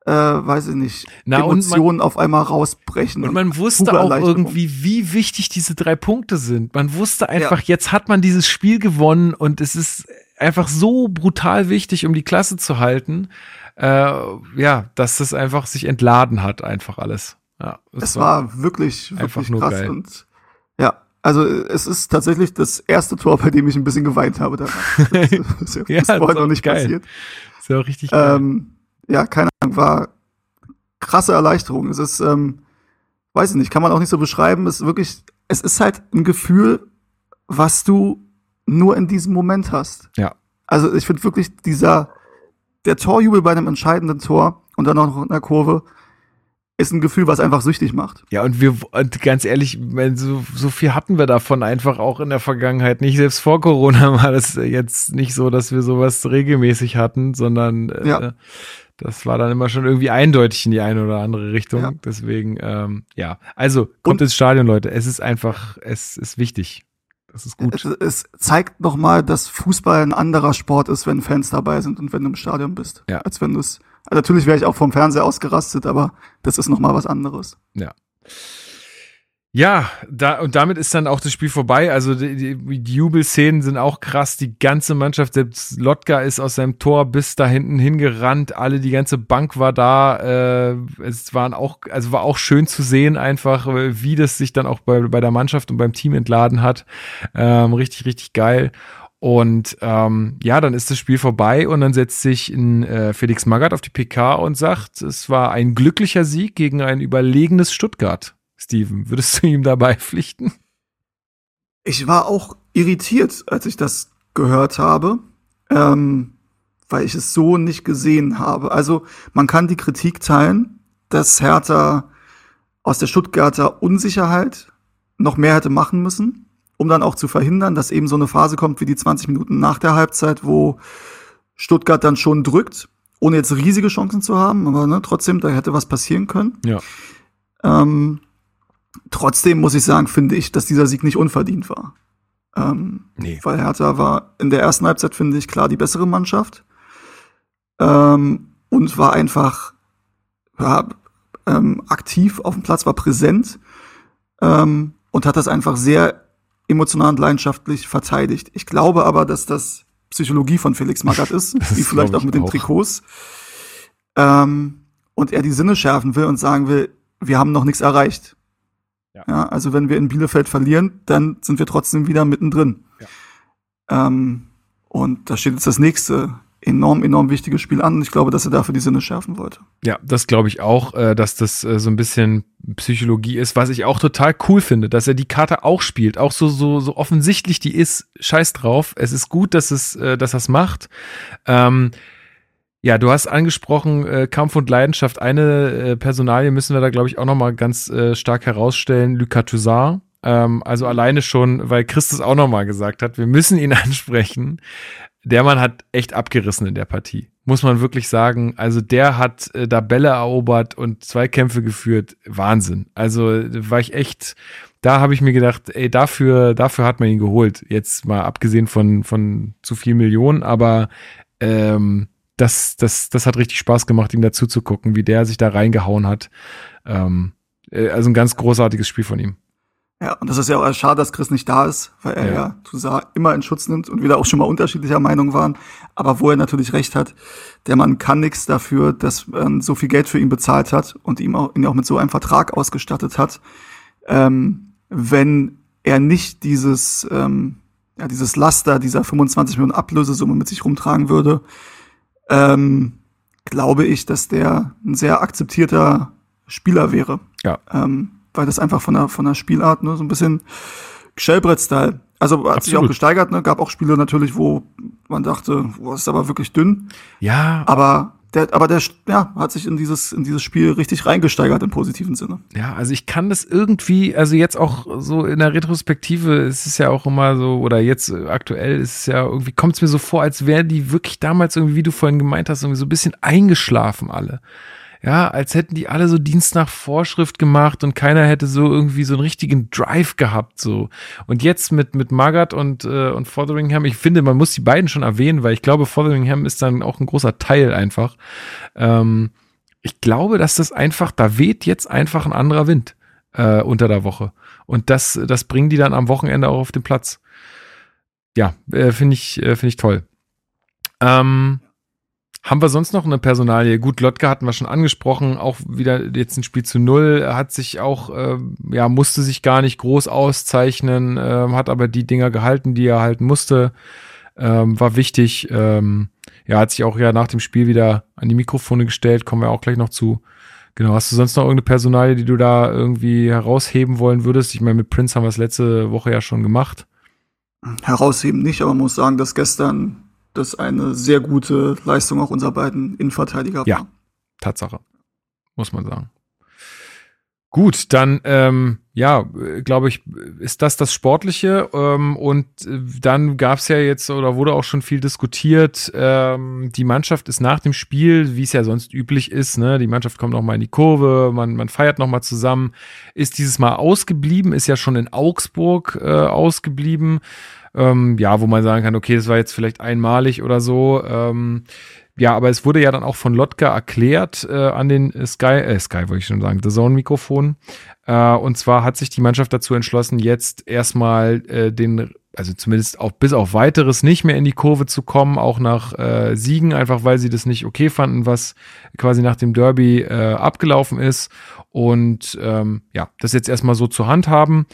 ja. äh, weiß ich nicht, Na, Emotionen man, auf einmal rausbrechen. Und man wusste auch irgendwie, wie wichtig diese drei Punkte sind. Man wusste einfach, ja. jetzt hat man dieses Spiel gewonnen und es ist einfach so brutal wichtig, um die Klasse zu halten äh, ja, dass das einfach sich entladen hat, einfach alles. Ja, es war, war, wirklich, wirklich krass geil. und ja, also es ist tatsächlich das erste Tor, bei dem ich ein bisschen geweint habe. Das, das, das, ja, das war noch nicht geil. passiert. Ist ja auch richtig geil. Ähm, ja, keine Ahnung, war krasse Erleichterung. Es ist, ähm, weiß ich nicht, kann man auch nicht so beschreiben. Es ist wirklich, es ist halt ein Gefühl, was du nur in diesem Moment hast. Ja. Also ich finde wirklich dieser der Torjubel bei einem entscheidenden Tor und dann noch in der Kurve, ist ein Gefühl, was einfach süchtig macht. Ja, und wir, und ganz ehrlich, so, so viel hatten wir davon einfach auch in der Vergangenheit nicht. Selbst vor Corona war das jetzt nicht so, dass wir sowas regelmäßig hatten, sondern äh, ja. das war dann immer schon irgendwie eindeutig in die eine oder andere Richtung. Ja. Deswegen, ähm, ja. Also, kommt und, ins Stadion, Leute. Es ist einfach, es ist wichtig. Das ist gut. Es, es zeigt nochmal, dass Fußball ein anderer Sport ist, wenn Fans dabei sind und wenn du im Stadion bist. Ja. Als wenn du es also natürlich wäre ich auch vom Fernseher ausgerastet, aber das ist noch mal was anderes. Ja. Ja, da, und damit ist dann auch das Spiel vorbei. Also die, die, Jubelszenen sind auch krass. Die ganze Mannschaft, selbst Lotka ist aus seinem Tor bis da hinten hingerannt. Alle, die ganze Bank war da. Äh, es waren auch, also war auch schön zu sehen, einfach, wie das sich dann auch bei, bei der Mannschaft und beim Team entladen hat. Ähm, richtig, richtig geil. Und ähm, ja, dann ist das Spiel vorbei und dann setzt sich ein, äh, Felix Magath auf die PK und sagt, es war ein glücklicher Sieg gegen ein überlegenes Stuttgart. Steven, würdest du ihm dabei pflichten? Ich war auch irritiert, als ich das gehört habe, ähm, weil ich es so nicht gesehen habe. Also man kann die Kritik teilen, dass Hertha aus der Stuttgarter Unsicherheit noch mehr hätte machen müssen um dann auch zu verhindern, dass eben so eine Phase kommt wie die 20 Minuten nach der Halbzeit, wo Stuttgart dann schon drückt, ohne jetzt riesige Chancen zu haben, aber ne, trotzdem, da hätte was passieren können. Ja. Ähm, trotzdem muss ich sagen, finde ich, dass dieser Sieg nicht unverdient war. Ähm, nee. Weil Hertha war in der ersten Halbzeit, finde ich, klar die bessere Mannschaft. Ähm, und war einfach ja, ähm, aktiv auf dem Platz, war präsent ähm, und hat das einfach sehr emotional und leidenschaftlich verteidigt. Ich glaube aber, dass das Psychologie von Felix Magath ist, wie vielleicht auch mit den auch. Trikots. Ähm, und er die Sinne schärfen will und sagen will, wir haben noch nichts erreicht. Ja. ja. also wenn wir in Bielefeld verlieren, dann sind wir trotzdem wieder mittendrin. Ja. Ähm, und da steht jetzt das nächste enorm, enorm wichtiges Spiel an. Ich glaube, dass er dafür die Sinne schärfen wollte. Ja, das glaube ich auch, äh, dass das äh, so ein bisschen Psychologie ist, was ich auch total cool finde, dass er die Karte auch spielt, auch so so so offensichtlich die ist. Scheiß drauf. Es ist gut, dass es, äh, dass das macht. Ähm, ja, du hast angesprochen äh, Kampf und Leidenschaft. Eine äh, Personalie müssen wir da glaube ich auch noch mal ganz äh, stark herausstellen. Lucas Toussaint. Ähm, also alleine schon, weil Christus auch noch mal gesagt hat, wir müssen ihn ansprechen der Mann hat echt abgerissen in der Partie. Muss man wirklich sagen. Also der hat äh, da Bälle erobert und zwei Kämpfe geführt. Wahnsinn. Also war ich echt, da habe ich mir gedacht, ey, dafür, dafür hat man ihn geholt. Jetzt mal abgesehen von, von zu viel Millionen, aber ähm, das, das, das hat richtig Spaß gemacht, ihm dazu zu gucken, wie der sich da reingehauen hat. Ähm, äh, also ein ganz großartiges Spiel von ihm. Ja, und das ist ja auch schade, dass Chris nicht da ist, weil er ja, ja Toussaint immer in Schutz nimmt und wir da auch schon mal unterschiedlicher Meinung waren. Aber wo er natürlich recht hat, der Mann kann nichts dafür, dass man so viel Geld für ihn bezahlt hat und ihm auch, ihn auch mit so einem Vertrag ausgestattet hat, ähm, wenn er nicht dieses, ähm, ja, dieses Laster dieser 25 Millionen Ablösesumme mit sich rumtragen würde, ähm, glaube ich, dass der ein sehr akzeptierter Spieler wäre. Ja. Ähm, weil das einfach von der, von der Spielart, ne, so ein bisschen Shellbrett-Style. Also hat Absolut. sich auch gesteigert, ne? Gab auch Spiele natürlich, wo man dachte, boah, ist aber wirklich dünn. Ja. Aber der, aber der ja, hat sich in dieses, in dieses Spiel richtig reingesteigert im positiven Sinne. Ja, also ich kann das irgendwie, also jetzt auch so in der Retrospektive ist es ja auch immer so, oder jetzt aktuell ist es ja irgendwie, kommt es mir so vor, als wären die wirklich damals irgendwie, wie du vorhin gemeint hast, irgendwie so ein bisschen eingeschlafen alle ja, als hätten die alle so Dienst nach Vorschrift gemacht und keiner hätte so irgendwie so einen richtigen Drive gehabt, so. Und jetzt mit, mit Magath und, äh, und Fotheringham, ich finde, man muss die beiden schon erwähnen, weil ich glaube, Fotheringham ist dann auch ein großer Teil einfach. Ähm, ich glaube, dass das einfach, da weht jetzt einfach ein anderer Wind äh, unter der Woche. Und das, das bringen die dann am Wochenende auch auf den Platz. Ja, äh, finde ich, äh, finde ich toll. Ähm, haben wir sonst noch eine Personalie? Gut, Lotka hatten wir schon angesprochen, auch wieder jetzt ein Spiel zu null, hat sich auch, äh, ja, musste sich gar nicht groß auszeichnen, äh, hat aber die Dinger gehalten, die er halten musste, ähm, war wichtig. Ähm, ja, hat sich auch ja nach dem Spiel wieder an die Mikrofone gestellt, kommen wir auch gleich noch zu. Genau, hast du sonst noch irgendeine Personalie, die du da irgendwie herausheben wollen würdest? Ich meine, mit Prince haben wir es letzte Woche ja schon gemacht. Herausheben nicht, aber muss sagen, dass gestern das eine sehr gute Leistung auch unserer beiden Innenverteidiger war. Ja, Tatsache. Muss man sagen. Gut, dann ähm, ja, glaube ich, ist das das Sportliche. Ähm, und äh, dann gab es ja jetzt oder wurde auch schon viel diskutiert. Ähm, die Mannschaft ist nach dem Spiel, wie es ja sonst üblich ist, ne, die Mannschaft kommt noch mal in die Kurve, man, man feiert noch mal zusammen. Ist dieses Mal ausgeblieben, ist ja schon in Augsburg äh, ausgeblieben. Ähm, ja, wo man sagen kann, okay, das war jetzt vielleicht einmalig oder so. Ähm, ja, aber es wurde ja dann auch von Lotka erklärt äh, an den Sky, äh, Sky wollte ich schon sagen, The Zone Mikrofon. Äh, und zwar hat sich die Mannschaft dazu entschlossen, jetzt erstmal äh, den, also zumindest auch bis auf weiteres nicht mehr in die Kurve zu kommen, auch nach äh, Siegen, einfach weil sie das nicht okay fanden, was quasi nach dem Derby äh, abgelaufen ist. Und ähm, ja, das jetzt erstmal so zur Hand haben.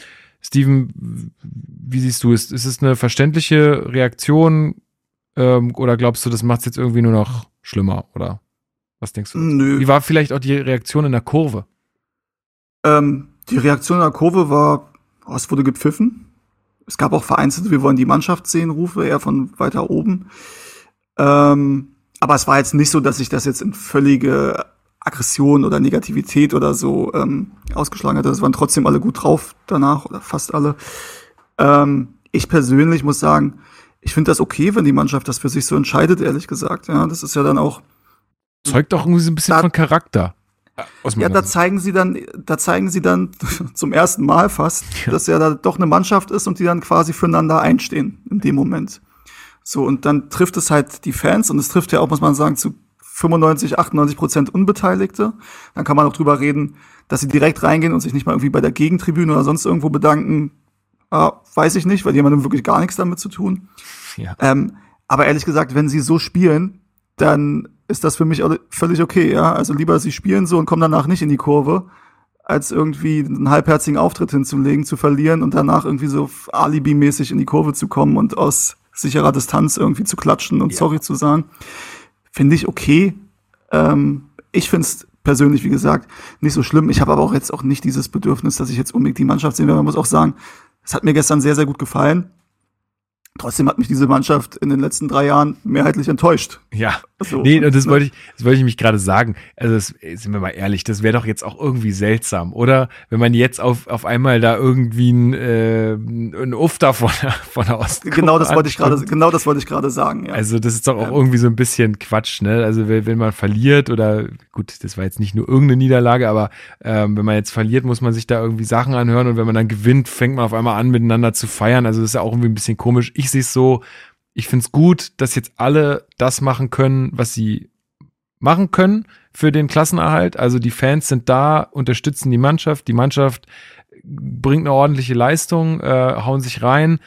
Steven, wie siehst du es? Ist es eine verständliche Reaktion? Ähm, oder glaubst du, das macht es jetzt irgendwie nur noch schlimmer? Oder was denkst du? Nö. Wie war vielleicht auch die Reaktion in der Kurve? Ähm, die Reaktion in der Kurve war, oh, es wurde gepfiffen. Es gab auch vereinzelte, wir wollen die Mannschaft sehen, Rufe, eher von weiter oben. Ähm, aber es war jetzt nicht so, dass sich das jetzt in völlige Aggression oder Negativität oder so ähm, ausgeschlagen hat. Es waren trotzdem alle gut drauf danach oder fast alle. Ähm, ich persönlich muss sagen, ich finde das okay, wenn die Mannschaft das für sich so entscheidet, ehrlich gesagt. Ja, das ist ja dann auch. Zeugt doch irgendwie so ein bisschen Da- von Charakter. Ja, da zeigen sie dann, da zeigen sie dann zum ersten Mal fast, Ja. dass ja da doch eine Mannschaft ist und die dann quasi füreinander einstehen in dem Moment. So, und dann trifft es halt die Fans und es trifft ja auch, muss man sagen, zu 95, 98 Prozent Unbeteiligte. Dann kann man auch drüber reden, dass sie direkt reingehen und sich nicht mal irgendwie bei der Gegentribüne oder sonst irgendwo bedanken. Ah, weiß ich nicht, weil die haben wirklich gar nichts damit zu tun. Ja. Ähm, aber ehrlich gesagt, wenn sie so spielen, dann ist das für mich völlig okay, ja. Also lieber sie spielen so und kommen danach nicht in die Kurve, als irgendwie einen halbherzigen Auftritt hinzulegen, zu verlieren und danach irgendwie so alibimäßig in die Kurve zu kommen und aus sicherer Distanz irgendwie zu klatschen und sorry zu sagen. Finde ich okay. Ähm, ich finde es persönlich, wie gesagt, nicht so schlimm. Ich habe aber auch jetzt auch nicht dieses Bedürfnis, dass ich jetzt unbedingt die Mannschaft sehen will. Man muss auch sagen, es hat mir gestern sehr, sehr gut gefallen. Trotzdem hat mich diese Mannschaft in den letzten drei Jahren mehrheitlich enttäuscht. Ja, So. nee, und das wollte ich, das wollte ich mich gerade sagen. Also, das, sind wir mal ehrlich, das wäre doch jetzt auch irgendwie seltsam, oder? Wenn man jetzt auf, auf einmal da irgendwie ein, äh, ein Uff da von der, von der Ost. Genau das wollte ich gerade, genau das wollte ich gerade sagen. Ja. Also, das ist doch auch Ähm. irgendwie so ein bisschen Quatsch, ne? Also, wenn, wenn man verliert oder, gut, das war jetzt nicht nur irgendeine Niederlage, aber ähm, wenn man jetzt verliert, muss man sich da irgendwie Sachen anhören und wenn man dann gewinnt, fängt man auf einmal an, miteinander zu feiern. Also, das ist ja auch irgendwie ein bisschen komisch. Ich sehe es so, ich finde es gut, dass jetzt alle das machen können, was sie machen können für den Klassenerhalt. Also die Fans sind da, unterstützen die Mannschaft, die Mannschaft bringt eine ordentliche Leistung, äh, hauen sich rein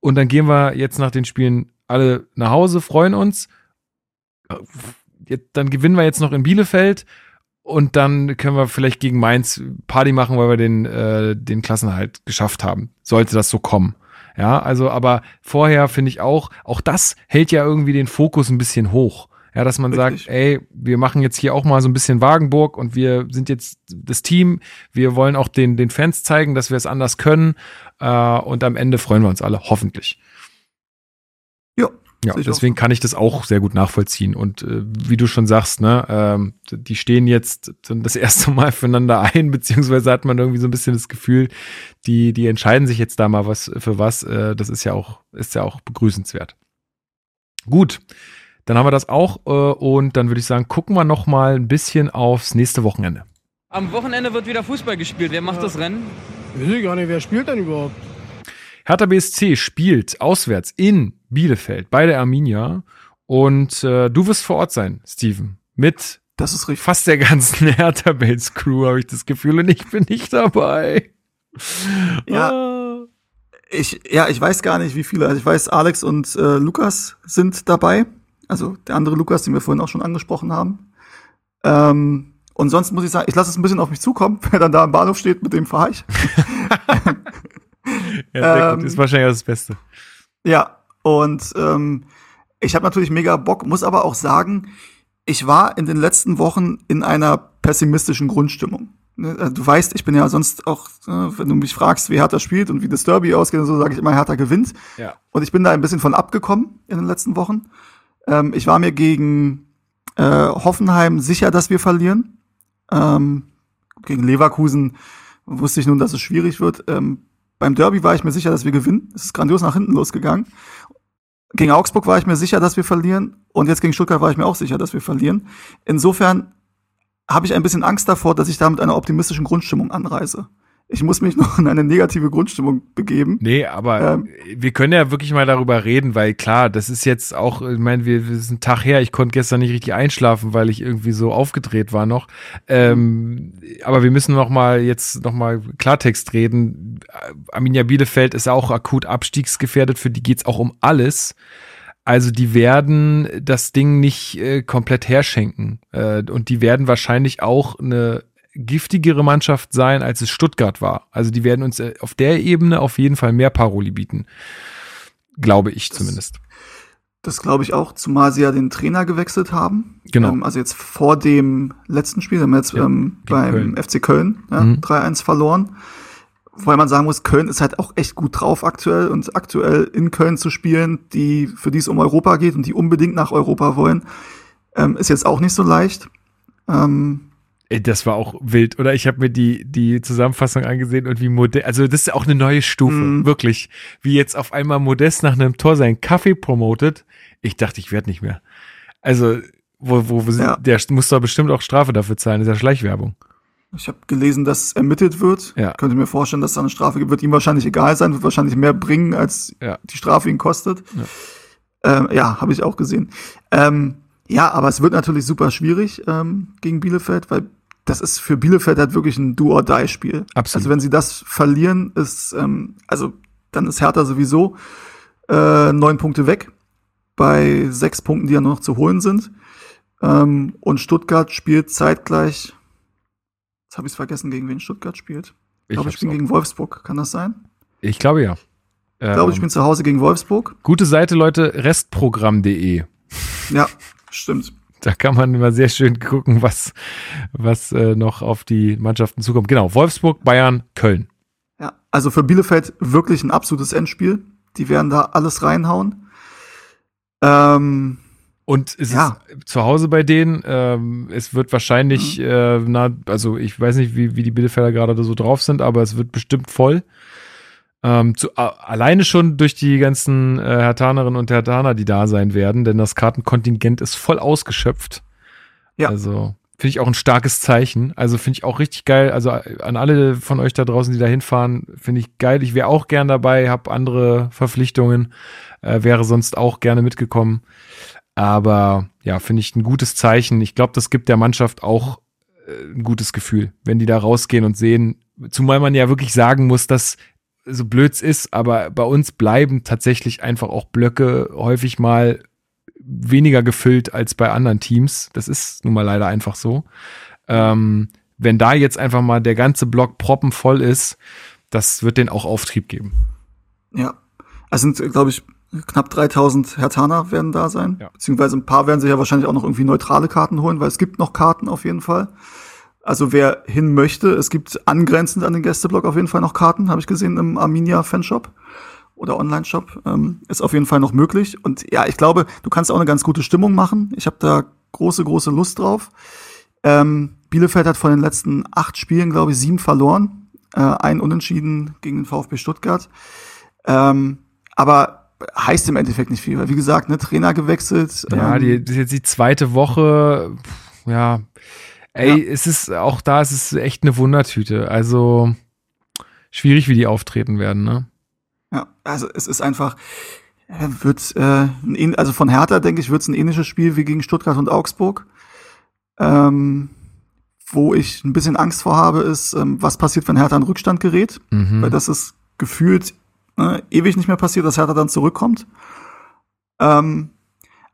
und dann gehen wir jetzt nach den Spielen alle nach Hause, freuen uns. Dann gewinnen wir jetzt noch in Bielefeld und dann können wir vielleicht gegen Mainz Party machen, weil wir den, äh, den Klassenerhalt geschafft haben. Sollte das so kommen. Ja, also, aber vorher finde ich auch, auch das hält ja irgendwie den Fokus ein bisschen hoch. Ja, dass man Richtig. sagt, ey, wir machen jetzt hier auch mal so ein bisschen Wagenburg und wir sind jetzt das Team. Wir wollen auch den, den Fans zeigen, dass wir es anders können. Äh, und am Ende freuen wir uns alle, hoffentlich. ja, Ja, ich deswegen kann ich das auch sehr gut nachvollziehen. Und äh, wie du schon sagst, ne, ähm, die stehen jetzt das erste Mal füreinander ein, beziehungsweise hat man irgendwie so ein bisschen das Gefühl, die, die entscheiden sich jetzt da mal was für was. Äh, das ist ja auch, ist ja auch begrüßenswert. Gut, dann haben wir das auch äh, und dann würde ich sagen, gucken wir noch mal ein bisschen aufs nächste Wochenende. Am Wochenende wird wieder Fußball gespielt. Wer macht das Rennen? Weiß ich gar nicht, wer spielt denn überhaupt? Hertha BSC spielt auswärts in Bielefeld bei der Arminia und äh, du wirst vor Ort sein, Steven, mit das ist richtig. fast der ganzen Hertha Base Crew, habe ich das Gefühl, und ich bin nicht dabei. Ja. Ah. Ich, ja, ich weiß gar nicht, wie viele. Also ich weiß, Alex und äh, Lukas sind dabei. Also der andere Lukas, den wir vorhin auch schon angesprochen haben. Ähm, und sonst muss ich sagen, ich lasse es ein bisschen auf mich zukommen, wer dann da im Bahnhof steht, mit dem fahre ich. Ja, sehr Ähm, gut. Ist wahrscheinlich das Beste. Ja, und ähm, ich habe natürlich mega Bock, muss aber auch sagen, ich war in den letzten Wochen in einer pessimistischen Grundstimmung. Ne, äh, Du weißt, ich bin ja sonst auch, äh, wenn du mich fragst, wie Hertha spielt und wie das Derby ausgeht und so, sage ich immer, Hertha gewinnt. Ja. Und ich bin da ein bisschen von abgekommen in den letzten Wochen. Ähm, ich war mir gegen äh, Hoffenheim sicher, dass wir verlieren. Ähm, gegen Leverkusen wusste ich nun, dass es schwierig wird. Ähm, beim Derby war ich mir sicher, dass wir gewinnen. Es ist grandios nach hinten losgegangen. Gegen Augsburg war ich mir sicher, dass wir verlieren. Und jetzt gegen Stuttgart war ich mir auch sicher, dass wir verlieren. Insofern habe ich ein bisschen Angst davor, dass ich da mit einer optimistischen Grundstimmung anreise ich muss mich noch in eine negative Grundstimmung begeben. Nee, aber ähm, wir können ja wirklich mal darüber reden, weil klar, das ist jetzt auch, ich meine, wir, wir sind ein Tag her, ich konnte gestern nicht richtig einschlafen, weil ich irgendwie so aufgedreht war noch. Ähm, aber wir müssen noch mal jetzt noch mal Klartext reden. Arminia Bielefeld ist auch akut abstiegsgefährdet, für die geht's auch um alles. Also die werden das Ding nicht äh, komplett herschenken. Äh, und die werden wahrscheinlich auch eine giftigere Mannschaft sein, als es Stuttgart war. Also die werden uns äh, auf der Ebene auf jeden Fall mehr Paroli bieten. Glaube ich das, zumindest. Das glaube ich auch, zumal sie ja den Trainer gewechselt haben. Genau. Ähm, also jetzt vor dem letzten Spiel, haben wir jetzt ja, ähm, beim Köln. FC Köln ja, mhm. 3-1 verloren. Wobei man sagen muss, Köln ist halt auch echt gut drauf aktuell und aktuell in Köln zu spielen, die, für die es um Europa geht und die unbedingt nach Europa wollen, ähm, ist jetzt auch nicht so leicht. Ähm, das war auch wild. Oder ich habe mir die, die Zusammenfassung angesehen und wie Modest, also das ist auch eine neue Stufe, mm. wirklich. Wie jetzt auf einmal Modest nach einem Tor seinen Kaffee promotet. Ich dachte, ich werde nicht mehr. Also, wo, wo, wo ja. der muss doch bestimmt auch Strafe dafür zahlen, das ist ja Schleichwerbung. Ich habe gelesen, dass ermittelt wird. Ja. Könnte mir vorstellen, dass da eine Strafe gibt. Wird ihm wahrscheinlich egal sein, wird wahrscheinlich mehr bringen, als ja. die Strafe ihn kostet. Ja, ähm, ja habe ich auch gesehen. Ähm, ja, aber es wird natürlich super schwierig ähm, gegen Bielefeld, weil das ist für Bielefeld halt wirklich ein Do-or-Die-Spiel. Absolut. Also wenn sie das verlieren, ist, ähm, also dann ist Hertha sowieso äh, neun Punkte weg bei sechs Punkten, die ja noch zu holen sind. Ähm, und Stuttgart spielt zeitgleich. Jetzt habe ich es vergessen, gegen wen Stuttgart spielt. Ich glaube, ich spiele gegen Wolfsburg. Kann das sein? Ich glaube ja. Ich glaube, ich ähm, bin zu Hause gegen Wolfsburg. Gute Seite, Leute, restprogramm.de. Ja, stimmt. Da kann man immer sehr schön gucken, was, was äh, noch auf die Mannschaften zukommt. Genau, Wolfsburg, Bayern, Köln. Ja, also für Bielefeld wirklich ein absolutes Endspiel. Die werden da alles reinhauen. Ähm, und es ja. ist zu Hause bei denen. Ähm, es wird wahrscheinlich, mhm. äh, na, also ich weiß nicht, wie, wie die Bielefelder gerade so drauf sind, aber es wird bestimmt voll. Ähm, zu, a, alleine schon durch die ganzen äh, Hertanerinnen und Hertaner, die da sein werden, denn das Kartenkontingent ist voll ausgeschöpft. Ja. Also finde ich auch ein starkes Zeichen. Also finde ich auch richtig geil. Also an alle von euch da draußen, die da hinfahren, finde ich geil. Ich wäre auch gern dabei, habe andere Verpflichtungen, äh, wäre sonst auch gerne mitgekommen. Aber ja, finde ich ein gutes Zeichen. Ich glaube, das gibt der Mannschaft auch äh, ein gutes Gefühl, wenn die da rausgehen und sehen, zumal man ja wirklich sagen muss, dass so blöd es ist, aber bei uns bleiben tatsächlich einfach auch Blöcke häufig mal weniger gefüllt als bei anderen Teams. Das ist nun mal leider einfach so. Ähm, wenn da jetzt einfach mal der ganze Block proppenvoll ist, das wird den auch Auftrieb geben. Ja, es sind, glaube ich, knapp 3000 Hertaner werden da sein. Ja. Beziehungsweise ein paar werden sich ja wahrscheinlich auch noch irgendwie neutrale Karten holen, weil es gibt noch Karten auf jeden Fall. Also wer hin möchte, es gibt angrenzend an den Gästeblock auf jeden Fall noch Karten, habe ich gesehen im Arminia Fanshop oder Online-Shop. Ähm, ist auf jeden Fall noch möglich. Und ja, ich glaube, du kannst auch eine ganz gute Stimmung machen. Ich habe da große, große Lust drauf. Ähm, Bielefeld hat von den letzten acht Spielen, glaube ich, sieben verloren. Äh, ein Unentschieden gegen den VfB Stuttgart. Ähm, aber heißt im Endeffekt nicht viel, weil wie gesagt, ne, Trainer gewechselt. Ja, ähm, die, das ist jetzt die zweite Woche. Ja, Ey, ja. es ist auch da, es ist echt eine Wundertüte. Also schwierig, wie die auftreten werden, ne? Ja, also es ist einfach, äh, wird, äh, ein, also von Hertha, denke ich, wird es ein ähnliches Spiel wie gegen Stuttgart und Augsburg. Ähm, wo ich ein bisschen Angst vor habe, ist, ähm, was passiert, wenn Hertha in Rückstand gerät. Mhm. Weil das ist gefühlt äh, ewig nicht mehr passiert, dass Hertha dann zurückkommt. Ähm,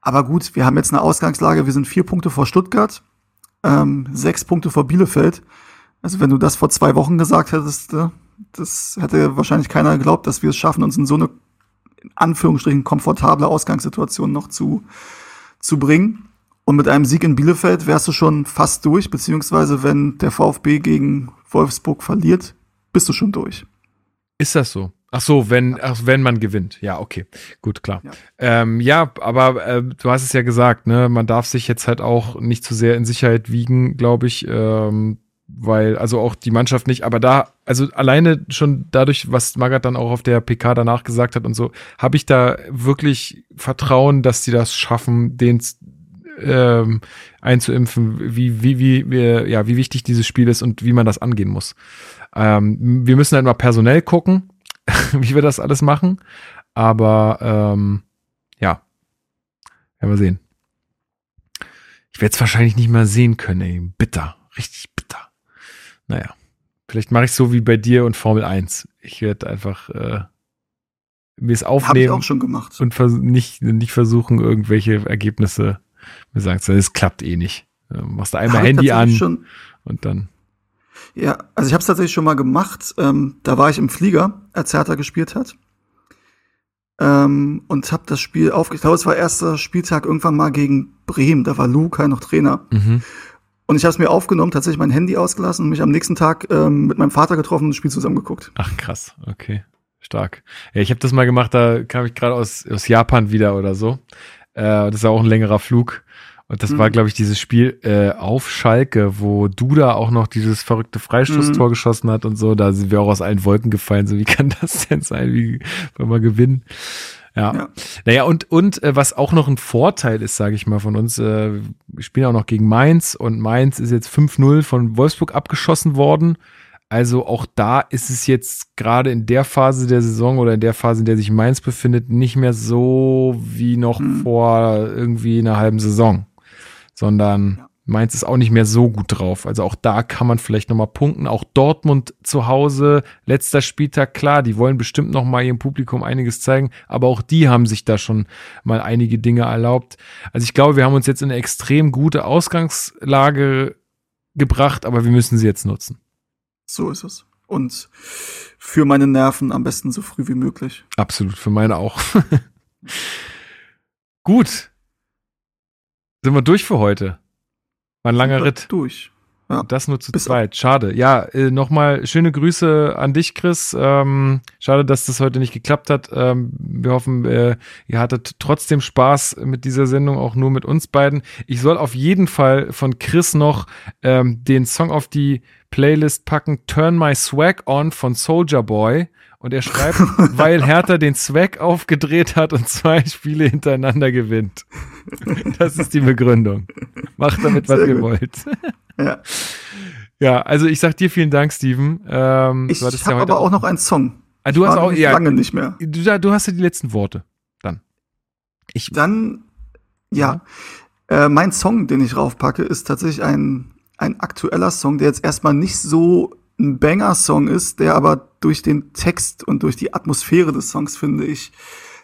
aber gut, wir haben jetzt eine Ausgangslage, wir sind vier Punkte vor Stuttgart ähm, sechs Punkte vor Bielefeld. Also wenn du das vor zwei Wochen gesagt hättest, äh, das hätte wahrscheinlich keiner geglaubt, dass wir es schaffen, uns in so eine in Anführungsstrichen komfortable Ausgangssituation noch zu, zu bringen. Und mit einem Sieg in Bielefeld wärst du schon fast durch, beziehungsweise wenn der VfB gegen Wolfsburg verliert, bist du schon durch. Ist das so? Ach so, wenn, ach, wenn man gewinnt. Ja, okay. Gut, klar. Ja, ähm, ja aber äh, du hast es ja gesagt, ne, man darf sich jetzt halt auch nicht zu sehr in Sicherheit wiegen, glaube ich. Ähm, weil, also auch die Mannschaft nicht, aber da, also alleine schon dadurch, was Magath dann auch auf der PK danach gesagt hat und so, habe ich da wirklich Vertrauen, dass sie das schaffen, den ähm, einzuimpfen, wie, wie, wie, wie, ja, wie wichtig dieses Spiel ist und wie man das angehen muss. Ähm, wir müssen halt mal personell gucken, wie wir das alles machen. Aber ähm, ja, werden wir sehen. Ich werde es wahrscheinlich nicht mehr sehen können, ey. Bitter. Richtig bitter. Naja. Vielleicht mache ich so wie bei dir und Formel 1. Ich werde einfach äh, mir es aufnehmen. Habe ich auch schon gemacht. Und nicht, nicht versuchen, irgendwelche Ergebnisse mir sagen zu Es klappt eh nicht. Du machst du einmal Handy an und dann. Ja, also ich habe es tatsächlich schon mal gemacht. Ähm, da war ich im Flieger, als Hertha gespielt hat. Ähm, und habe das Spiel auf. Ich glaube, es war erster Spieltag irgendwann mal gegen Bremen. Da war Luca noch Trainer. Mhm. Und ich habe es mir aufgenommen, tatsächlich mein Handy ausgelassen und mich am nächsten Tag ähm, mit meinem Vater getroffen und das Spiel zusammengeguckt. Ach krass, okay. Stark. Ja, ich habe das mal gemacht, da kam ich gerade aus, aus Japan wieder oder so. Äh, das ist auch ein längerer Flug. Und das mhm. war, glaube ich, dieses Spiel äh, auf Schalke, wo Duda auch noch dieses verrückte Freistoßtor mhm. geschossen hat und so. Da sind wir auch aus allen Wolken gefallen. So, wie kann das denn sein? Wie wollen wir gewinnen? Ja. ja. Naja, und, und äh, was auch noch ein Vorteil ist, sage ich mal, von uns, äh, wir spielen auch noch gegen Mainz und Mainz ist jetzt 5-0 von Wolfsburg abgeschossen worden. Also auch da ist es jetzt gerade in der Phase der Saison oder in der Phase, in der sich Mainz befindet, nicht mehr so wie noch mhm. vor irgendwie einer halben Saison, sondern ja. Mainz ist auch nicht mehr so gut drauf. Also auch da kann man vielleicht nochmal punkten. Auch Dortmund zu Hause, letzter Spieltag, klar, die wollen bestimmt nochmal ihrem Publikum einiges zeigen, aber auch die haben sich da schon mal einige Dinge erlaubt. Also ich glaube, wir haben uns jetzt in eine extrem gute Ausgangslage gebracht, aber wir müssen sie jetzt nutzen. So ist es. Und für meine Nerven am besten so früh wie möglich. Absolut, für meine auch. Gut. Sind wir durch für heute? War ein langer Ritt. Durch. Ja. Das nur zu Bis zweit. Schade. Ja, äh, nochmal schöne Grüße an dich, Chris. Ähm, schade, dass das heute nicht geklappt hat. Ähm, wir hoffen, äh, ihr hattet trotzdem Spaß mit dieser Sendung, auch nur mit uns beiden. Ich soll auf jeden Fall von Chris noch ähm, den Song auf die Playlist packen, Turn My Swag On von Soldier Boy. Und er schreibt, weil Hertha den Swag aufgedreht hat und zwei Spiele hintereinander gewinnt. Das ist die Begründung. Macht damit, was ihr wollt. Ja. Ja, also ich sag dir vielen Dank, Steven. Ähm, ich habe ja aber auch noch einen Song. Ah, du ich hast auch ja, lange nicht mehr. Du, du hast ja die letzten Worte. Dann. Ich. Dann, ja. ja. Äh, mein Song, den ich raufpacke, ist tatsächlich ein, ein aktueller Song, der jetzt erstmal nicht so ein Banger-Song ist, der aber durch den Text und durch die Atmosphäre des Songs, finde ich,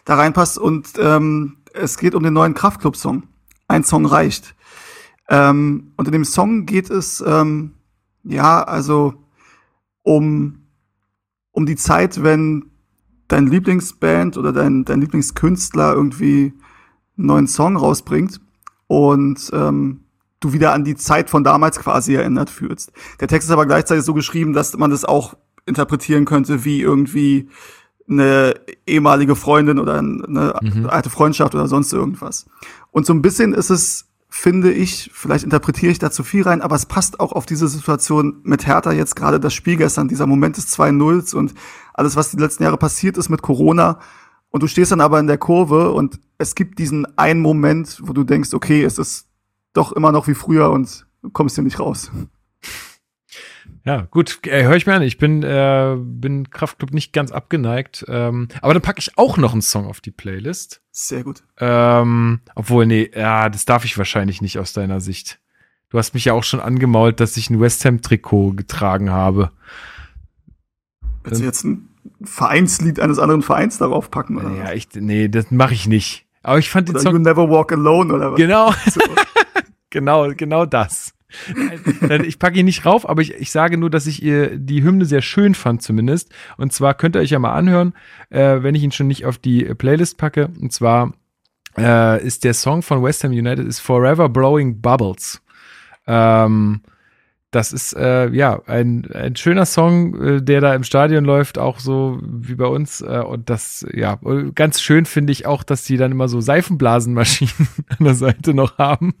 da reinpasst. Und ähm, es geht um den neuen Kraftclub-Song. Ein Song reicht. Ähm, und in dem Song geht es, ähm, ja, also um, um die Zeit, wenn dein Lieblingsband oder dein, dein Lieblingskünstler irgendwie einen neuen Song rausbringt und ähm, du wieder an die Zeit von damals quasi erinnert fühlst. Der Text ist aber gleichzeitig so geschrieben, dass man das auch interpretieren könnte wie irgendwie eine ehemalige Freundin oder eine mhm. alte Freundschaft oder sonst irgendwas. Und so ein bisschen ist es, finde ich, vielleicht interpretiere ich da zu viel rein, aber es passt auch auf diese Situation mit Hertha jetzt gerade das Spiel gestern, dieser Moment des 2-0s und alles, was die letzten Jahre passiert ist mit Corona. Und du stehst dann aber in der Kurve und es gibt diesen einen Moment, wo du denkst, okay, es ist doch immer noch wie früher und kommst hier nicht raus. Ja, gut, äh, höre ich mir an. Ich bin, äh, bin Kraftclub nicht ganz abgeneigt. Ähm, aber dann packe ich auch noch einen Song auf die Playlist. Sehr gut. Ähm, obwohl, nee, ja, das darf ich wahrscheinlich nicht aus deiner Sicht. Du hast mich ja auch schon angemault, dass ich ein West Ham-Trikot getragen habe. Willst du jetzt ein Vereinslied eines anderen Vereins darauf packen? Oder? Ja, ich, nee, das mache ich nicht. Aber ich fand den Song. You Never Walk Alone oder was? Genau. genau, genau das. ich packe ihn nicht rauf, aber ich, ich sage nur, dass ich ihr die Hymne sehr schön fand zumindest. Und zwar könnt ihr euch ja mal anhören, äh, wenn ich ihn schon nicht auf die Playlist packe. Und zwar äh, ist der Song von West Ham United ist Forever Blowing Bubbles. Ähm, das ist äh, ja ein, ein schöner Song, äh, der da im Stadion läuft, auch so wie bei uns. Äh, und das, ja, ganz schön finde ich auch, dass die dann immer so Seifenblasenmaschinen an der Seite noch haben.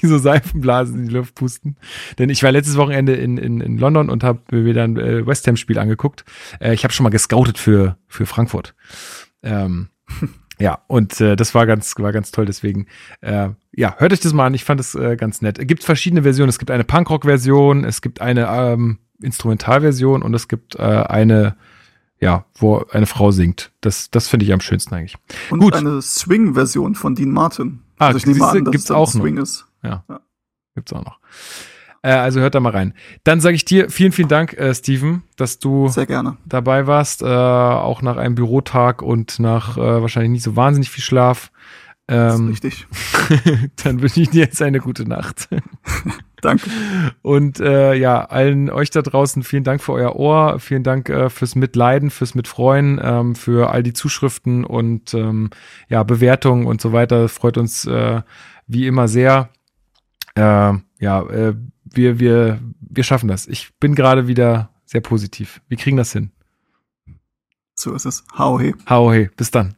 die so Seifenblasen in die Luft pusten. Denn ich war letztes Wochenende in, in, in London und habe mir dann äh, West Ham Spiel angeguckt. Äh, ich habe schon mal gescoutet für für Frankfurt. Ähm, ja, und äh, das war ganz, war ganz toll. Deswegen, äh, ja, hört euch das mal an. Ich fand es äh, ganz nett. Es gibt verschiedene Versionen. Es gibt eine Punkrock-Version, es gibt eine ähm, Instrumentalversion und es gibt äh, eine, ja, wo eine Frau singt. Das, das finde ich am schönsten eigentlich. Und Gut. eine Swing-Version von Dean Martin. Ah, also ich nehme an, dass gibt's es dann auch Swing noch. ist. Ja, Ja. gibt's auch noch. Äh, also hört da mal rein. Dann sage ich dir vielen, vielen Dank, äh, Steven, dass du Sehr gerne. dabei warst, äh, auch nach einem Bürotag und nach äh, wahrscheinlich nicht so wahnsinnig viel Schlaf. Das ist Ähm, richtig. dann wünsche ich dir jetzt eine gute Nacht. Danke. Und äh, ja, allen euch da draußen vielen Dank für euer Ohr, vielen Dank äh, fürs Mitleiden, fürs Mitfreuen, ähm, für all die Zuschriften und ähm, ja, Bewertungen und so weiter. Das freut uns äh, wie immer sehr. Äh, ja, äh, wir, wir, wir schaffen das. Ich bin gerade wieder sehr positiv. Wir kriegen das hin. So ist es. Hau he. Hau hey, bis dann.